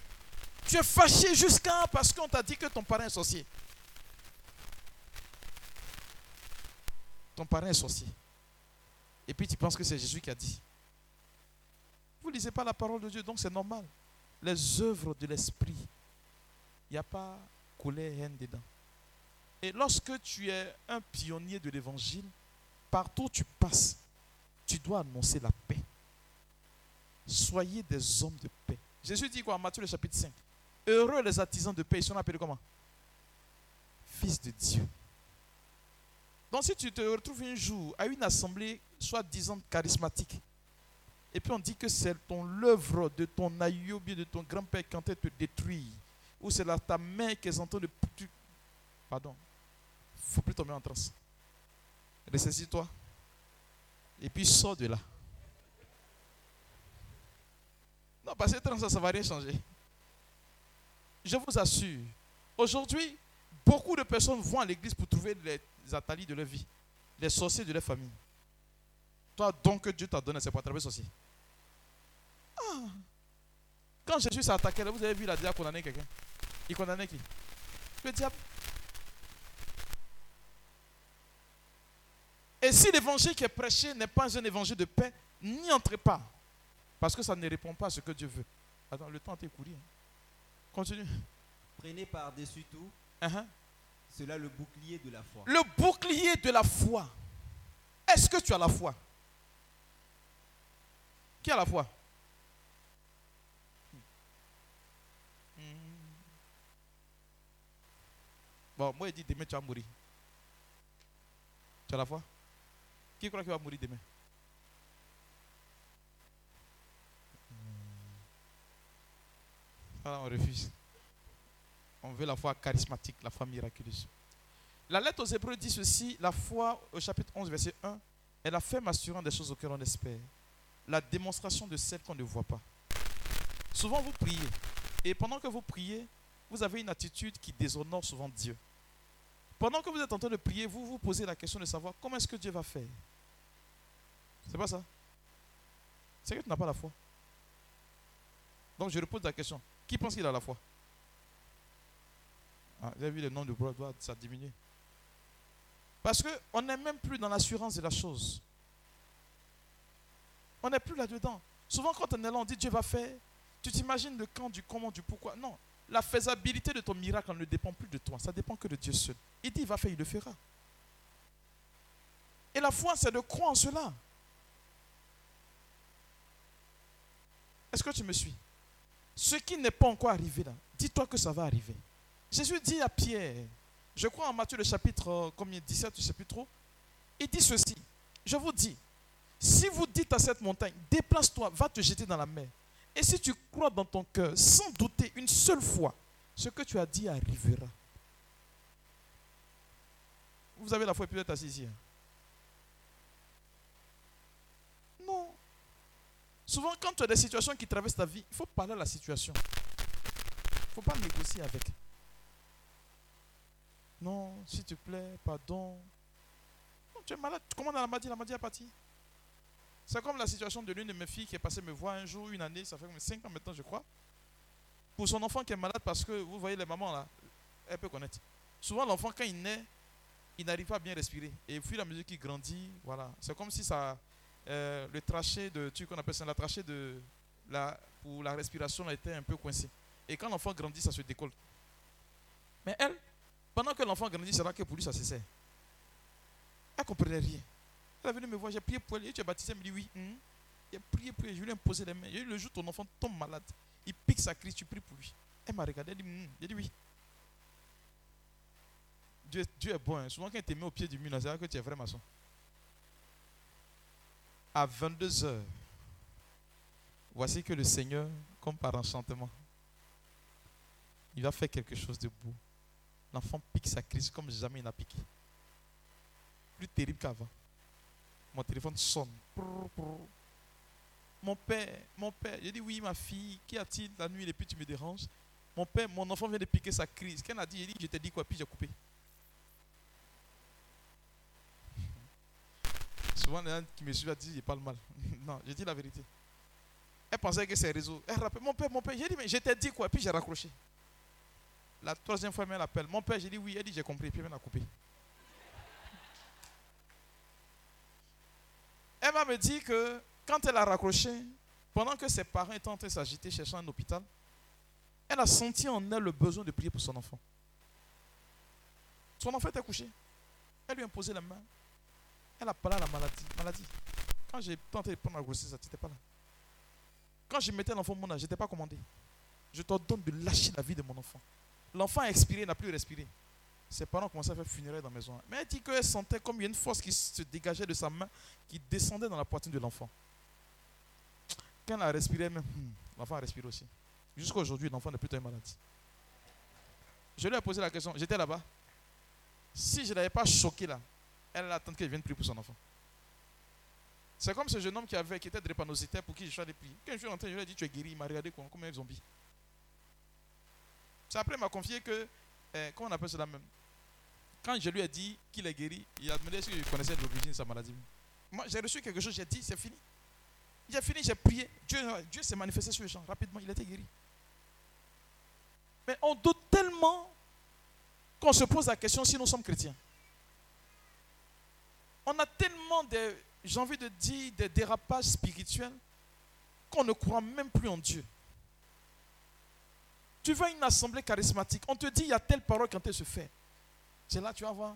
tu es fâché jusqu'à parce qu'on t'a dit que ton parent est sorcier. Ton parent est sorcier. Et puis tu penses que c'est Jésus qui a dit. Vous ne lisez pas la parole de Dieu, donc c'est normal. Les œuvres de l'esprit, il n'y a pas coulé haine dedans. Et lorsque tu es un pionnier de l'évangile, partout où tu passes, tu dois annoncer la paix. Soyez des hommes de paix. Jésus dit quoi en Matthieu le chapitre 5 Heureux les artisans de paix, ils sont appelés comment? Fils de Dieu. Donc si tu te retrouves un jour à une assemblée soi-disant charismatique, et puis on dit que c'est ton l'œuvre de ton aïeux ou bien de ton grand-père train de te détruire, ou c'est ta mère qui est en train de... Pardon. Il ne faut plus tomber en transe. Ressaisis-toi. Et puis sors de là. Non, parce que ça ne va rien changer. Je vous assure, aujourd'hui, beaucoup de personnes vont à l'église pour trouver les atalis de leur vie, les sorciers de leur famille. Toi, donc, Dieu t'a donné, c'est pour attraper sorcier. Ah. Quand Jésus s'est attaqué, vous avez vu la diable condamner quelqu'un. Il condamnait qui? Le diable. Et si l'évangile qui est prêché n'est pas un évangile de paix, n'y entrez pas. Parce que ça ne répond pas à ce que Dieu veut. Attends, le temps est couru. Continue. Prenez par-dessus tout uh-huh. cela le bouclier de la foi. Le bouclier de la foi. Est-ce que tu as la foi? Qui a la foi? Hmm. Bon, moi, il dit demain tu vas mourir. Tu as la foi? Qui croit qu'il va mourir demain? On refuse. On veut la foi charismatique, la foi miraculeuse. La lettre aux Hébreux dit ceci la foi, au chapitre 11, verset 1, est la ferme assurance des choses auxquelles on espère, la démonstration de celles qu'on ne voit pas. Souvent, vous priez, et pendant que vous priez, vous avez une attitude qui déshonore souvent Dieu. Pendant que vous êtes en train de prier, vous vous posez la question de savoir comment est-ce que Dieu va faire? C'est pas ça? C'est que tu n'as pas la foi. Donc je repose la question. Qui pense qu'il a la foi? Ah, Vous avez vu le nom de Broadway, ça diminue. Parce qu'on n'est même plus dans l'assurance de la chose. On n'est plus là-dedans. Souvent, quand on est là, on dit Dieu va faire. Tu t'imagines le quand, du comment, du pourquoi? Non. La faisabilité de ton miracle ne dépend plus de toi. Ça dépend que de Dieu seul. Il dit il va faire, il le fera. Et la foi, c'est de croire en cela. Est-ce que tu me suis? Ce qui n'est pas encore arrivé là, dis-toi que ça va arriver. Jésus dit à Pierre, je crois en Matthieu le chapitre euh, combien 17, je ne sais plus trop, il dit ceci, je vous dis, si vous dites à cette montagne, déplace-toi, va te jeter dans la mer, et si tu crois dans ton cœur, sans douter une seule fois, ce que tu as dit arrivera. Vous avez la foi peut-être assis ici. Hein? Non. Souvent, quand tu as des situations qui traversent ta vie, il faut parler à la situation. Il ne faut pas négocier avec. Non, s'il te plaît, pardon. tu es malade. Comment la maladie La maladie est partie. C'est comme la situation de l'une de mes filles qui est passée me voir un jour, une année, ça fait 5 ans maintenant, je crois. Pour son enfant qui est malade, parce que vous voyez les mamans là, elle peut connaître. Souvent, l'enfant, quand il naît, il n'arrive pas à bien respirer. Et puis la mesure qu'il grandit, voilà. C'est comme si ça, euh, le trachet de, tu qu'on appelle ça, la trachée de la, pour la respiration a été un peu coincée. Et quand l'enfant grandit, ça se décolle. Mais elle, Pendant que l'enfant grandit, c'est là que pour lui ça se. Elle ne comprenait rien. Elle est venue me voir, j'ai prié pour elle. Et tu es baptisé, elle me dit oui. Hum. A prié pour elle, je lui ai imposé les mains. J'ai le jour ton enfant tombe malade, il pique sa crise, tu pries pour lui. Elle m'a regardé, elle dit hum. J'ai dit oui. Dieu, est bon. hein. Souvent, quand il te met au pied du mur, c'est là que tu es vrai maçon. À 22 heures, voici que le Seigneur, comme par enchantement, il va faire quelque chose de beau. L'enfant pique sa crise comme jamais il n'a piqué. Plus terrible qu'avant. Mon téléphone sonne. Mon père, mon père, j'ai dit oui, ma fille, qu'y a-t-il? La nuit et puis tu me déranges Mon père, mon enfant vient de piquer sa crise. Qu'elle a dit? J'ai dit, je t'ai dit quoi? Puis j'ai coupé. Souvent, les gens qui me suivent disent, il mal. non, j'ai dit la vérité. Elle pensait que c'est réseau. Elle rappelle, mon père, mon père, j'ai dit, mais je t'ai dit quoi? Puis j'ai raccroché. La troisième fois, elle appelle. Mon père, j'ai dit oui. Elle dit, j'ai compris. Puis elle m'a coupé. Elle m'a dit que quand elle a raccroché, pendant que ses parents étaient en train de s'agiter cherchant un hôpital, elle a senti en elle le besoin de prier pour son enfant. Son enfant était couché. Elle lui a imposé la main. Elle a parlé à la maladie. maladie. Quand j'ai tenté de prendre la grossesse, tu n'étais pas là. Quand je mettais l'enfant au monde, je n'étais pas commandé. Je t'ordonne de lâcher la vie de mon enfant. L'enfant a expiré, n'a plus respiré. Ses parents commencé à faire funérailles dans la maison. Mais elle dit qu'elle sentait comme une force qui se dégageait de sa main, qui descendait dans la poitrine de l'enfant. Quand elle a respiré, hmm, l'enfant a respiré aussi. Jusqu'à aujourd'hui, l'enfant n'est plus une maladie. Je lui ai posé la question, j'étais là-bas. Si je ne l'avais pas choqué là, elle allait attendre que je vienne prier pour son enfant. C'est comme ce jeune homme qui, avait, qui était drépanocytaire pour qui je suis allé prier. Quand je suis rentré, je lui ai dit Tu es guéri. Il m'a regardé comme, comme un zombie. C'est après, il m'a confié que, eh, comment on appelle cela même? Quand je lui ai dit qu'il est guéri, il a demandé si je connaissais l'origine de sa maladie. Moi, j'ai reçu quelque chose, j'ai dit C'est fini. J'ai fini, j'ai prié. Dieu, Dieu s'est manifesté sur le champ. Rapidement, il était guéri. Mais on doute tellement qu'on se pose la question si nous sommes chrétiens. On a tellement j'ai envie de dire, des dérapages spirituels qu'on ne croit même plus en Dieu. Tu vas à une assemblée charismatique, on te dit il y a telle parole quand elle se fait. C'est là tu vas voir.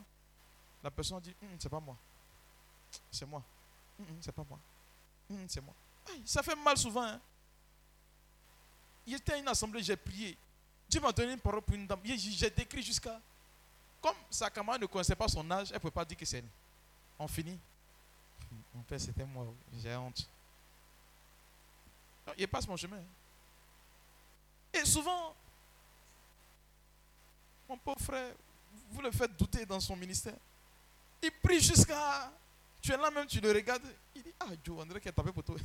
La personne dit Hum, c'est pas moi. C'est moi. Hum, hum, c'est pas moi. C'est moi. Ça fait mal souvent. Hein. Il était à une assemblée, j'ai prié. Dieu m'a donné une parole pour une dame. J'ai décrit jusqu'à. Comme sa camarade ne connaissait pas son âge, elle ne pouvait pas dire que c'est elle. On finit? Mon père, c'était moi. J'ai honte. Il passe mon chemin. Et souvent, mon pauvre frère, vous le faites douter dans son ministère. Il prie jusqu'à. Tu es là même, tu le regardes. Il dit Ah, Dieu, on dirait a tapé pour toi.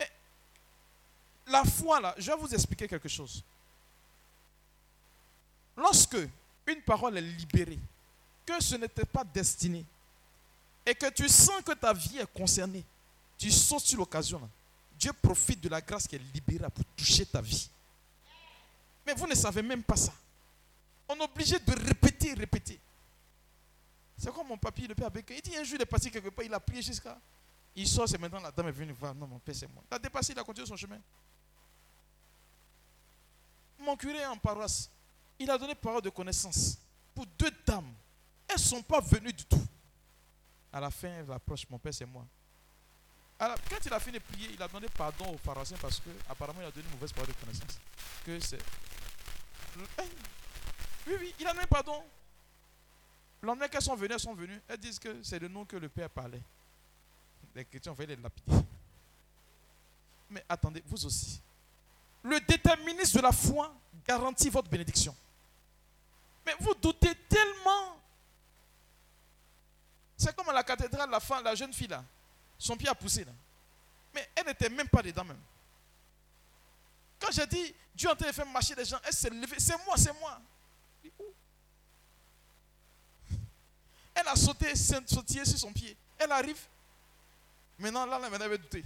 Et la foi, là, je vais vous expliquer quelque chose. Lorsque une parole est libérée, que ce n'était pas destiné, et que tu sens que ta vie est concernée, tu sautes sur l'occasion. Dieu profite de la grâce qui est libérée pour toucher ta vie. Mais vous ne savez même pas ça. On est obligé de répéter, répéter. C'est comme mon papy, le père avec Il dit un jour, il est parti quelque part, il a prié jusqu'à. Il sort, c'est maintenant la dame est venue voir. Non, mon père, c'est moi. Il a dépassé, il a continué son chemin. Mon curé en paroisse, il a donné parole de connaissance pour deux dames. Elles ne sont pas venues du tout. À la fin, elle approche, mon père, c'est moi. Alors, quand il a fini de prier, il a demandé pardon aux pharmaciens parce que apparemment il a donné une mauvaise parole de connaissance. Que c'est. Hey. Oui, oui, il a donné pardon. Le lendemain qu'elles sont venues, elles sont venues. Elles disent que c'est le nom que le Père parlait. Les chrétiens fait les lapider. Mais attendez, vous aussi. Le déterminisme de la foi garantit votre bénédiction. Mais vous doutez tellement. C'est comme à la cathédrale, la, la jeune fille là. Son pied a poussé là. Mais elle n'était même pas dedans même. Quand j'ai dit, Dieu est en train de faire marcher des gens, elle s'est levée. C'est moi, c'est moi. Je dis, Elle a sauté, sautillé sur son pied. Elle arrive. Maintenant, là, elle va douter.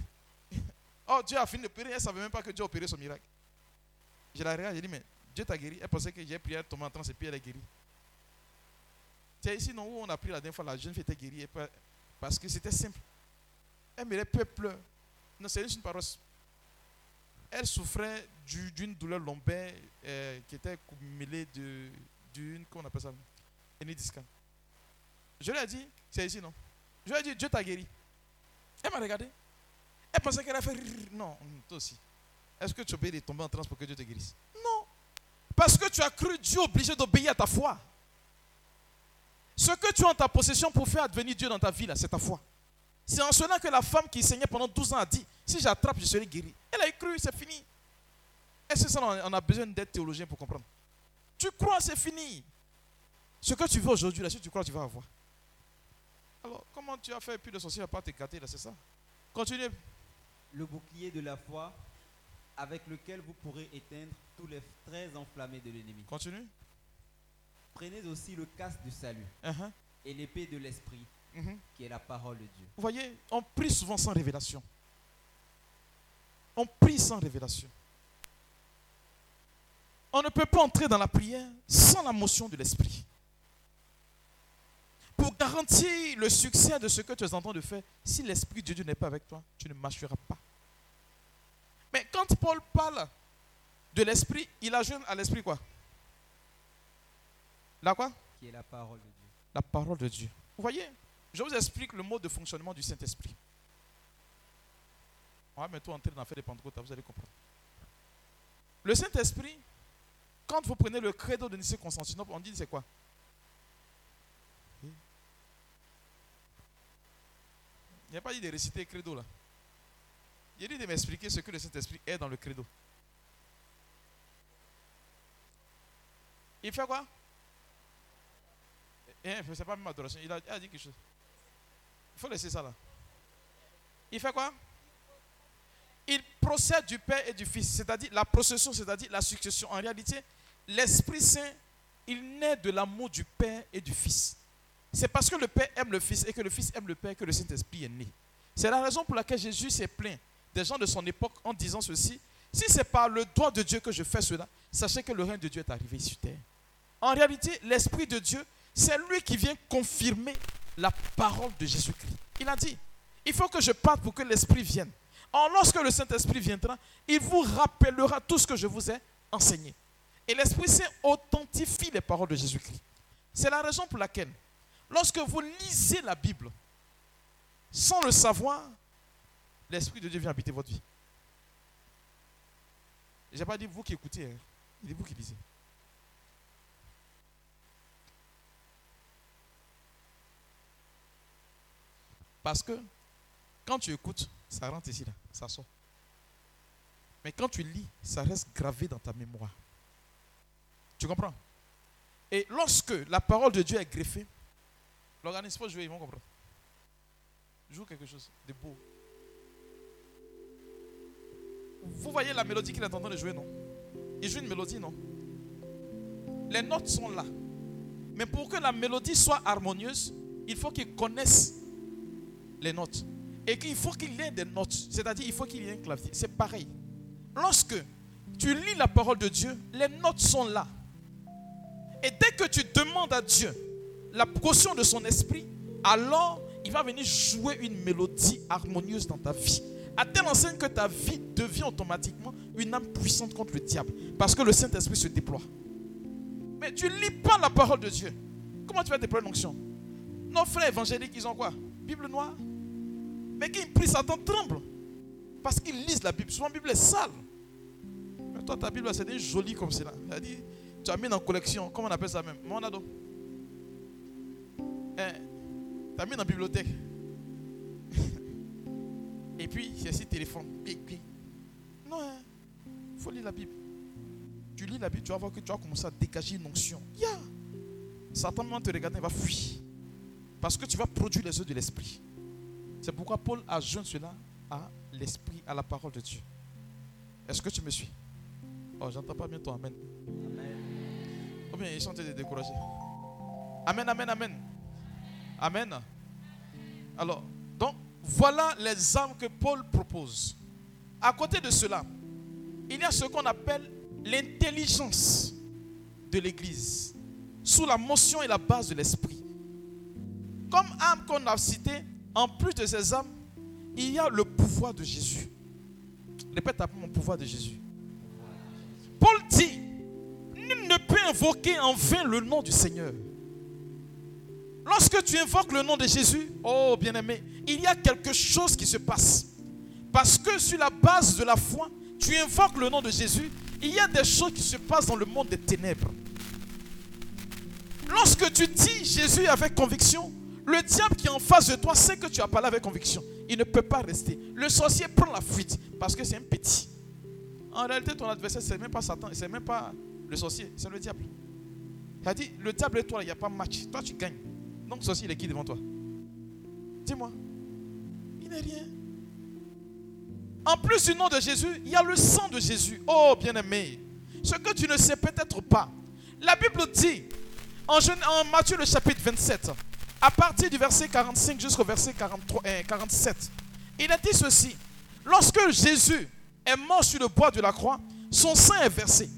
Oh, Dieu a fini de opérer. Elle ne savait même pas que Dieu a opéré son miracle. Je la regarde, j'ai dit, mais Dieu t'a guéri. Elle pensait que j'ai prié, elle tombait en transe et puis elle est guérie. C'est ici non, où on a pris la dernière fois, la jeune fille était guérie. Parce que c'était simple. Elle me peuple. Non, c'est juste une paroisse. elle souffrait du- d'une douleur lombaire euh, qui était mêlée d'une, comment on appelle ça? Discale. Je lui ai dit, c'est ici, non? Je lui ai dit, Dieu t'a guéri. Elle m'a regardé. Elle pensait qu'elle a fait rire. Non, hum, toi aussi. Est-ce que tu obéis de tomber en transe pour que Dieu te guérisse? Non. Parce que tu as cru Dieu obligé d'obéir à ta foi. Ce que tu as en ta possession pour faire advenir Dieu dans ta vie, c'est ta foi. C'est en cela que la femme qui saignait pendant 12 ans a dit, si j'attrape, je serai guéri. Elle a cru, c'est fini. Est-ce que ça, on a besoin d'être théologien pour comprendre? Tu crois, c'est fini. Ce que tu veux aujourd'hui, là, si tu crois, tu vas avoir. Alors, comment tu as fait plus de sorcier à pas te gâter, là, c'est ça? Continue. Le bouclier de la foi avec lequel vous pourrez éteindre tous les traits enflammés de l'ennemi. Continue. Prenez aussi le casque du salut Uh-huh. et l'épée de l'esprit Mhm. qui est la parole de Dieu. Vous voyez, on prie souvent sans révélation. On prie sans révélation. On ne peut pas entrer dans la prière sans la motion de l'esprit. Pour garantir le succès de ce que tu es en train de faire, si l'esprit de Dieu n'est pas avec toi, tu ne marcheras pas. Mais quand Paul parle de l'esprit, il ajoute à l'esprit quoi? La quoi? Qui est la parole de Dieu. la parole de Dieu. Vous voyez, je vous explique le mode de fonctionnement du Saint-Esprit. On va bientôt entrer dans l'affaire des Pentecôtes, vous allez comprendre. Le Saint-Esprit, quand vous prenez le credo de Nicée-Constantinople, on dit c'est quoi? Il n'y a pas dit de réciter le credo là. Il a dit de m'expliquer ce que le Saint-Esprit est dans le credo. Il fait quoi? Eh, c'est pas même adoration. Il il a dit quelque chose. Il faut laisser ça là. Il fait quoi? Il procède du Père et du Fils. C'est-à-dire la procession, c'est-à-dire la succession. En réalité, l'Esprit Saint, il naît de l'amour du Père et du Fils. C'est parce que le Père aime le Fils et que le Fils aime le Père que le Saint-Esprit est né. C'est la raison pour laquelle Jésus s'est plaint des gens de son époque en disant ceci. Si c'est par le droit de Dieu que je fais cela, sachez que le règne de Dieu est arrivé sur terre. En réalité, l'Esprit de Dieu, c'est lui qui vient confirmer la parole de Jésus-Christ. Il a dit, il faut que je parte pour que l'Esprit vienne. Or, lorsque le Saint-Esprit viendra, il vous rappellera tout ce que je vous ai enseigné. Et l'Esprit Saint authentifie les paroles de Jésus-Christ. C'est la raison pour laquelle, lorsque vous lisez la Bible, sans le savoir, l'Esprit de Dieu vient habiter votre vie. Je n'ai pas dit vous qui écoutez, hein. il dit vous qui lisez. Parce que quand tu écoutes, ça rentre ici, là, ça sort. Mais quand tu lis, ça reste gravé dans ta mémoire. Tu comprends? Et lorsque la parole de Dieu est greffée, l'organisme peut jouer, ils vont comprendre. Joue quelque chose de beau. Vous voyez la mélodie qu'il est en train de jouer, non? Il joue une mélodie, non? Les notes sont là. Mais pour que la mélodie soit harmonieuse, il faut qu'il connaisse les notes. Et qu'il faut qu'il y ait des notes. C'est-à-dire, il faut qu'il y ait un clavier. C'est pareil. Lorsque tu lis la parole de Dieu, les notes sont là. Et dès que tu demandes à Dieu la caution de son esprit, alors il va venir jouer une mélodie harmonieuse dans ta vie. À telle enseigne que ta vie devient automatiquement une âme puissante contre le diable. Parce que le Saint-Esprit se déploie. Mais tu ne lis pas la parole de Dieu. Comment tu vas déployer l'onction? Nos frères évangéliques, ils ont quoi? Bible noire mais qui prie, Satan tremble. Parce qu'ils lisent la Bible. Souvent, la Bible est sale. Mais toi, ta Bible, c'est des jolies comme cela. Tu as mis dans collection. Comment on appelle ça même? Monado. Hein? Tu as mis dans la bibliothèque. Et puis, c'est si téléphone. Non, il hein? faut lire la Bible. Tu lis la Bible, tu vas voir que tu vas commencer à dégager une onction. Ya! Satan, va te regarder, il va fuir. Parce que tu vas produire les œufs de l'esprit. C'est pourquoi Paul a joint cela à l'esprit, à la parole de Dieu. Est-ce que tu me suis? Oh, j'entends pas bien ton Amen. Amen. Ou bien ils sont de décourager. Amen, Amen, Amen. Amen. Alors, donc, voilà les armes que Paul propose. À côté de cela, il y a ce qu'on appelle l'intelligence de l'Église, sous la motion et la base de l'Esprit. Comme âme qu'on a cité, en plus de ces âmes, il y a le pouvoir de Jésus. Répète après mon pouvoir de Jésus. Paul dit, nul ne peut invoquer en vain le nom du Seigneur. Lorsque tu invoques le nom de Jésus, oh bien-aimé, il y a quelque chose qui se passe. Parce que sur la base de la foi, tu invoques le nom de Jésus, il y a des choses qui se passent dans le monde des ténèbres. Lorsque tu dis Jésus avec conviction, le diable qui est en face de toi sait que tu as parlé avec conviction. Il ne peut pas rester. Le sorcier prend la fuite parce que c'est un petit. En réalité, ton adversaire, ce n'est même pas Satan, ce n'est même pas le sorcier, c'est le diable. Il a dit, le diable et toi, il n'y a pas match. Toi, tu gagnes. Donc, le sorcier, il est qui devant toi? Dis-moi. Il n'est rien. En plus du nom de Jésus, il y a le sang de Jésus. Oh, bien-aimé. Ce que tu ne sais peut-être pas. La Bible dit, en, Matthieu le chapitre 27, à partir du verset 45 jusqu'au verset 43, 47, euh, il a dit ceci. Lorsque Jésus est mort sur le bois de la croix, son sang est versé.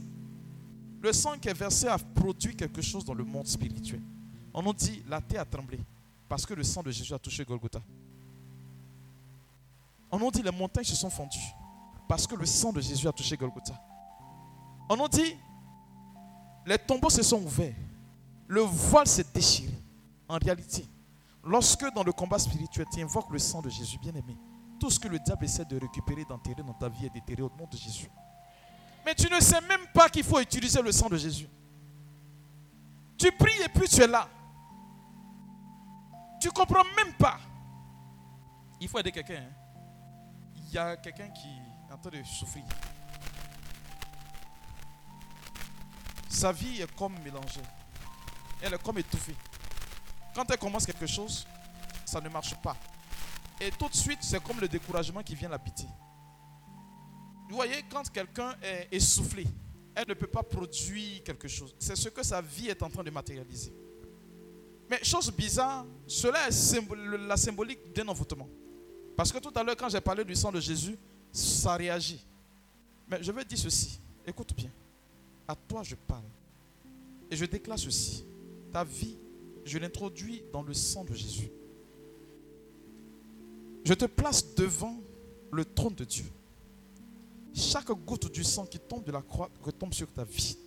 Le sang qui est versé a produit quelque chose dans le monde spirituel. On nous dit, la terre a tremblé parce que le sang de Jésus a touché Golgotha. On nous dit, les montagnes se sont fendues parce que le sang de Jésus a touché Golgotha. On nous dit, les tombeaux se sont ouverts le voile s'est déchiré. En réalité, lorsque dans le combat spirituel, tu invoques le sang de Jésus, bien-aimé, tout ce que le diable essaie de récupérer, d'enterrer dans ta vie est déterré au nom de Jésus. Mais tu ne sais même pas qu'il faut utiliser le sang de Jésus. Tu pries et puis tu es là. Tu ne comprends même pas. Il faut aider quelqu'un. Hein. Il y a quelqu'un qui est en train de souffrir. Sa vie est comme mélangée elle est comme étouffée. Quand elle commence quelque chose, ça ne marche pas. Et tout de suite, c'est comme le découragement qui vient l'habiter. Vous voyez, quand quelqu'un est essoufflé, elle ne peut pas produire quelque chose. C'est ce que sa vie est en train de matérialiser. Mais chose bizarre, cela est la symbolique d'un envoûtement. Parce que tout à l'heure, quand j'ai parlé du sang de Jésus, ça réagit. Mais je veux dire ceci. Écoute bien. À toi, je parle. Et je déclare ceci ta vie, je l'introduis dans le sang de Jésus. Je te place devant le trône de Dieu. Chaque goutte du sang qui tombe de la croix retombe sur ta vie.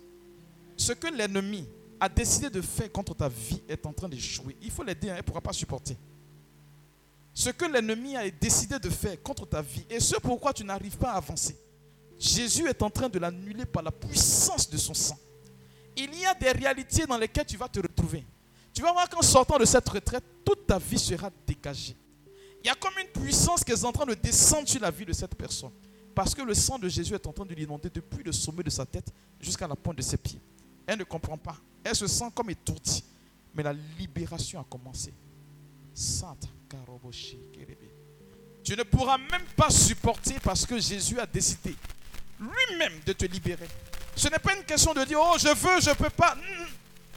Ce que l'ennemi a décidé de faire contre ta vie est en train d'échouer. Il faut l'aider, hein, elle ne pourra pas supporter. Ce que l'ennemi a décidé de faire contre ta vie et ce pourquoi tu n'arrives pas à avancer, Jésus est en train de l'annuler par la puissance de son sang il y a des réalités dans lesquelles tu vas te retrouver. Tu vas voir qu'en sortant de cette retraite, toute ta vie sera dégagée. Il y a comme une puissance qui est en train de descendre sur la vie de cette personne. Parce que le sang de Jésus est en train de l'inonder depuis le sommet de sa tête jusqu'à la pointe de ses pieds. Elle ne comprend pas. Elle se sent comme étourdie. Mais la libération a commencé. Tu ne pourras même pas supporter parce que Jésus a décidé lui-même de te libérer. Ce n'est pas une question de dire, oh, je veux, je ne peux pas.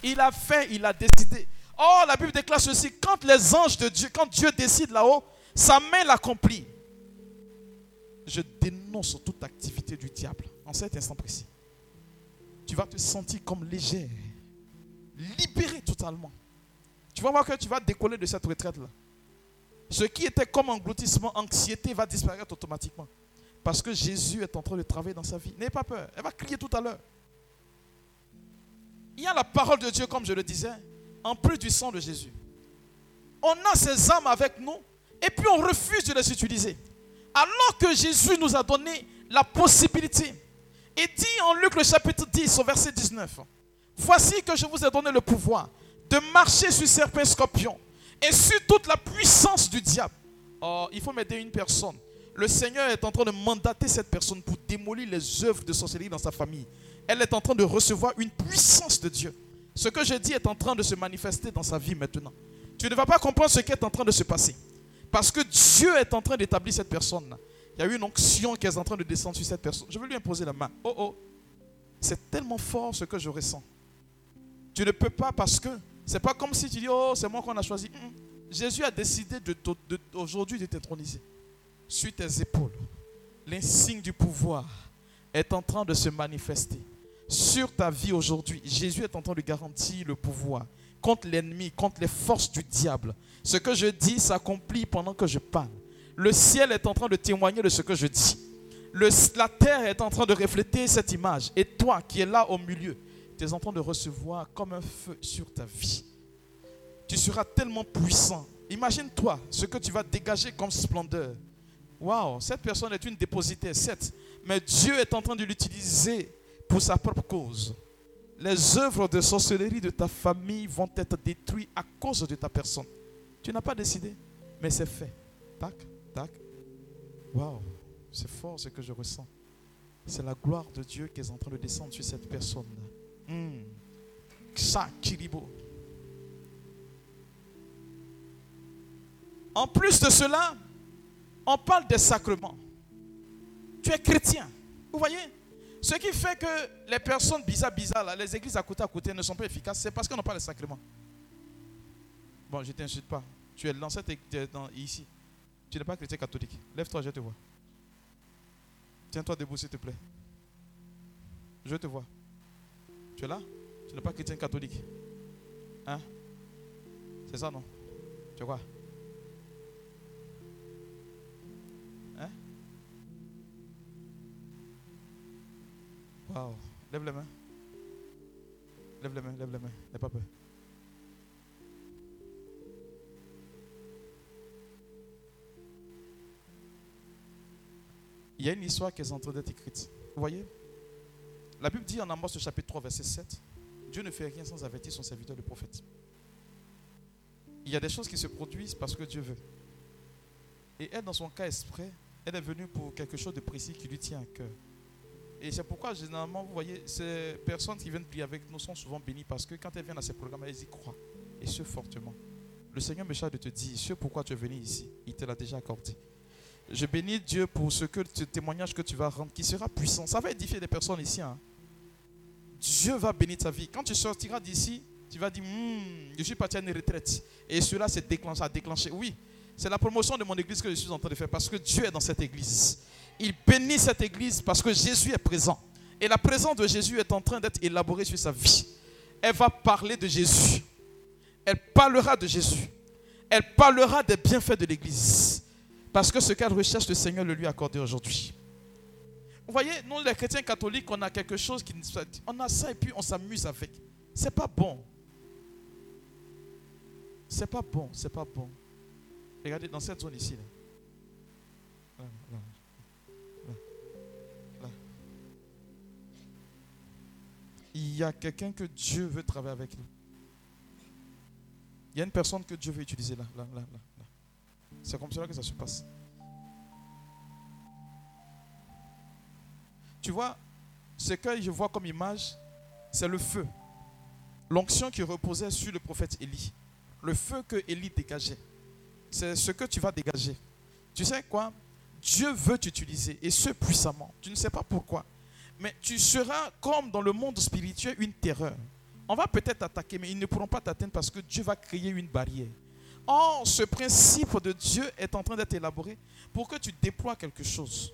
Il a fait, il a décidé. Oh, la Bible déclare ceci, quand les anges de Dieu, quand Dieu décide là-haut, sa main l'accomplit. Je dénonce toute activité du diable en cet instant précis. Tu vas te sentir comme légère, libéré totalement. Tu vas voir que tu vas décoller de cette retraite-là. Ce qui était comme engloutissement, anxiété va disparaître automatiquement. Parce que Jésus est en train de travailler dans sa vie. N'ayez pas peur. Elle va crier tout à l'heure. Il y a la parole de Dieu, comme je le disais, en plus du sang de Jésus. On a ces âmes avec nous et puis on refuse de les utiliser. Alors que Jésus nous a donné la possibilité. Et dit en Luc le chapitre 10 au verset 19, Voici que je vous ai donné le pouvoir de marcher sur serpents scorpions et sur toute la puissance du diable. Oh, il faut m'aider une personne le Seigneur est en train de mandater cette personne pour démolir les œuvres de sorcellerie dans sa famille. Elle est en train de recevoir une puissance de Dieu. Ce que je dis est en train de se manifester dans sa vie maintenant. Tu ne vas pas comprendre ce qui est en train de se passer. Parce que Dieu est en train d'établir cette personne-là. Il y a eu une onction qui est en train de descendre sur cette personne. Je vais lui imposer la main. Oh oh. C'est tellement fort ce que je ressens. Tu ne peux pas parce que c'est pas comme si tu dis oh c'est moi qu'on a choisi. Jésus a décidé aujourd'hui de t'introniser sur tes épaules, l'insigne du pouvoir est en train de se manifester. Sur ta vie aujourd'hui, Jésus est en train de garantir le pouvoir contre l'ennemi, contre les forces du diable. Ce que je dis s'accomplit pendant que je parle. Le ciel est en train de témoigner de ce que je dis. La terre est en train de refléter cette image. Et toi qui es là au milieu, tu es en train de recevoir comme un feu sur ta vie. Tu seras tellement puissant. Imagine-toi ce que tu vas dégager comme splendeur. Waouh, cette personne est une dépositaire, certes, mais Dieu est en train de l'utiliser pour sa propre cause. Les œuvres de sorcellerie de ta famille vont être détruites à cause de ta personne. Tu n'as pas décidé, mais c'est fait. Tac, tac. Waouh, c'est fort ce que je ressens. C'est la gloire de Dieu qui est en train de descendre sur cette personne. Hmm. Kiribo. En plus de cela, on parle des sacrements. Tu es chrétien. Vous voyez? Ce qui fait que les personnes bizarres, bizarres, les églises à côté à côté ne sont pas efficaces, c'est parce qu'on n'a pas les sacrements. Bon, je ne t'insulte pas. Tu es dans cette ici. Tu n'es pas chrétien catholique. Lève-toi, je te vois. Tiens-toi debout, s'il te plaît. Je te vois. Tu es là? Tu n'es pas chrétien catholique. Hein? C'est ça, non? Tu vois? Waouh. Lève les mains. Lève les mains, lève les mains. N'aie pas peur. Il y a une histoire qui est en train d'être écrite. Vous voyez? La Bible dit en Amos chapitre 3, verset 7, Dieu ne fait rien sans avertir son serviteur le prophète. Il y a des choses qui se produisent parce que Dieu veut. Et elle, dans son cas exprès, elle est venue pour quelque chose de précis qui lui tient à cœur. Et c'est pourquoi, généralement, vous voyez, ces personnes qui viennent prier avec nous sont souvent bénies parce que quand elles viennent à ces programmes, elles y croient. Et ce, fortement. Le Seigneur me charge de te dire, ce pourquoi tu es venu ici, il te l'a déjà accordé. Je bénis Dieu pour ce, que, ce témoignage que tu vas rendre, qui sera puissant. Ça va édifier des personnes ici. hein. Dieu va bénir ta vie. Quand tu sortiras d'ici, tu vas dire, Hmm, je suis parti à une retraite. Et cela s'est déclenché, a déclenché. Oui, c'est la promotion de mon église que je suis en train de faire parce que Dieu est dans cette église. Il bénit cette église parce que Jésus est présent. Et la présence de Jésus est en train d'être élaborée sur sa vie. Elle va parler de Jésus. Elle parlera de Jésus. Elle parlera des bienfaits de l'église. Parce que ce qu'elle recherche, le Seigneur le lui a accordé aujourd'hui. Vous voyez, nous les chrétiens catholiques, on a quelque chose qui. On a ça et puis on s'amuse avec. C'est pas bon. C'est pas bon, c'est pas bon. Regardez dans cette zone ici. Là. Là, Il y a quelqu'un que Dieu veut travailler avec nous. Il y a une personne que Dieu veut utiliser là, là, là, là. là. C'est comme cela que ça se passe. Tu vois, ce que je vois comme image, c'est le feu. L'onction qui reposait sur le prophète Élie. Le feu que Élie dégageait. C'est ce que tu vas dégager. Tu sais quoi? Dieu veut t'utiliser et ce puissamment. Tu ne sais pas pourquoi. Mais tu seras comme dans le monde spirituel une terreur. On va peut-être t'attaquer, mais ils ne pourront pas t'atteindre parce que Dieu va créer une barrière. Or, ce principe de Dieu est en train d'être élaboré pour que tu déploies quelque chose.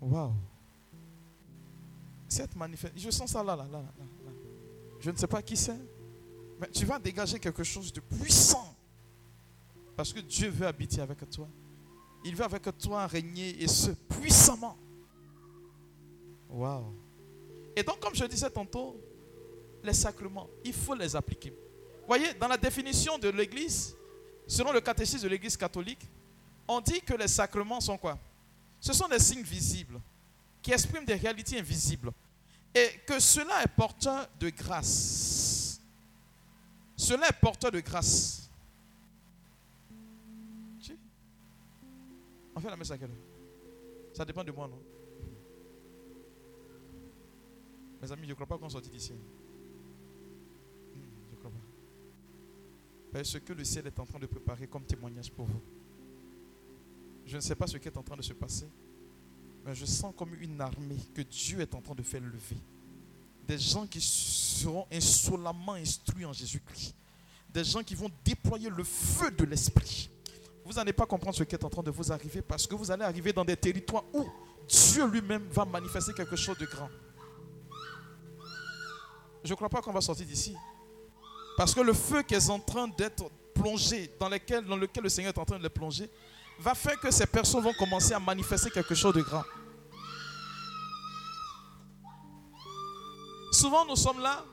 Waouh. Cette manifestation, je sens ça là, là, là, là, là. Je ne sais pas qui c'est, mais tu vas dégager quelque chose de puissant. Parce que Dieu veut habiter avec toi. Il veut avec toi régner et ce puissamment. Waouh. Et donc, comme je disais tantôt, les sacrements, il faut les appliquer. Voyez, dans la définition de l'Église, selon le catéchisme de l'Église catholique, on dit que les sacrements sont quoi? Ce sont des signes visibles qui expriment des réalités invisibles. Et que cela est porteur de grâce. Cela est porteur de grâce. On fait la messe à quelle Ça dépend de moi, non? Mes amis, je ne crois pas qu'on sortit d'ici. Hmm, Je ne crois pas. Parce que le ciel est en train de préparer comme témoignage pour vous. Je ne sais pas ce qui est en train de se passer, mais je sens comme une armée que Dieu est en train de faire lever. Des gens qui seront insolemment instruits en Jésus-Christ. Des gens qui vont déployer le feu de l'Esprit. Vous n'allez pas comprendre ce qui est en train de vous arriver parce que vous allez arriver dans des territoires où Dieu lui-même va manifester quelque chose de grand. Je ne crois pas qu'on va sortir d'ici. Parce que le feu qui est en train d'être plongé, dans lequel, dans lequel le Seigneur est en train de le plonger, va faire que ces personnes vont commencer à manifester quelque chose de grand. Souvent, nous sommes là.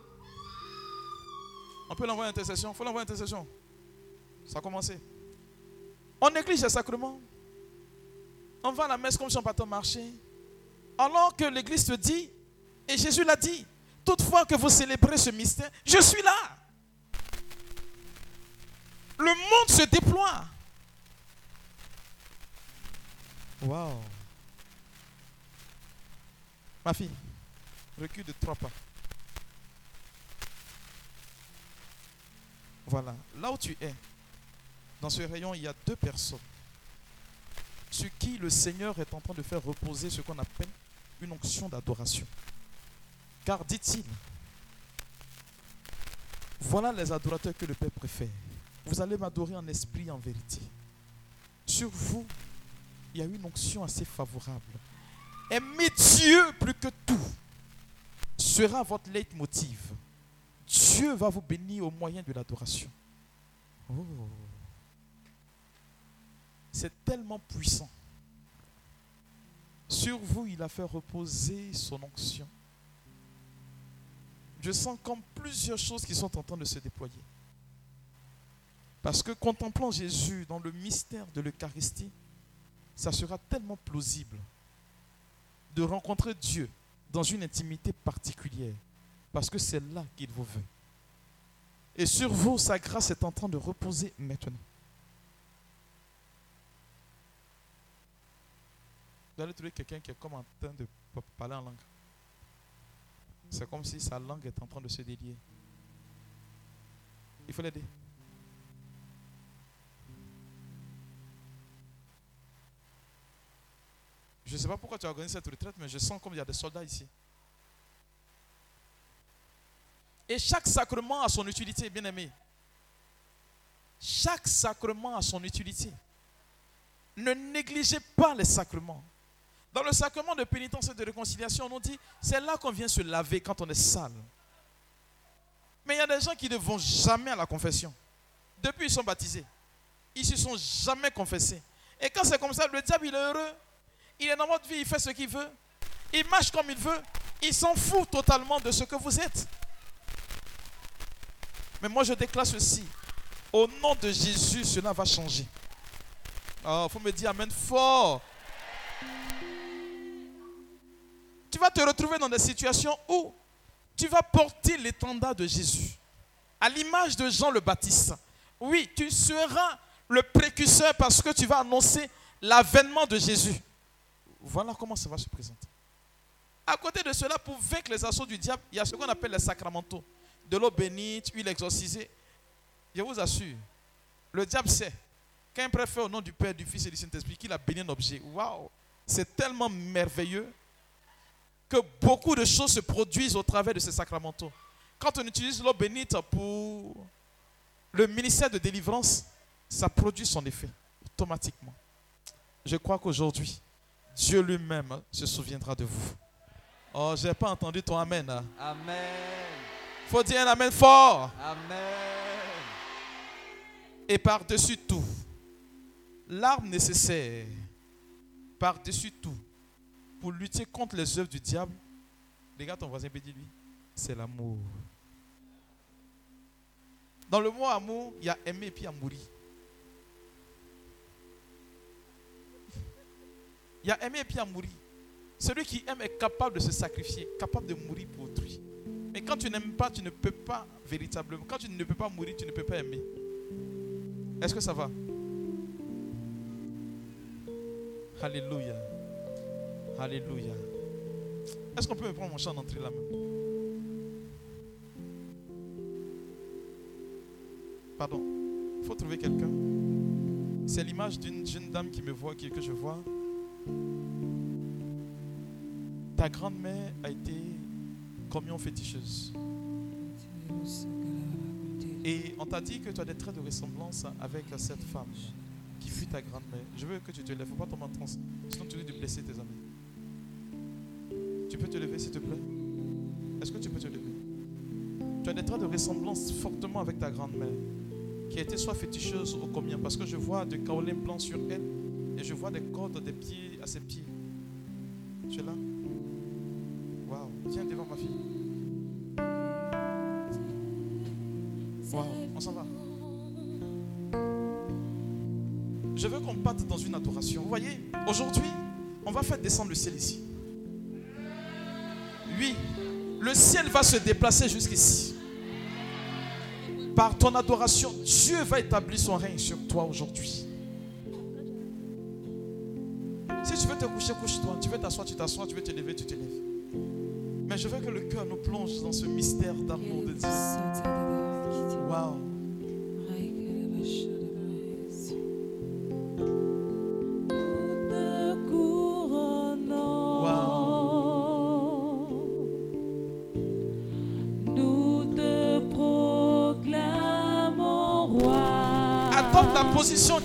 On peut l'envoyer en intercession. Il faut l'envoyer en intercession. Ça a commencé. On néglige les sacrements. On va à la messe comme si on partait marché. Alors que l'Église te dit, et Jésus l'a dit, toutefois que vous célébrez ce mystère, je suis là. Le monde se déploie. Waouh. Ma fille, recule de trois pas. Voilà, là où tu es, dans ce rayon, il y a deux personnes sur qui le Seigneur est en train de faire reposer ce qu'on appelle une onction d'adoration. Car dit-il, voilà les adorateurs que le Père préfère. Vous allez m'adorer en esprit et en vérité. Sur vous, il y a une onction assez favorable. Aimer Dieu plus que tout sera votre leitmotiv. Dieu va vous bénir au moyen de l'adoration. Oh. C'est tellement puissant. Sur vous, il a fait reposer son onction. Je sens comme plusieurs choses qui sont en train de se déployer. Parce que contemplant Jésus dans le mystère de l'Eucharistie, ça sera tellement plausible de rencontrer Dieu dans une intimité particulière. Parce que c'est là qu'il vous veut. Et sur vous, sa grâce est en train de reposer maintenant. Vous allez trouver quelqu'un qui est comme en train de parler en langue. C'est comme si sa langue est en train de se délier. Il faut l'aider. Je ne sais pas pourquoi tu as organisé cette retraite, mais je sens comme il y a des soldats ici. Et chaque sacrement a son utilité, bien aimé. Chaque sacrement a son utilité. Ne négligez pas les sacrements. Dans le sacrement de pénitence et de réconciliation, on dit, c'est là qu'on vient se laver quand on est sale. Mais il y a des gens qui ne vont jamais à la confession. Depuis ils sont baptisés. Ils ne se sont jamais confessés. Et quand c'est comme ça, le diable, il est heureux. Il est dans votre vie, il fait ce qu'il veut. Il marche comme il veut. Il s'en fout totalement de ce que vous êtes. Mais moi, je déclare ceci. Au nom de Jésus, cela va changer. Il oh, faut me dire Amen fort. Tu vas te retrouver dans des situations où tu vas porter l'étendard de Jésus. À l'image de Jean le Baptiste. Oui, tu seras le précurseur parce que tu vas annoncer l'avènement de Jésus. Voilà comment ça va se présenter. À côté de cela, pour vaincre les assauts du diable, il y a ce qu'on appelle les sacramentaux. De l'eau bénite, huile exorcisée. Je vous assure, le diable sait. Quand il préfère au nom du Père, du Fils et du Saint-Esprit qu'il a béni un objet, waouh, c'est tellement merveilleux que beaucoup de choses se produisent au travers de ces sacramentaux. Quand on utilise l'eau bénite pour le ministère de délivrance, ça produit son effet automatiquement. Je crois qu'aujourd'hui, Dieu lui-même se souviendra de vous. Oh, j'ai pas entendu ton Amen. Hein. Amen. Faut dire un Amen fort. Amen. Et par-dessus tout, l'arme nécessaire, par-dessus tout, pour lutter contre les œuvres du diable, regarde ton voisin et dis-lui, c'est l'amour. Dans le mot amour, il y a aimer et puis mourir. Il y a aimer et puis mourir. Celui qui aime est capable de se sacrifier, capable de mourir pour autrui. Mais quand tu n'aimes pas, tu ne peux pas véritablement. Quand tu ne peux pas mourir, tu ne peux pas aimer. Est-ce que ça va? Alléluia. Alléluia. Est-ce qu'on peut me prendre mon chant d'entrée là même Pardon. Il faut trouver quelqu'un. C'est l'image d'une jeune dame qui me voit, que je vois. Ta grand-mère a été communion féticheuse. Et on t'a dit que tu as des traits de ressemblance avec cette femme qui fut ta grand-mère. Je veux que tu te lèves. Faut pas tomber en transe. Sinon, tu risques de blesser tes amis. Tu peux te lever, s'il te plaît? Est-ce que tu peux te lever? Tu as des traits de ressemblance fortement avec ta grand-mère qui a été soit féticheuse ou combien Parce que je vois de kaolin blanc sur elle Et je vois des cordes des pieds à ses pieds. Tu es là? Waouh. Viens devant ma fille. Waouh. On s'en va. Je veux qu'on parte dans une adoration. Vous voyez, aujourd'hui, on va faire descendre le ciel ici. Ciel va se déplacer jusqu'ici. Par ton adoration, Dieu va établir son règne sur toi aujourd'hui. Si tu veux te coucher, couche-toi. Tu veux t'asseoir, tu t'assois. Tu veux te lever, tu te lèves. Mais je veux que le cœur nous plonge dans ce mystère d'amour de Dieu. Waouh. Position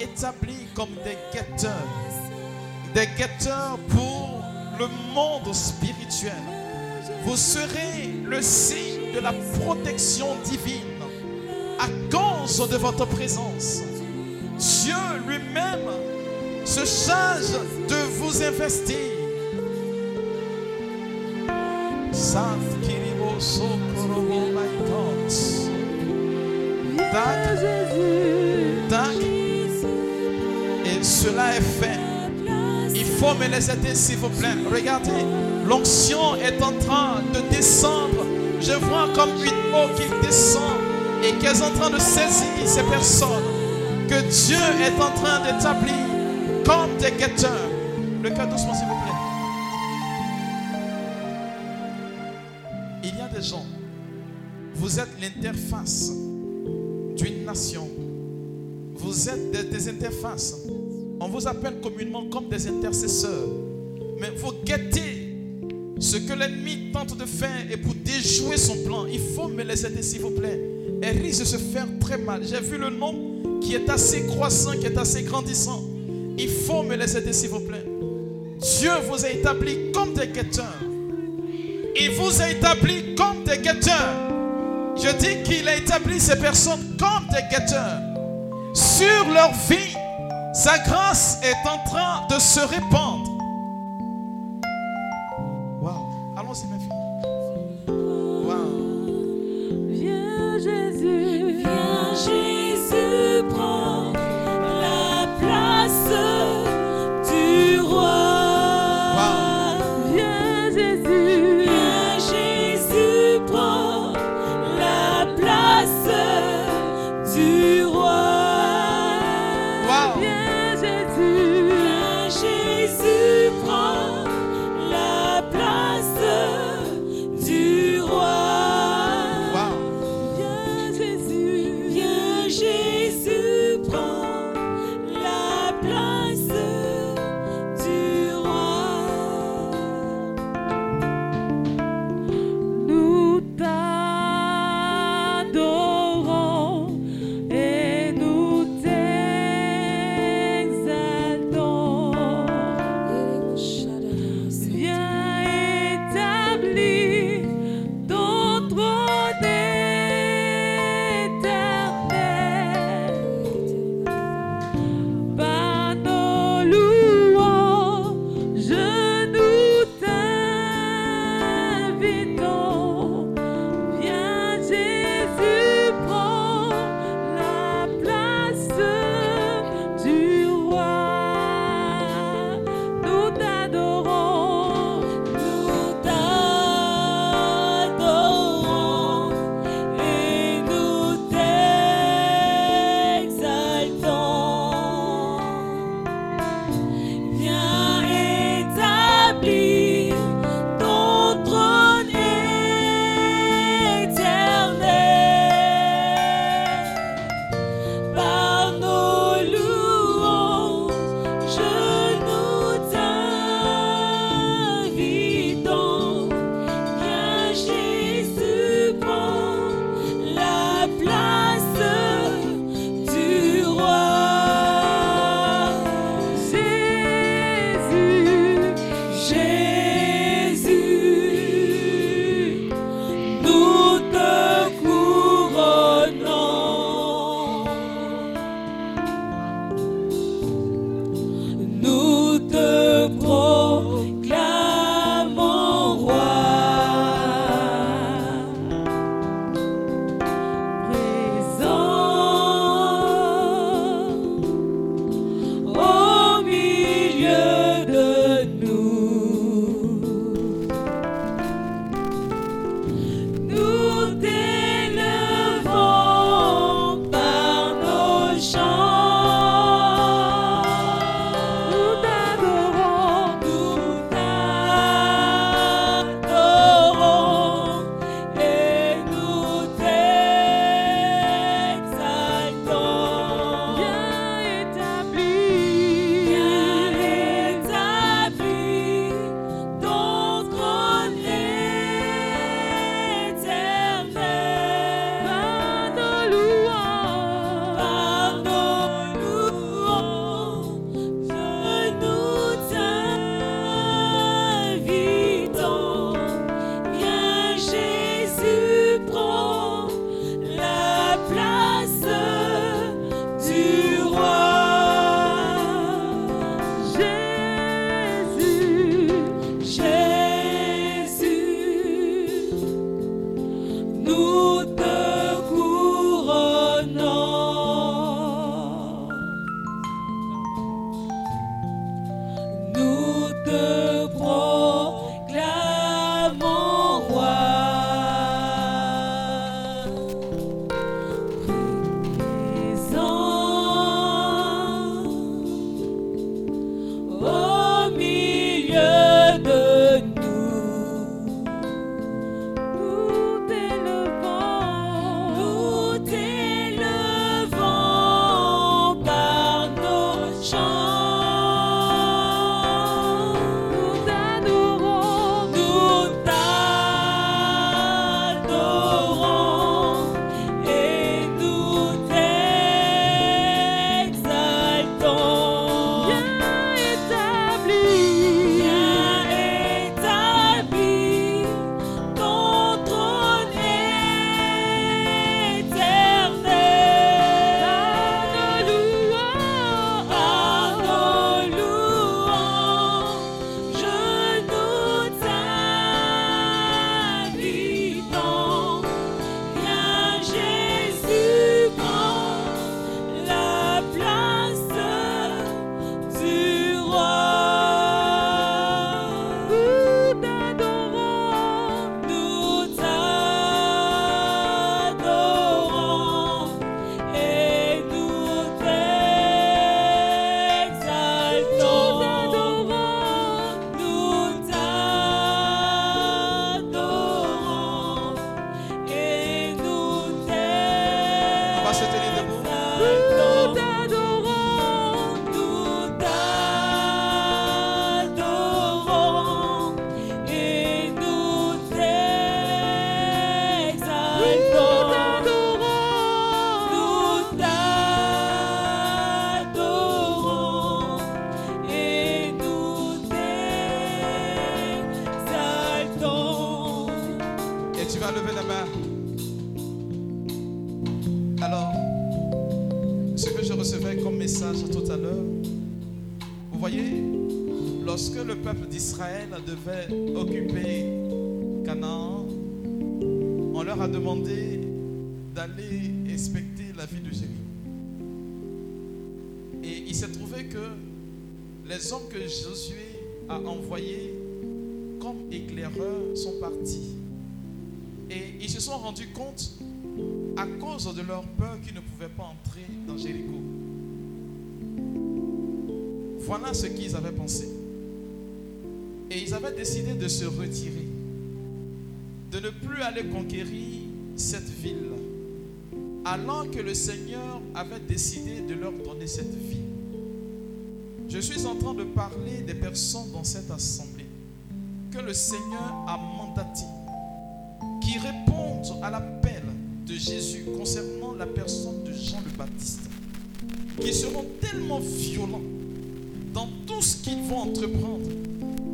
établis comme des guetteurs. Des guetteurs pour le monde spirituel. Vous serez le signe de la protection divine à cause de votre présence. Dieu lui-même se charge de vous investir. Me les aider, s'il vous plaît. Regardez, l'onction est en train de descendre. Je vois comme une eau qui descend et qu'elle est en train de saisir ces personnes que Dieu est en train d'établir comme des guetteurs. Le cas doucement, s'il vous plaît. Il y a des gens, vous êtes l'interface d'une nation. Vous êtes des interfaces. On vous appelle communément comme des intercesseurs. Mais vous guettez ce que l'ennemi tente de faire et pour déjouer son plan. Il faut me les aider, s'il vous plaît. Elle risque de se faire très mal. J'ai vu le nombre qui est assez croissant, qui est assez grandissant. Il faut me les aider, s'il vous plaît. Dieu vous a établi comme des guetteurs. Il vous a établi comme des guetteurs. Je dis qu'il a établi ces personnes comme des guetteurs. Sur leur vie, sa grâce est en train de se répandre. A envoyés comme éclaireurs sont partis. Et ils se sont rendus compte, à cause de leur peur, qu'ils ne pouvaient pas entrer dans Jéricho. Voilà ce qu'ils avaient pensé. Et ils avaient décidé de se retirer, de ne plus aller conquérir cette ville, alors que le Seigneur avait décidé de leur donner cette ville. Je suis en train de parler des personnes cette assemblée que le Seigneur a mandaté qui répondent à l'appel de Jésus concernant la personne de Jean le Baptiste, qui seront tellement violents dans tout ce qu'ils vont entreprendre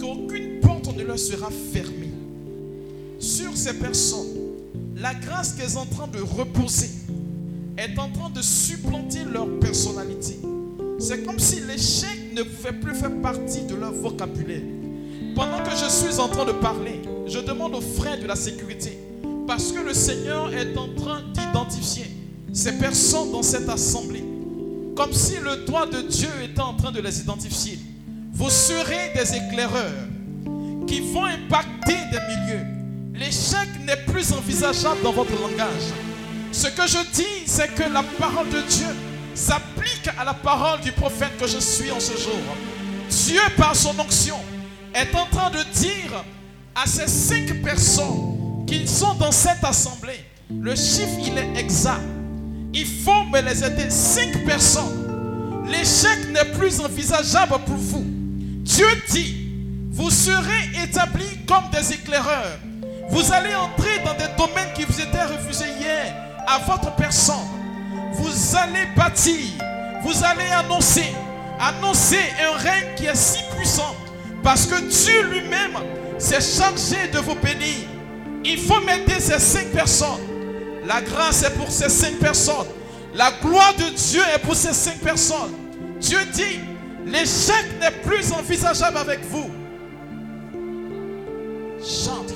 qu'aucune porte ne leur sera fermée. Sur ces personnes, la grâce qu'elles sont en train de reposer est en train de supplanter leur personnalité. Ne pouvait plus faire partie de leur vocabulaire. Pendant que je suis en train de parler, je demande aux frères de la sécurité, parce que le Seigneur est en train d'identifier ces personnes dans cette assemblée, comme si le doigt de Dieu était en train de les identifier. Vous serez des éclaireurs qui vont impacter des milieux. L'échec n'est plus envisageable dans votre langage. Ce que je dis, c'est que la parole de Dieu s'applique à la parole du prophète que je suis en ce jour. Dieu, par son onction, est en train de dire à ces cinq personnes qui sont dans cette assemblée, le chiffre il est exact. Il faut me les aider. Cinq personnes. L'échec n'est plus envisageable pour vous. Dieu dit, vous serez établis comme des éclaireurs. Vous allez entrer dans des domaines qui vous étaient refusés hier à votre personne. Vous allez bâtir, vous allez annoncer, annoncer un règne qui est si puissant parce que Dieu lui-même s'est chargé de vous bénir. Il faut m'aider ces cinq personnes. La grâce est pour ces cinq personnes. La gloire de Dieu est pour ces cinq personnes. Dieu dit, l'échec n'est plus envisageable avec vous. Chante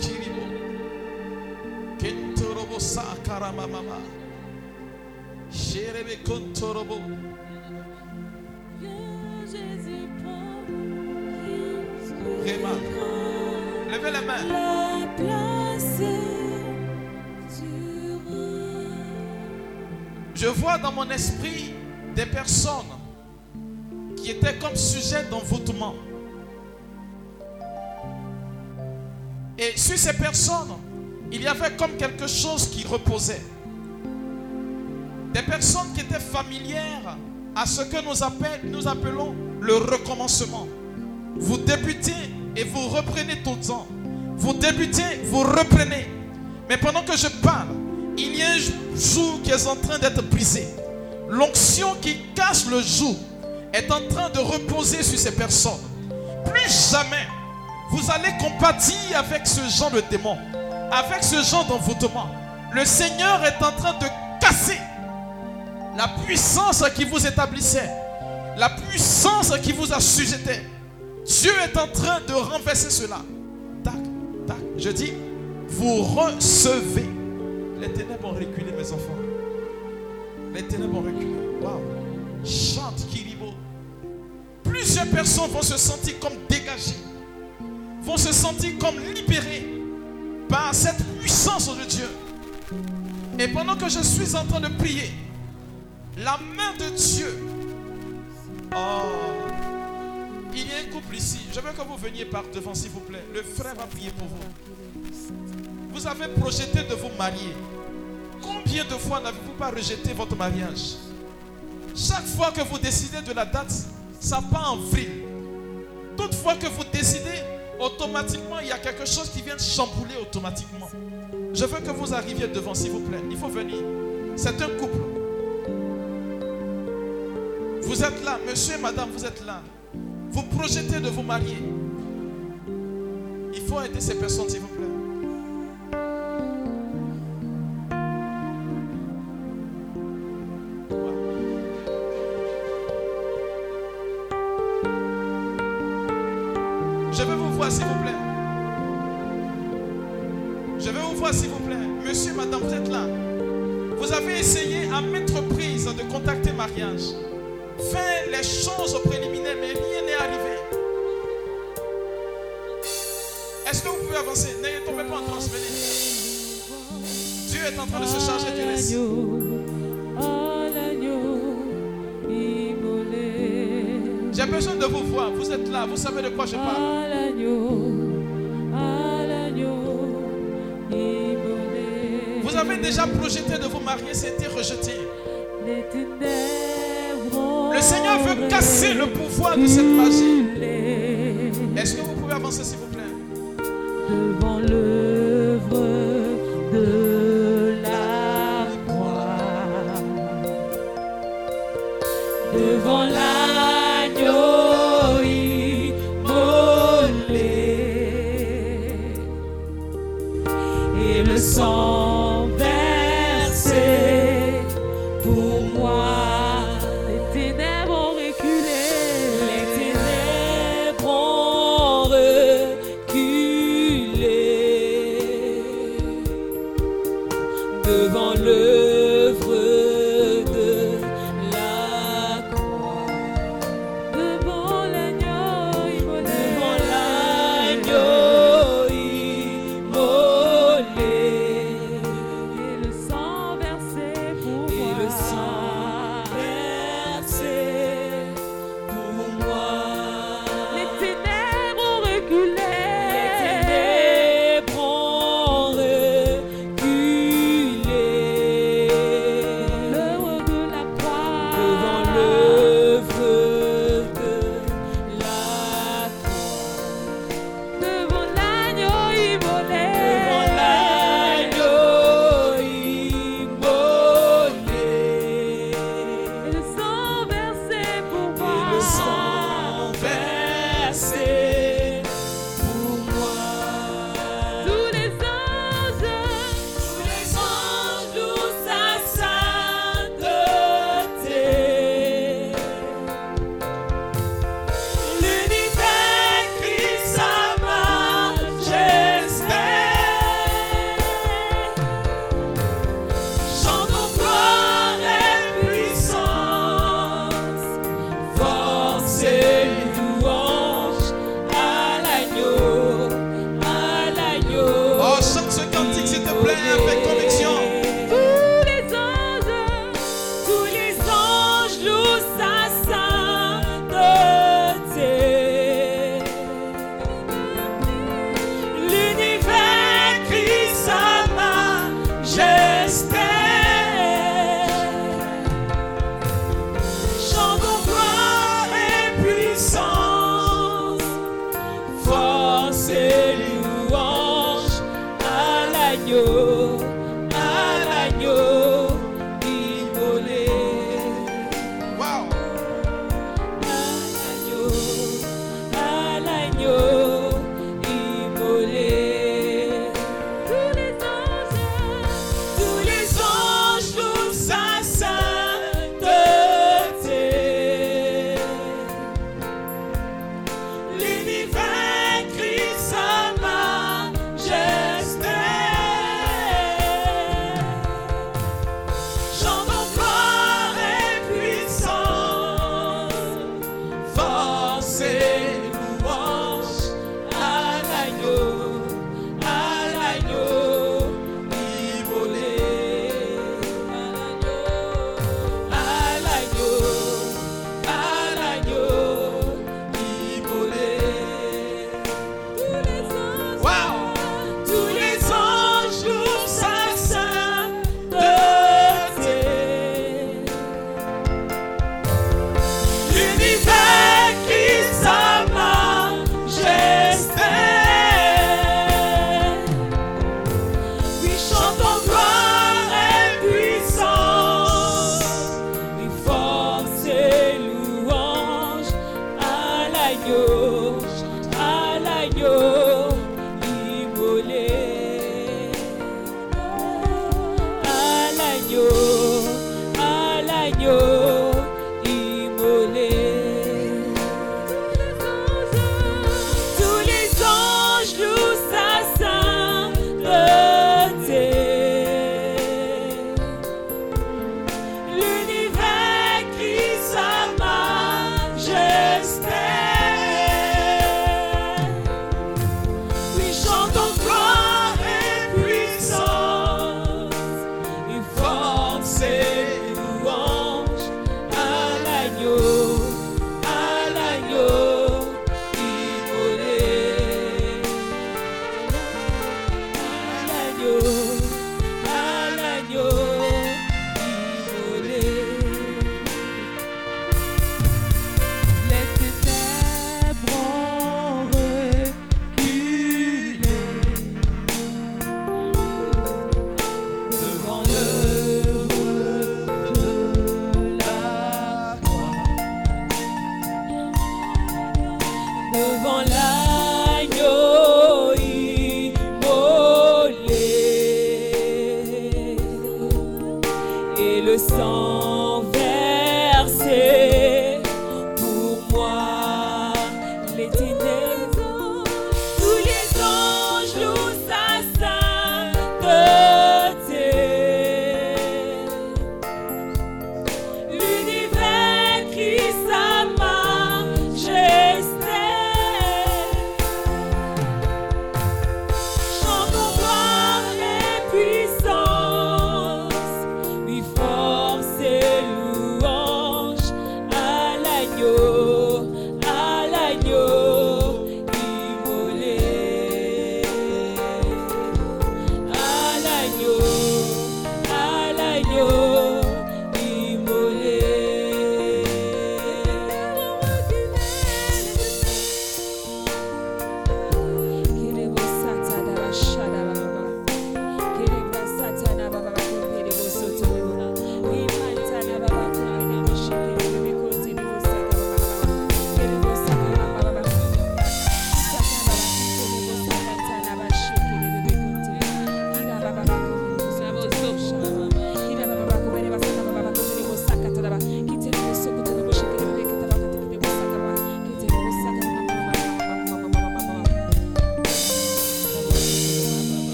karamamama. Levez les mains. la place du roi. Je vois dans mon esprit des personnes qui étaient comme sujets d'envoûtement. Et sur ces personnes, il y avait comme quelque chose qui reposait. Des personnes qui étaient familières à ce que nous, nous appelons le recommencement. Vous débutez et vous reprenez tout le temps. Vous débutez, vous reprenez. Mais pendant que je parle, il y a un jour qui est en train d'être brisé. L'onction qui cache le jour est en train de reposer sur ces personnes. Plus jamais, vous allez compatir avec ce genre de démon, avec ce genre d'envoûtement. Le Seigneur est en train de casser la puissance qui vous établissait, la puissance qui vous assujettait. Dieu est en train de renverser cela. Tac, tac. Je dis, vous recevez. Les ténèbres ont reculé, mes enfants. Les ténèbres ont reculé. Waouh. Chante Kiribo. Plusieurs personnes vont se sentir comme dégagées, vont se sentir comme libérées par cette puissance de Dieu. Et pendant que je suis en train de prier, la main de Dieu. Oh, il y a un couple ici. Je veux que vous veniez par devant, s'il vous plaît. Le frère va prier pour vous. Vous avez projeté de vous marier. Combien de fois n'avez-vous pas rejeté votre mariage? Chaque fois que vous décidez de la date, ça part en vrille. Toutefois que vous décidez, automatiquement, il y a quelque chose qui vient chambouler automatiquement. Je veux que vous arriviez devant, s'il vous plaît. Il faut venir. C'est un couple. Vous êtes là, monsieur et madame, vous êtes là. Vous projetez de vous marier. Il faut aider ces personnes, s'il vous plaît. Je veux vous voir, s'il vous plaît. Je veux vous voir, s'il vous plaît. Monsieur, madame, vous êtes là. Vous avez essayé à maintes reprises de contacter mariage. Faire les choses préliminaires, mais rien n'est arrivé. Est-ce que vous pouvez avancer? Ne tombez pas en transe. Dieu est en train de se charger du reste. J'ai besoin de vous voir. Vous êtes là. Vous savez de quoi je parle. Vous avez déjà projeté de vous marier, c'était rejeté. Le Seigneur veut casser le pouvoir de cette magie. Est-ce que vous pouvez avancer, s'il vous plaît? Devant l'œuvre de la croix, devant l'agneau immolé. Et le sang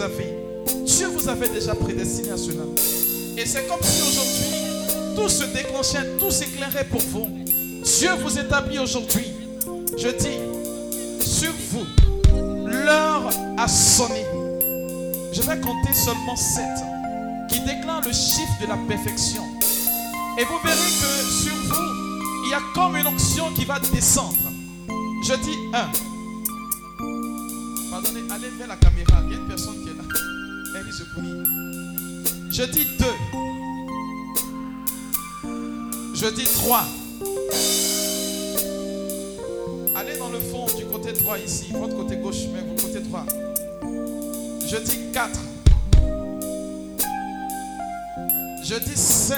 avez. Dieu vous avait déjà prédestiné à cela. Et c'est comme si aujourd'hui, tout se déclenchait, tout s'éclairait pour vous. Dieu vous établit aujourd'hui. Je dis, sur vous, l'heure a sonné. Je vais compter seulement 7 qui déclarent le chiffre de la perfection. Et vous verrez que sur vous, il y a comme une onction qui va descendre. Je dis 1. Allez vers la caméra. Il y a une personne qui est là. Elle se prie. Je dis 2. Je dis 3. Allez dans le fond du côté droit ici, votre côté gauche, mais vous côté droit. Je dis 4. Je dis 5.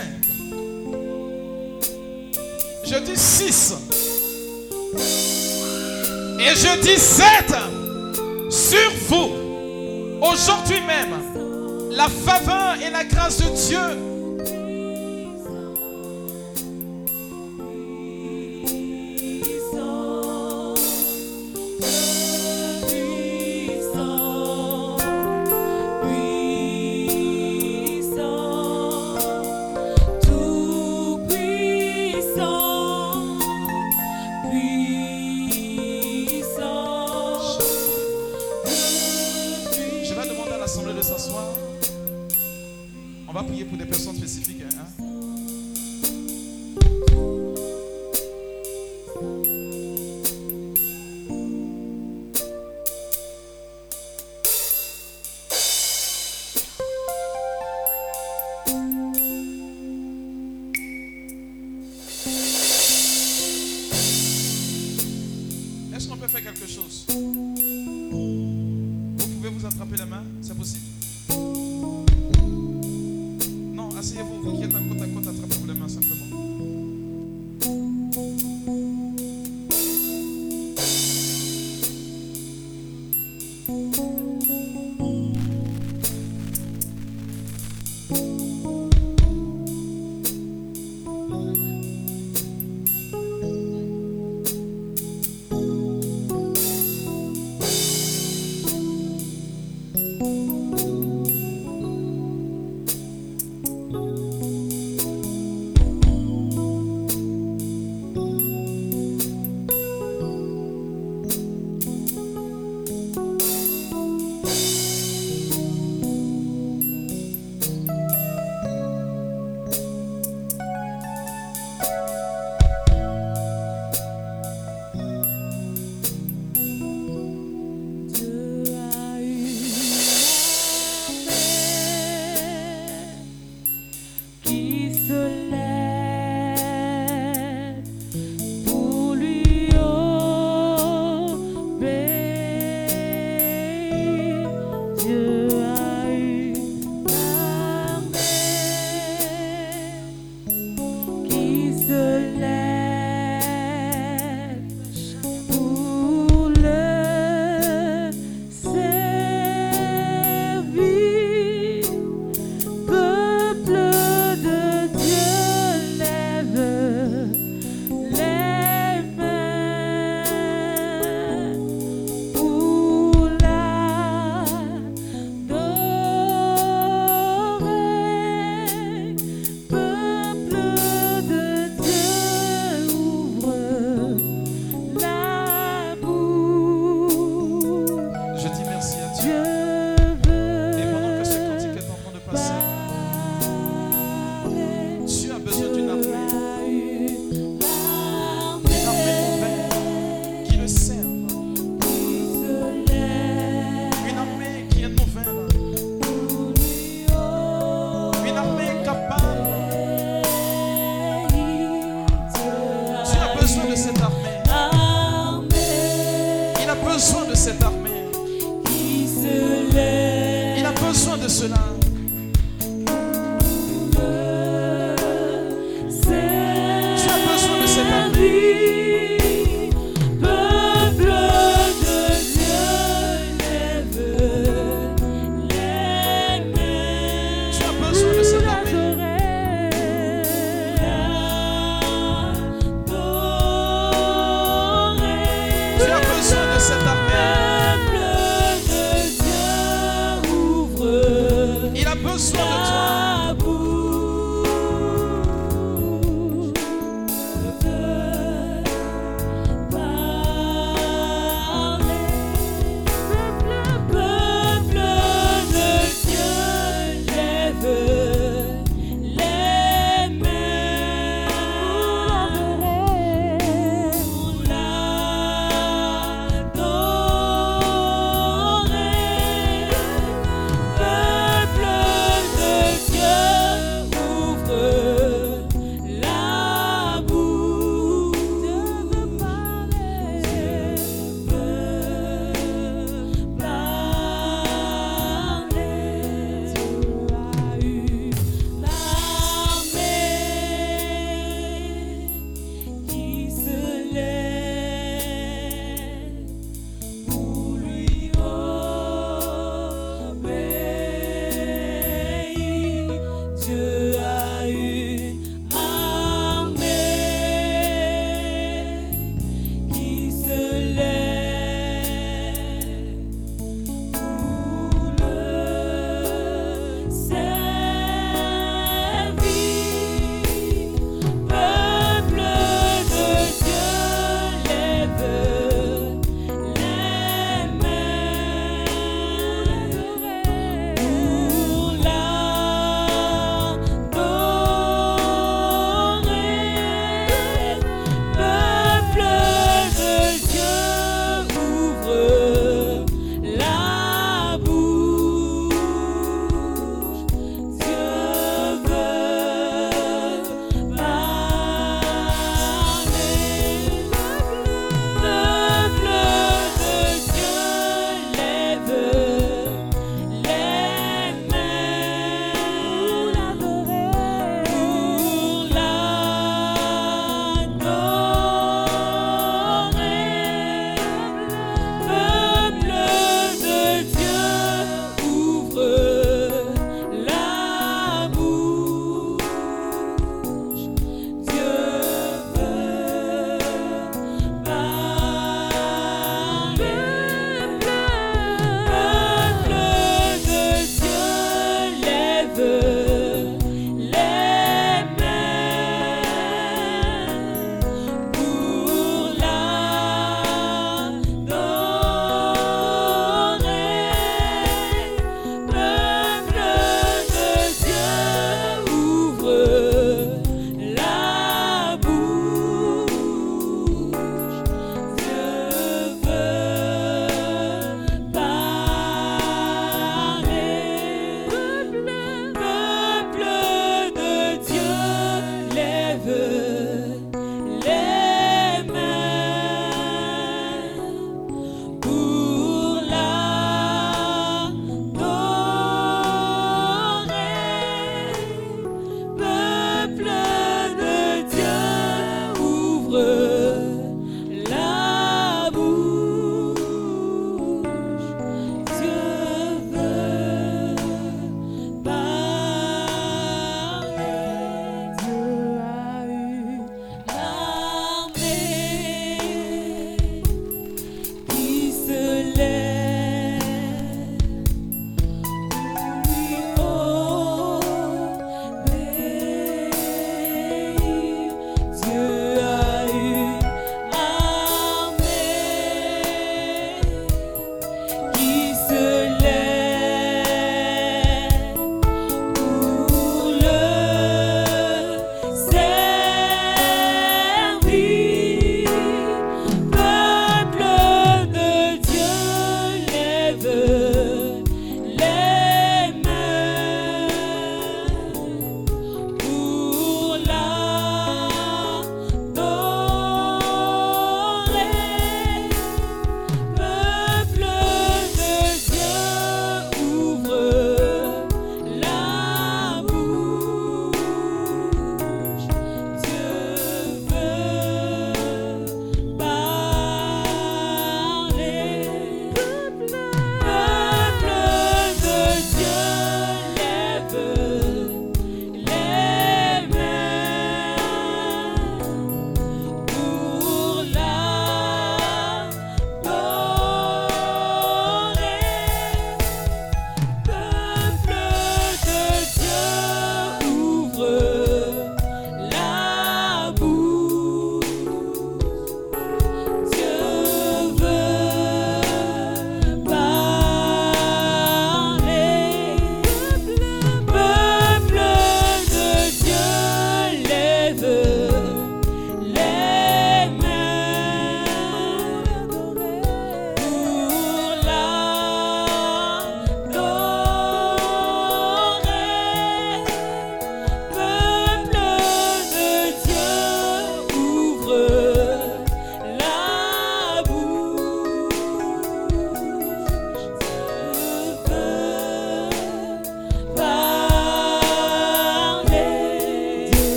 Je dis 6. Et je dis 7. Sur vous, aujourd'hui même, la faveur et la grâce de Dieu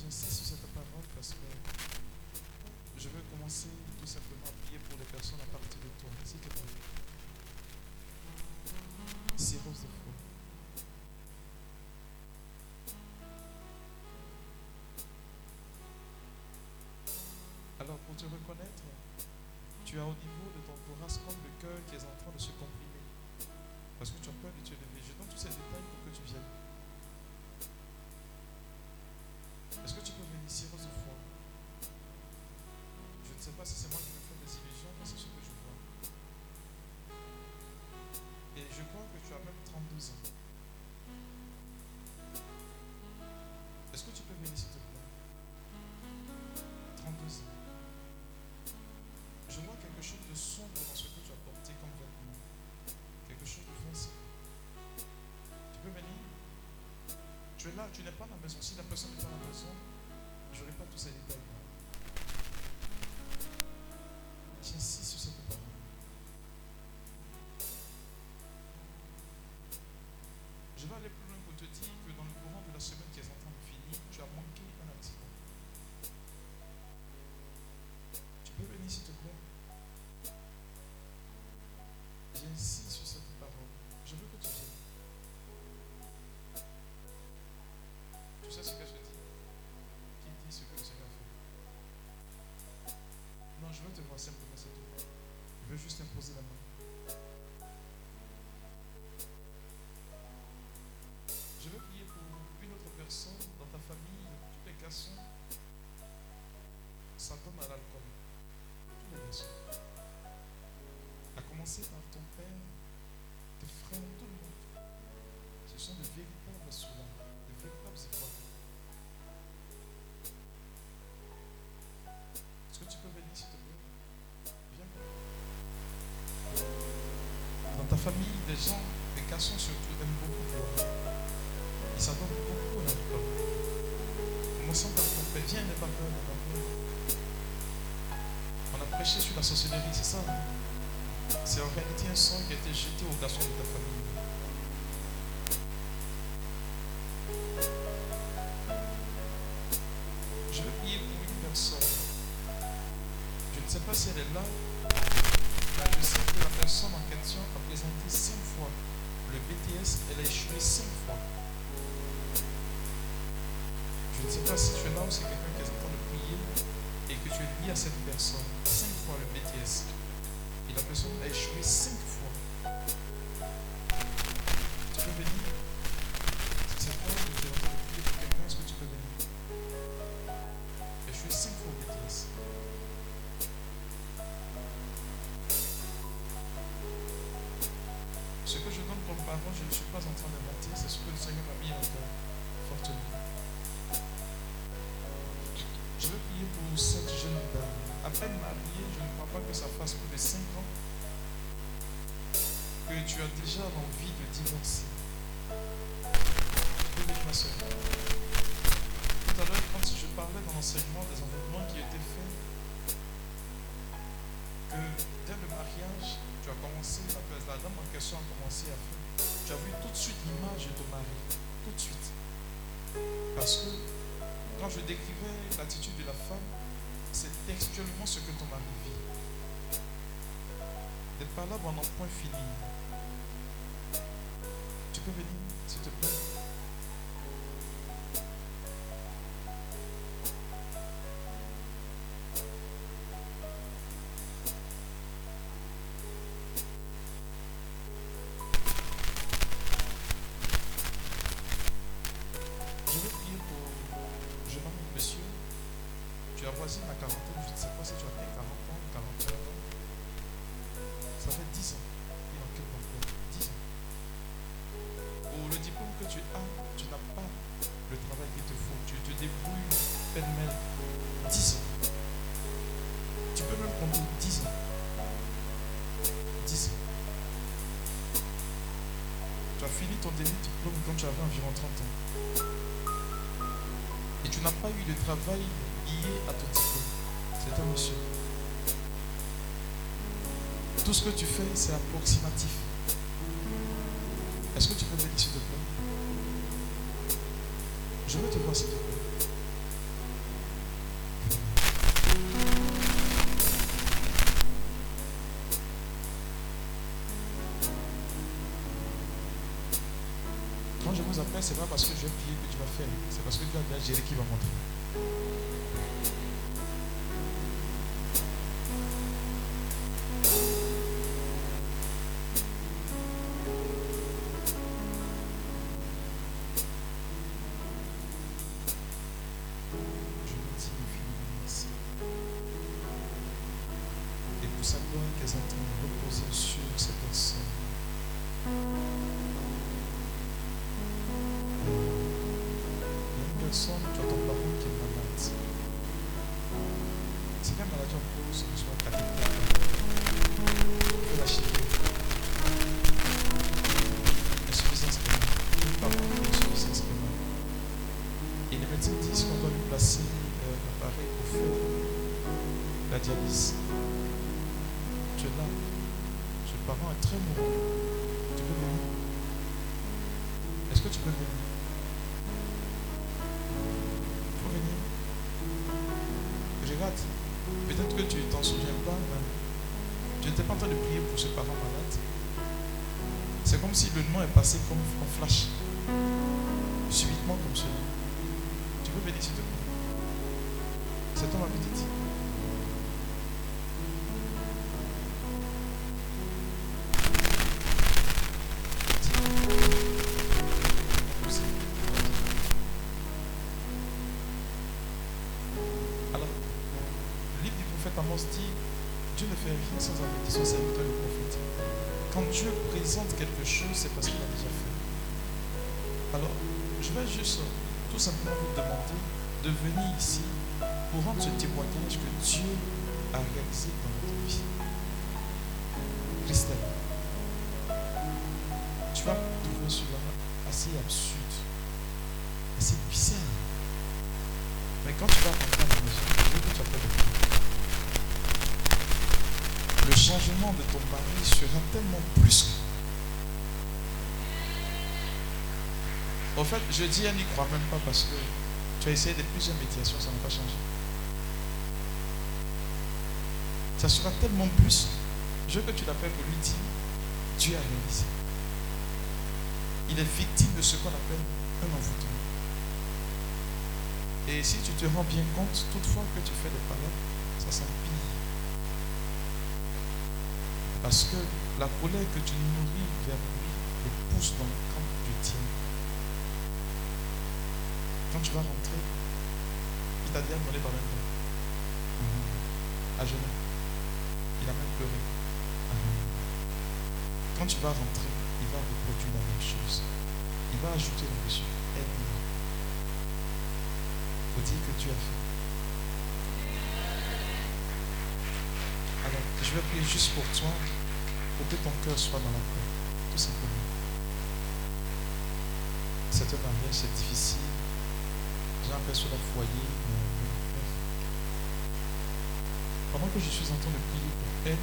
J'insiste sur cette parole parce que je veux commencer tout simplement à prier pour les personnes à partir de toi, s'il te plaît. Cirrhose de. Alors, pour te reconnaître, tu as au niveau de ton thorax comme le cœur qui est en train de se comprimer. Parce que tu as peur de te lever. Je donne tous ces détails pour que tu viennes. Sais pas si c'est moi qui me fais des illusions, mais c'est ce que je vois. Et je crois que tu as même 32 ans. Est-ce que tu peux venir, s'il te plaît? 32 ans. Je vois quelque chose de sombre dans ce que tu as porté comme vêtement. Quelque chose de foncé. Tu peux venir? Tu es là, tu n'es pas à la maison. Si la personne n'est pas à la maison, je n'aurai pas tous ces détails. J'insiste je veux te voir simplement, c'est tout. Je veux juste imposer la main. Je veux prier pour une autre personne dans ta famille, tous les garçons s'attendent à l'alcool. Tous les garçons. À commencer par ton père, tes frères, tout le monde. Ce sont de véritables souverains, de véritables étoiles. Est-ce que tu peux venir, s'il te plaît? Ta famille, des gens, des garçons surtout, aiment beaucoup. Ils s'adonnent beaucoup à l'alcool. Commençons par ton père. Viens, n'aie pas peur, n'aie pas. On a prêché sur la sorcellerie, c'est ça hein? C'est en réalité un sang qui a été jeté aux garçons de ta famille. Palabres en un point fini. Tu as fini ton dernier diplôme quand tu avais environ 30 ans. Et tu n'as pas eu de travail lié à ton diplôme. C'est un monsieur. Tout ce que tu fais, c'est approximatif. Est-ce que tu peux venir s'il te plaît? Je veux te voir s'il te plaît. Je vous appelle, ce n'est pas parce que je vais prier que tu vas faire. C'est parce que tu as déjà géré qui va montrer. Est passé comme en flash. Subitement comme cela. Tu peux venir s'il te plaît. C'est toi ma petite. Alors, le livre du prophète Amos dit Dieu ne fait rien sans avertir son serviteur le prophète. Quand Dieu quelque chose, c'est parce qu'il a déjà fait. Alors, je vais juste tout simplement vous demander de venir ici pour rendre ce témoignage que Dieu a réalisé dans votre vie. Christelle, tu vas trouver cela assez absurde, assez bizarre. Mais quand tu vas rentrer à la maison, que tu appelles le changement de ton mari sera tellement brusque. En fait, je dis, elle n'y croit même pas parce que tu as essayé de plusieurs médiations, ça n'a pas changé. Ça sera tellement brusque. Je veux que tu l'appelles pour lui dire, Dieu a réalisé. Il est victime de ce qu'on appelle un envoûtement. Et si tu te rends bien compte, toutefois que tu fais des paroles, ça s'empire. Parce que la colère que tu nourris vers lui le pousse dans le camp du tien. Quand tu vas rentrer, il t'a déjà demandé par même À genoux. Il a même pleuré. Quand tu vas rentrer, il va reproduire la même chose. Il va ajouter là-dessus. Aide-moi. Faut dire que tu as fait. Alors, je vais prier juste pour toi, pour que ton cœur soit dans la paix. Tout simplement. C'est un mariage, c'est difficile. J'ai l'impression le foyer. mais- Pendant que je suis en train de prier pour elle,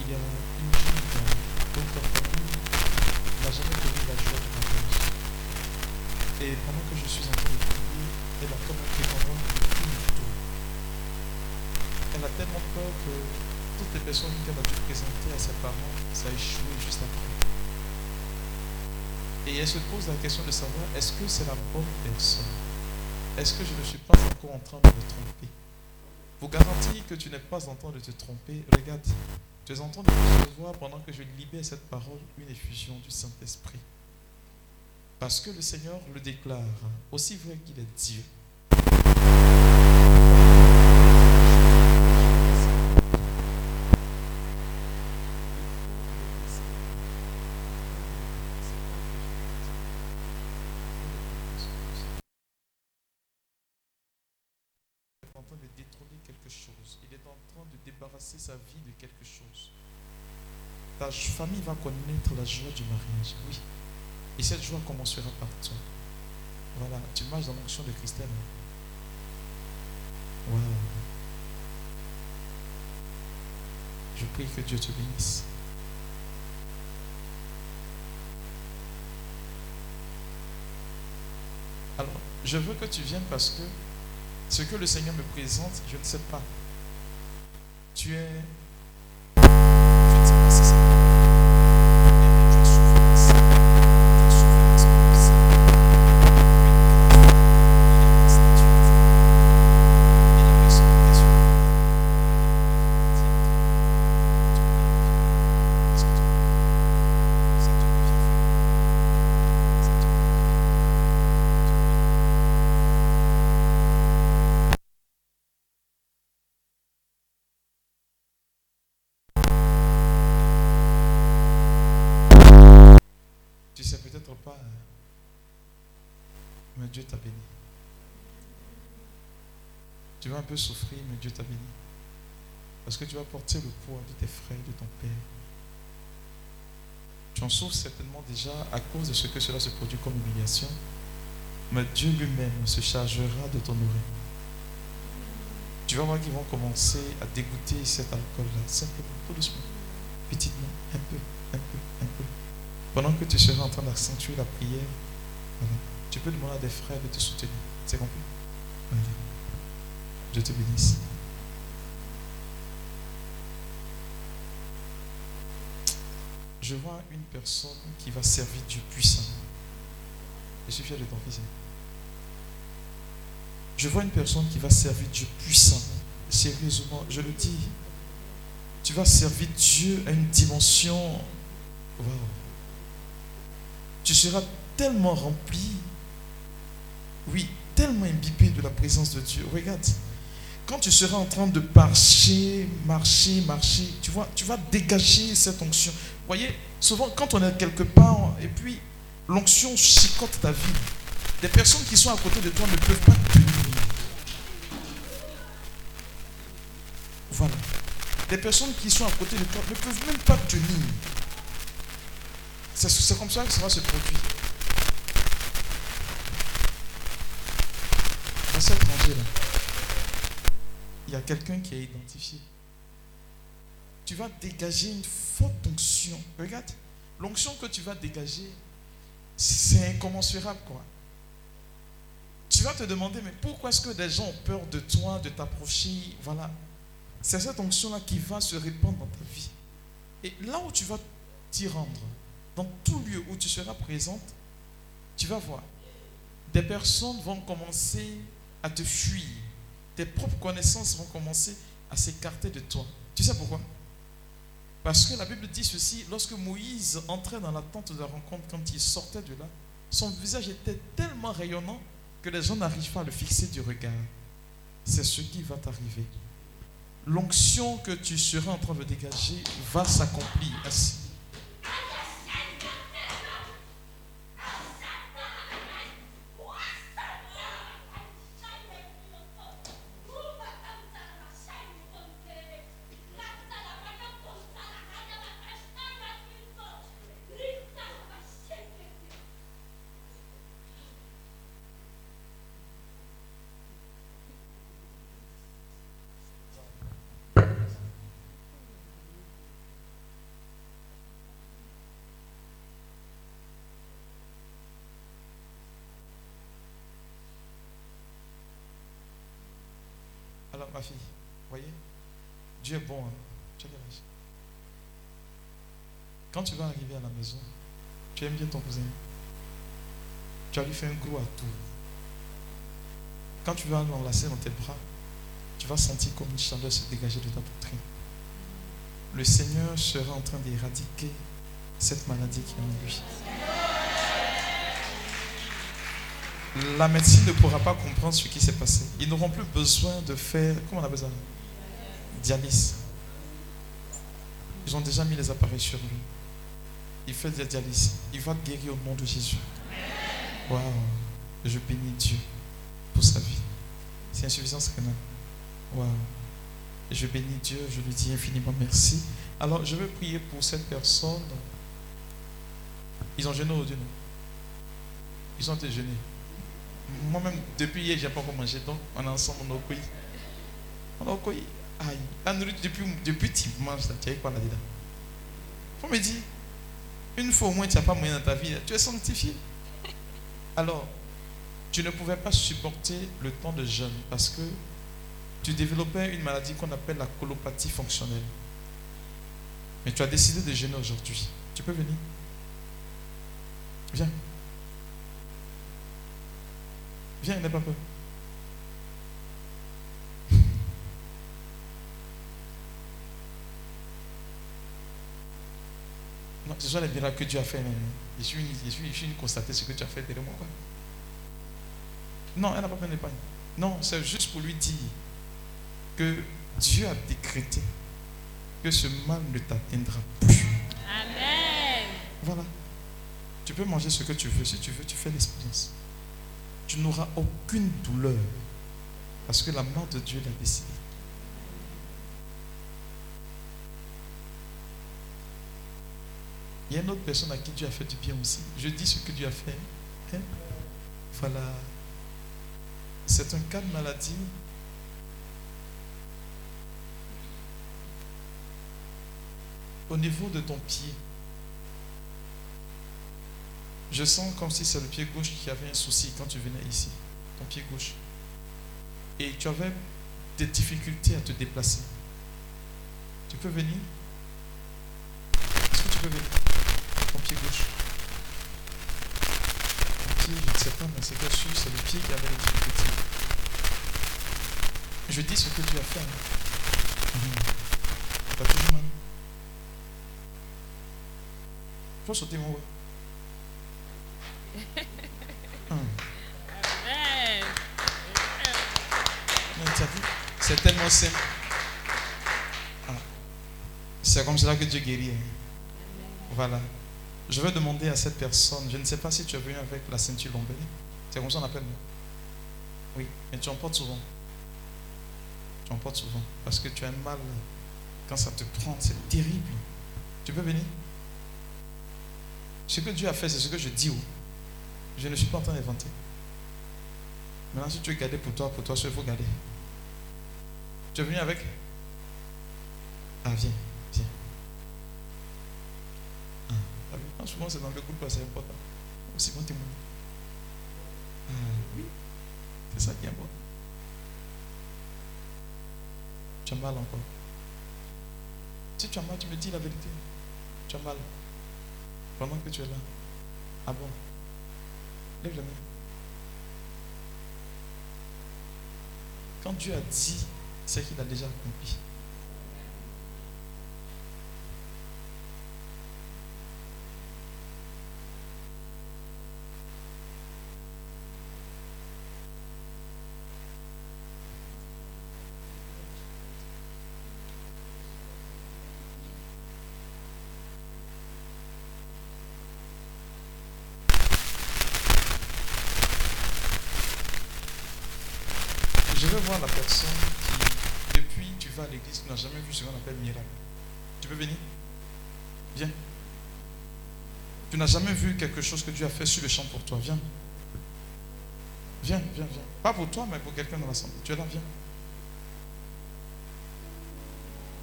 il y a une jeune dans d'autres familles qui n'a jamais connu la joie du mariage. Et pendant que je suis en train de prier, elle a comme un prétendant de. Elle a tellement peur que toutes les personnes qu'elle a dû présenter à ses parents, ça a échoué juste après. Et elle se pose la question de savoir est-ce que c'est la bonne personne? Est-ce que je ne suis pas encore en train de me tromper? Pour garantir que tu n'es pas en train de te tromper, regarde, tu es en train de recevoir pendant que je libère cette parole une effusion du Saint-Esprit. Parce que le Seigneur le déclare, aussi vrai qu'il est Dieu. en train de détrôner quelque chose. Il est en train de débarrasser sa vie de quelque chose. Ta famille va connaître la joie du mariage, oui. Et cette joie commencera par toi. Voilà, tu marches dans l'onction de Christelle. Wow. Je prie que Dieu te bénisse. Alors, je veux que tu viennes parce que ce que le Seigneur me présente, je ne sais pas. Tu es un peu souffrir, mais Dieu t'a béni. Parce que tu vas porter le poids de tes frères, de ton père. Tu en souffres certainement déjà à cause de ce que cela se produit comme humiliation. Mais Dieu lui-même se chargera de t'honorer. Tu vas voir qu'ils vont commencer à dégoûter cet alcool-là, simplement, tout doucement, petitement, un peu, un peu, un peu. Pendant que tu seras en train d'accentuer la prière. Tu peux demander à des frères de te soutenir. C'est compris? Je te bénisse. Je vois une personne qui va servir Dieu puissant. Je suis fier de ton fils. Hein. Je vois une personne qui va servir Dieu puissant. Sérieusement, je le dis. Tu vas servir Dieu à une dimension. Wow. Tu seras tellement rempli oui, tellement imbibé de la présence de Dieu. Regarde, quand tu seras en train de marcher, marcher, marcher, tu vois, tu vas dégager cette onction. Vous voyez, souvent quand on est quelque part et puis l'onction chicote ta vie, des personnes qui sont à côté de toi ne peuvent pas tenir. Voilà. Des personnes qui sont à côté de toi ne peuvent même pas tenir. C'est comme ça que ça va se produire. Il y a quelqu'un qui est identifié. Tu vas dégager une forte onction. Regarde, l'onction que tu vas dégager, c'est incommensurable, quoi. Tu vas te demander, mais pourquoi est-ce que des gens ont peur de toi, de t'approcher? Voilà. C'est cette onction-là qui va se répandre dans ta vie. Et là où tu vas t'y rendre, dans tout lieu où tu seras présente, tu vas voir, des personnes vont commencer à te fuir. Tes propres connaissances vont commencer à s'écarter de toi. Tu sais pourquoi? Parce que la Bible dit ceci, lorsque Moïse entrait dans la tente de la rencontre, quand il sortait de là, son visage était tellement rayonnant que les gens n'arrivent pas à le fixer du regard. C'est ce qui va t'arriver. L'onction que tu seras en train de dégager va s'accomplir Dieu est bon. Hein? Quand tu vas arriver à la maison, tu aimes bien ton cousin. Tu as lui fait un gros à tout. Quand tu vas l'enlacer dans tes bras, tu vas sentir comme une chaleur se dégager de ta poitrine. Le Seigneur sera en train d'éradiquer cette maladie qui est en lui. la médecine ne pourra pas comprendre ce qui s'est passé. Ils n'auront plus besoin de faire, comment on a besoin Dialyse. Ils ont déjà mis les appareils sur lui. Il fait de la dialyse. Il va guérir au nom de Jésus. Waouh. Je bénis Dieu pour sa vie. C'est insuffisance rénale. Wow. Je bénis Dieu, je lui dis infiniment merci. Alors, je veux prier pour cette personne. Ils ont jeûné aujourd'hui, non? Ils ont été jeûnés. Moi-même, depuis hier, je n'ai pas encore mangé, donc on est ensemble, on a. On a. Aïe, la nourriture, depuis, depuis tu manges, tu as quoi là-dedans Faut me dire, une fois au moins, tu n'as pas moyen dans ta vie, tu es sanctifié. Alors, tu ne pouvais pas supporter le temps de jeûne parce que tu développais une maladie qu'on appelle la colopathie fonctionnelle. Mais tu as décidé de jeûner aujourd'hui. Tu peux venir Viens. Viens, n'aie pas peur. Non, ce sont les miracles que Dieu a fait. Je suis, je suis, je suis constaté ce que tu as fait derrière moi. Non, elle n'a pas besoin d'épargne. Non, c'est juste pour lui dire que Dieu a décrété que ce mal ne t'atteindra plus. Amen. Voilà. Tu peux manger ce que tu veux. Si tu veux, tu fais l'expérience. Tu n'auras aucune douleur parce que la mort de Dieu l'a décidé. Il y a une autre personne à qui Dieu a fait du bien aussi. Je dis ce que Dieu a fait. Hein? Voilà. C'est un cas de maladie. Au niveau de ton pied, je sens comme si c'est le pied gauche qui avait un souci quand tu venais ici, ton pied gauche. Et tu avais des difficultés à te déplacer. Tu peux venir? Est-ce que tu peux venir? Ton pied gauche. Ton pied, je ne sais pas, mais c'est bien sûr, c'est le pied qui avait des difficultés. Je dis ce que tu as fait. Hein. Mhm. T'as toujours mal. Faut sauter mon voix. As vu? C'est tellement simple. Ah. C'est comme cela que Dieu guérit. hein. Voilà. Je vais demander à cette personne, je ne sais pas si tu es venu avec la ceinture lombaire. C'est comme ça qu'on appelle. Oui, mais tu en portes souvent. Tu en portes souvent. Parce que tu as mal. Quand ça te prend, c'est terrible. Tu peux venir? Ce que Dieu a fait, c'est ce que je dis. Je ne suis pas en train d'inventer. Maintenant, si tu veux garder pour toi, pour toi, il faut garder. Tu es venu avec? Ah, viens, viens. Ah, Ah, souvent, c'est dans le groupe, c'est important. Aussi bon témoin. Ah, oui, c'est ça qui est important. Tu as mal encore. Si tu as mal, tu me dis la vérité. Tu as mal. Pendant que tu es là. Ah bon? Lève la main. Quand Dieu a dit, c'est qu'il a déjà accompli. Je vais la personne qui, depuis, tu vas à l'église, tu n'as jamais vu ce qu'on appelle miracle. Tu peux venir? Viens. Tu n'as jamais vu quelque chose que Dieu a fait sur le champ pour toi. Viens. Viens, viens, viens. Pas pour toi, mais pour quelqu'un dans l'assemblée. Tu es là, viens.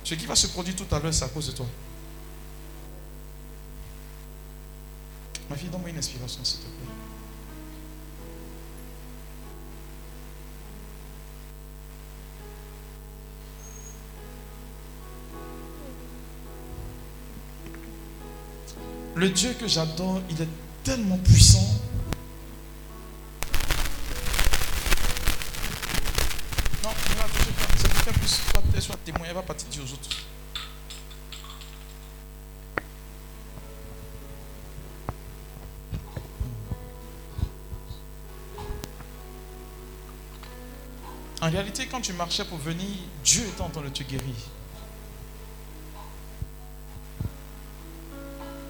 Ce qui va se produire tout à l'heure, c'est à cause de toi. Ma fille, donne-moi une inspiration, s'il te plaît. Le Dieu que j'adore, il est tellement puissant. Non, ne la touchez pas. C'est qu'elle puisse soit, témoin. Elle va partir dire aux autres. En réalité, quand tu marchais pour venir, Dieu était en train de te guérir.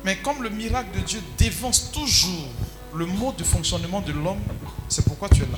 Mais comme le miracle de Dieu dévance toujours le mode de fonctionnement de l'homme, c'est pourquoi tu es là.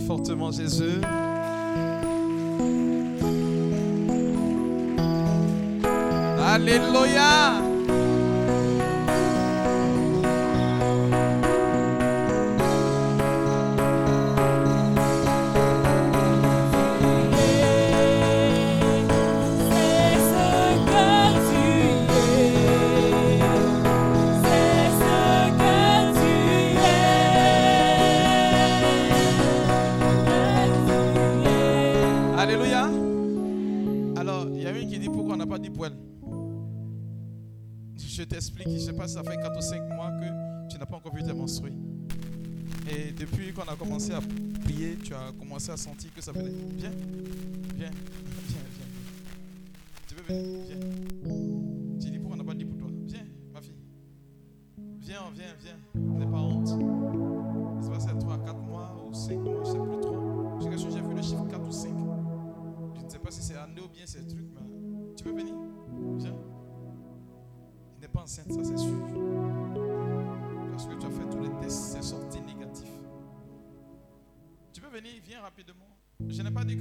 Fortement Jésus. Alléluia. Commencé à sentir que ça venait. Viens, viens,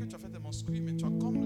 tu as fait tes menstrues, mais tu as comme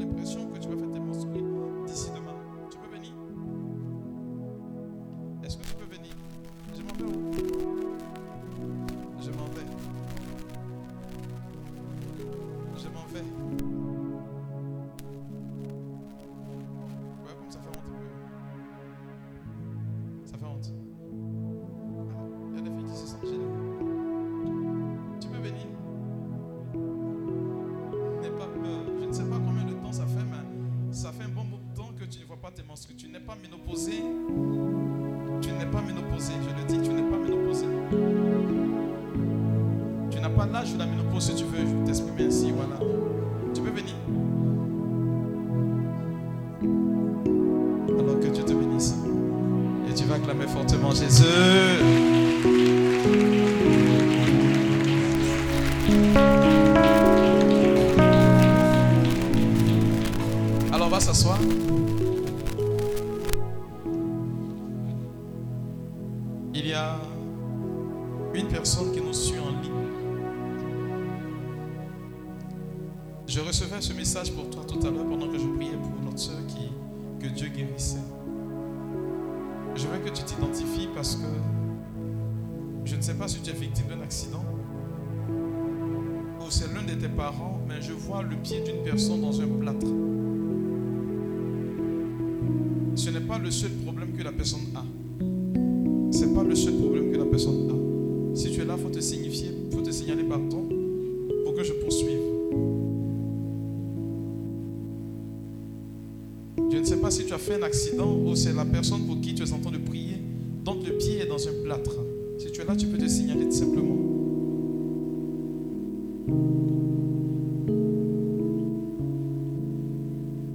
accident ou c'est la personne pour qui tu es en train de prier, donc le pied est dans un plâtre. Si tu es là, tu peux te signaler tout simplement.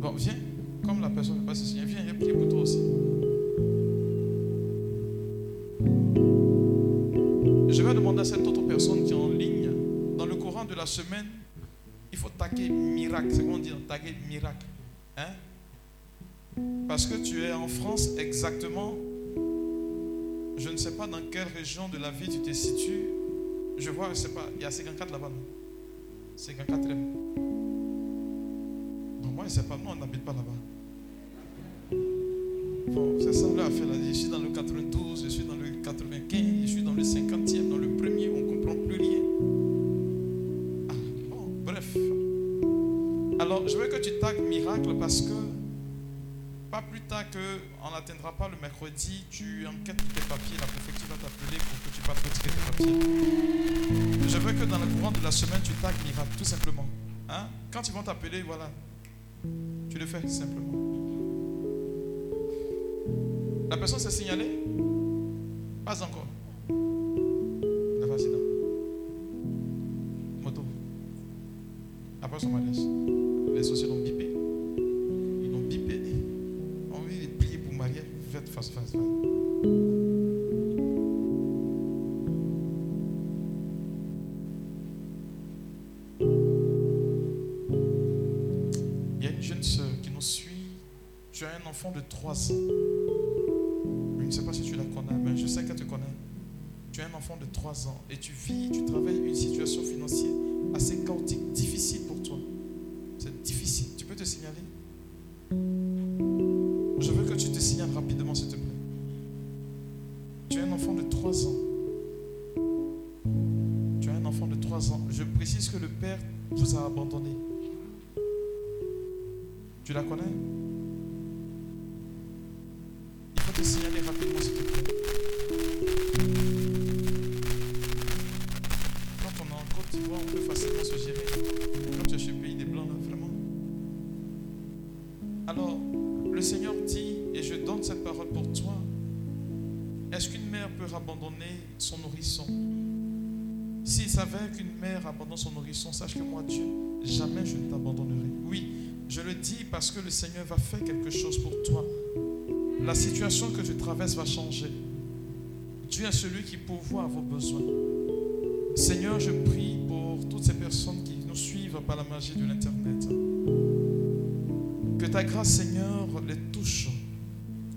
Bon, viens. Comme la personne ne peut pas se signaler, viens, prier pour toi aussi. Je vais demander à cette autre personne qui est en ligne, dans le courant de la semaine, il faut taguer miracle. C'est comment on dit taguer miracle. Hein? Dans quelle région de la ville tu te situes. Je vois, je sais pas, il y a 54 là-bas, non? 54 Non, moi, je ne sais pas, nous, on n'habite pas là-bas. Bon, c'est ça, là, fait là. Je suis dans le 92, je suis dans le 95, je suis dans le 50e, dans le premier, on ne comprend plus rien. Ah, bon, bref. Alors, je veux que tu tagues miracle parce que pas plus tard qu'on n'atteindra pas le mercredi, tu enquêtes tes papiers, la préfecture va t'appeler pour que tu passes retirer tes papiers. Je veux que dans le courant de la semaine, tu tagues miracle, tout simplement. Hein? Quand ils vont t'appeler, voilà, tu le fais simplement. La personne s'est signalée? Pas encore. La accident. Moto. Après son mariage, les sociaux enfant de 3 ans. Je ne sais pas si tu la connais, mais je sais qu'elle te connaît. Tu as un enfant de 3 ans et tu vis, tu travailles une situation financière assez chaotique, difficile pour toi. C'est difficile. Tu peux te signaler? Je veux que tu te signales rapidement, s'il te plaît. Tu as un enfant de 3 ans. Tu as un enfant de 3 ans. Je précise que le père vous a abandonné. Tu la connais? Te signaler rapidement, s'il te plaît. Quand on est en Côte d'Ivoire, on peut facilement se gérer. Quand tu es chez le pays des Blancs, là, vraiment. Alors, le Seigneur dit, et je donne cette parole pour toi, est-ce qu'une mère peut abandonner son nourrisson? S'il s'avère qu'une mère abandonne son nourrisson, sache que moi, Dieu, jamais je ne t'abandonnerai. Oui, je le dis parce que le Seigneur va faire quelque chose pour toi. La situation que tu traverses va changer. Dieu est celui qui pourvoit à vos besoins. Seigneur, je prie pour toutes ces personnes qui nous suivent par la magie de l'Internet. Que ta grâce, Seigneur, les touche.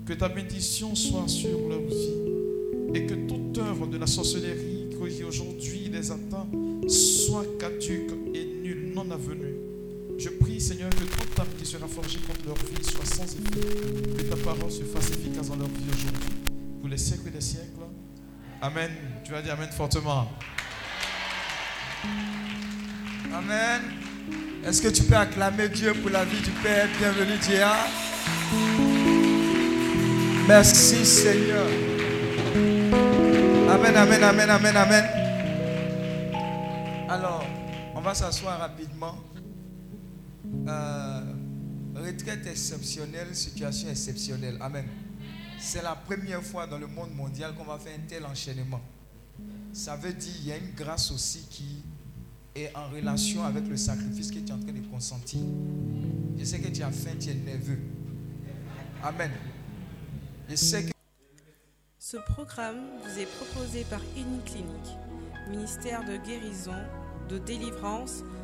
Que ta bénédiction soit sur leur vie. Et que toute œuvre de la sorcellerie qui aujourd'hui les atteint soit caduque et nulle, non avenue. Je prie, Seigneur, que toute âme qui sera forgée contre leur vie soit sans effet. Que ta parole se fasse efficace dans leur vie aujourd'hui. Pour les siècles des siècles. Amen. Tu vas dire Amen fortement. Amen. Est-ce que tu peux acclamer Dieu pour la vie du Père? Bienvenue, Dia. Merci, Seigneur. Amen, amen, amen, amen, amen. Alors, on va s'asseoir rapidement. Euh, retraite exceptionnelle, situation exceptionnelle. Amen. C'est la première fois dans le monde mondial qu'on va faire un tel enchaînement. Ça veut dire qu'il y a une grâce aussi qui est en relation avec le sacrifice que tu es en train de consentir. Je sais que tu as faim, tu es nerveux. Amen. Je sais que Ce programme vous est proposé par Clinic, ministère de guérison, de délivrance,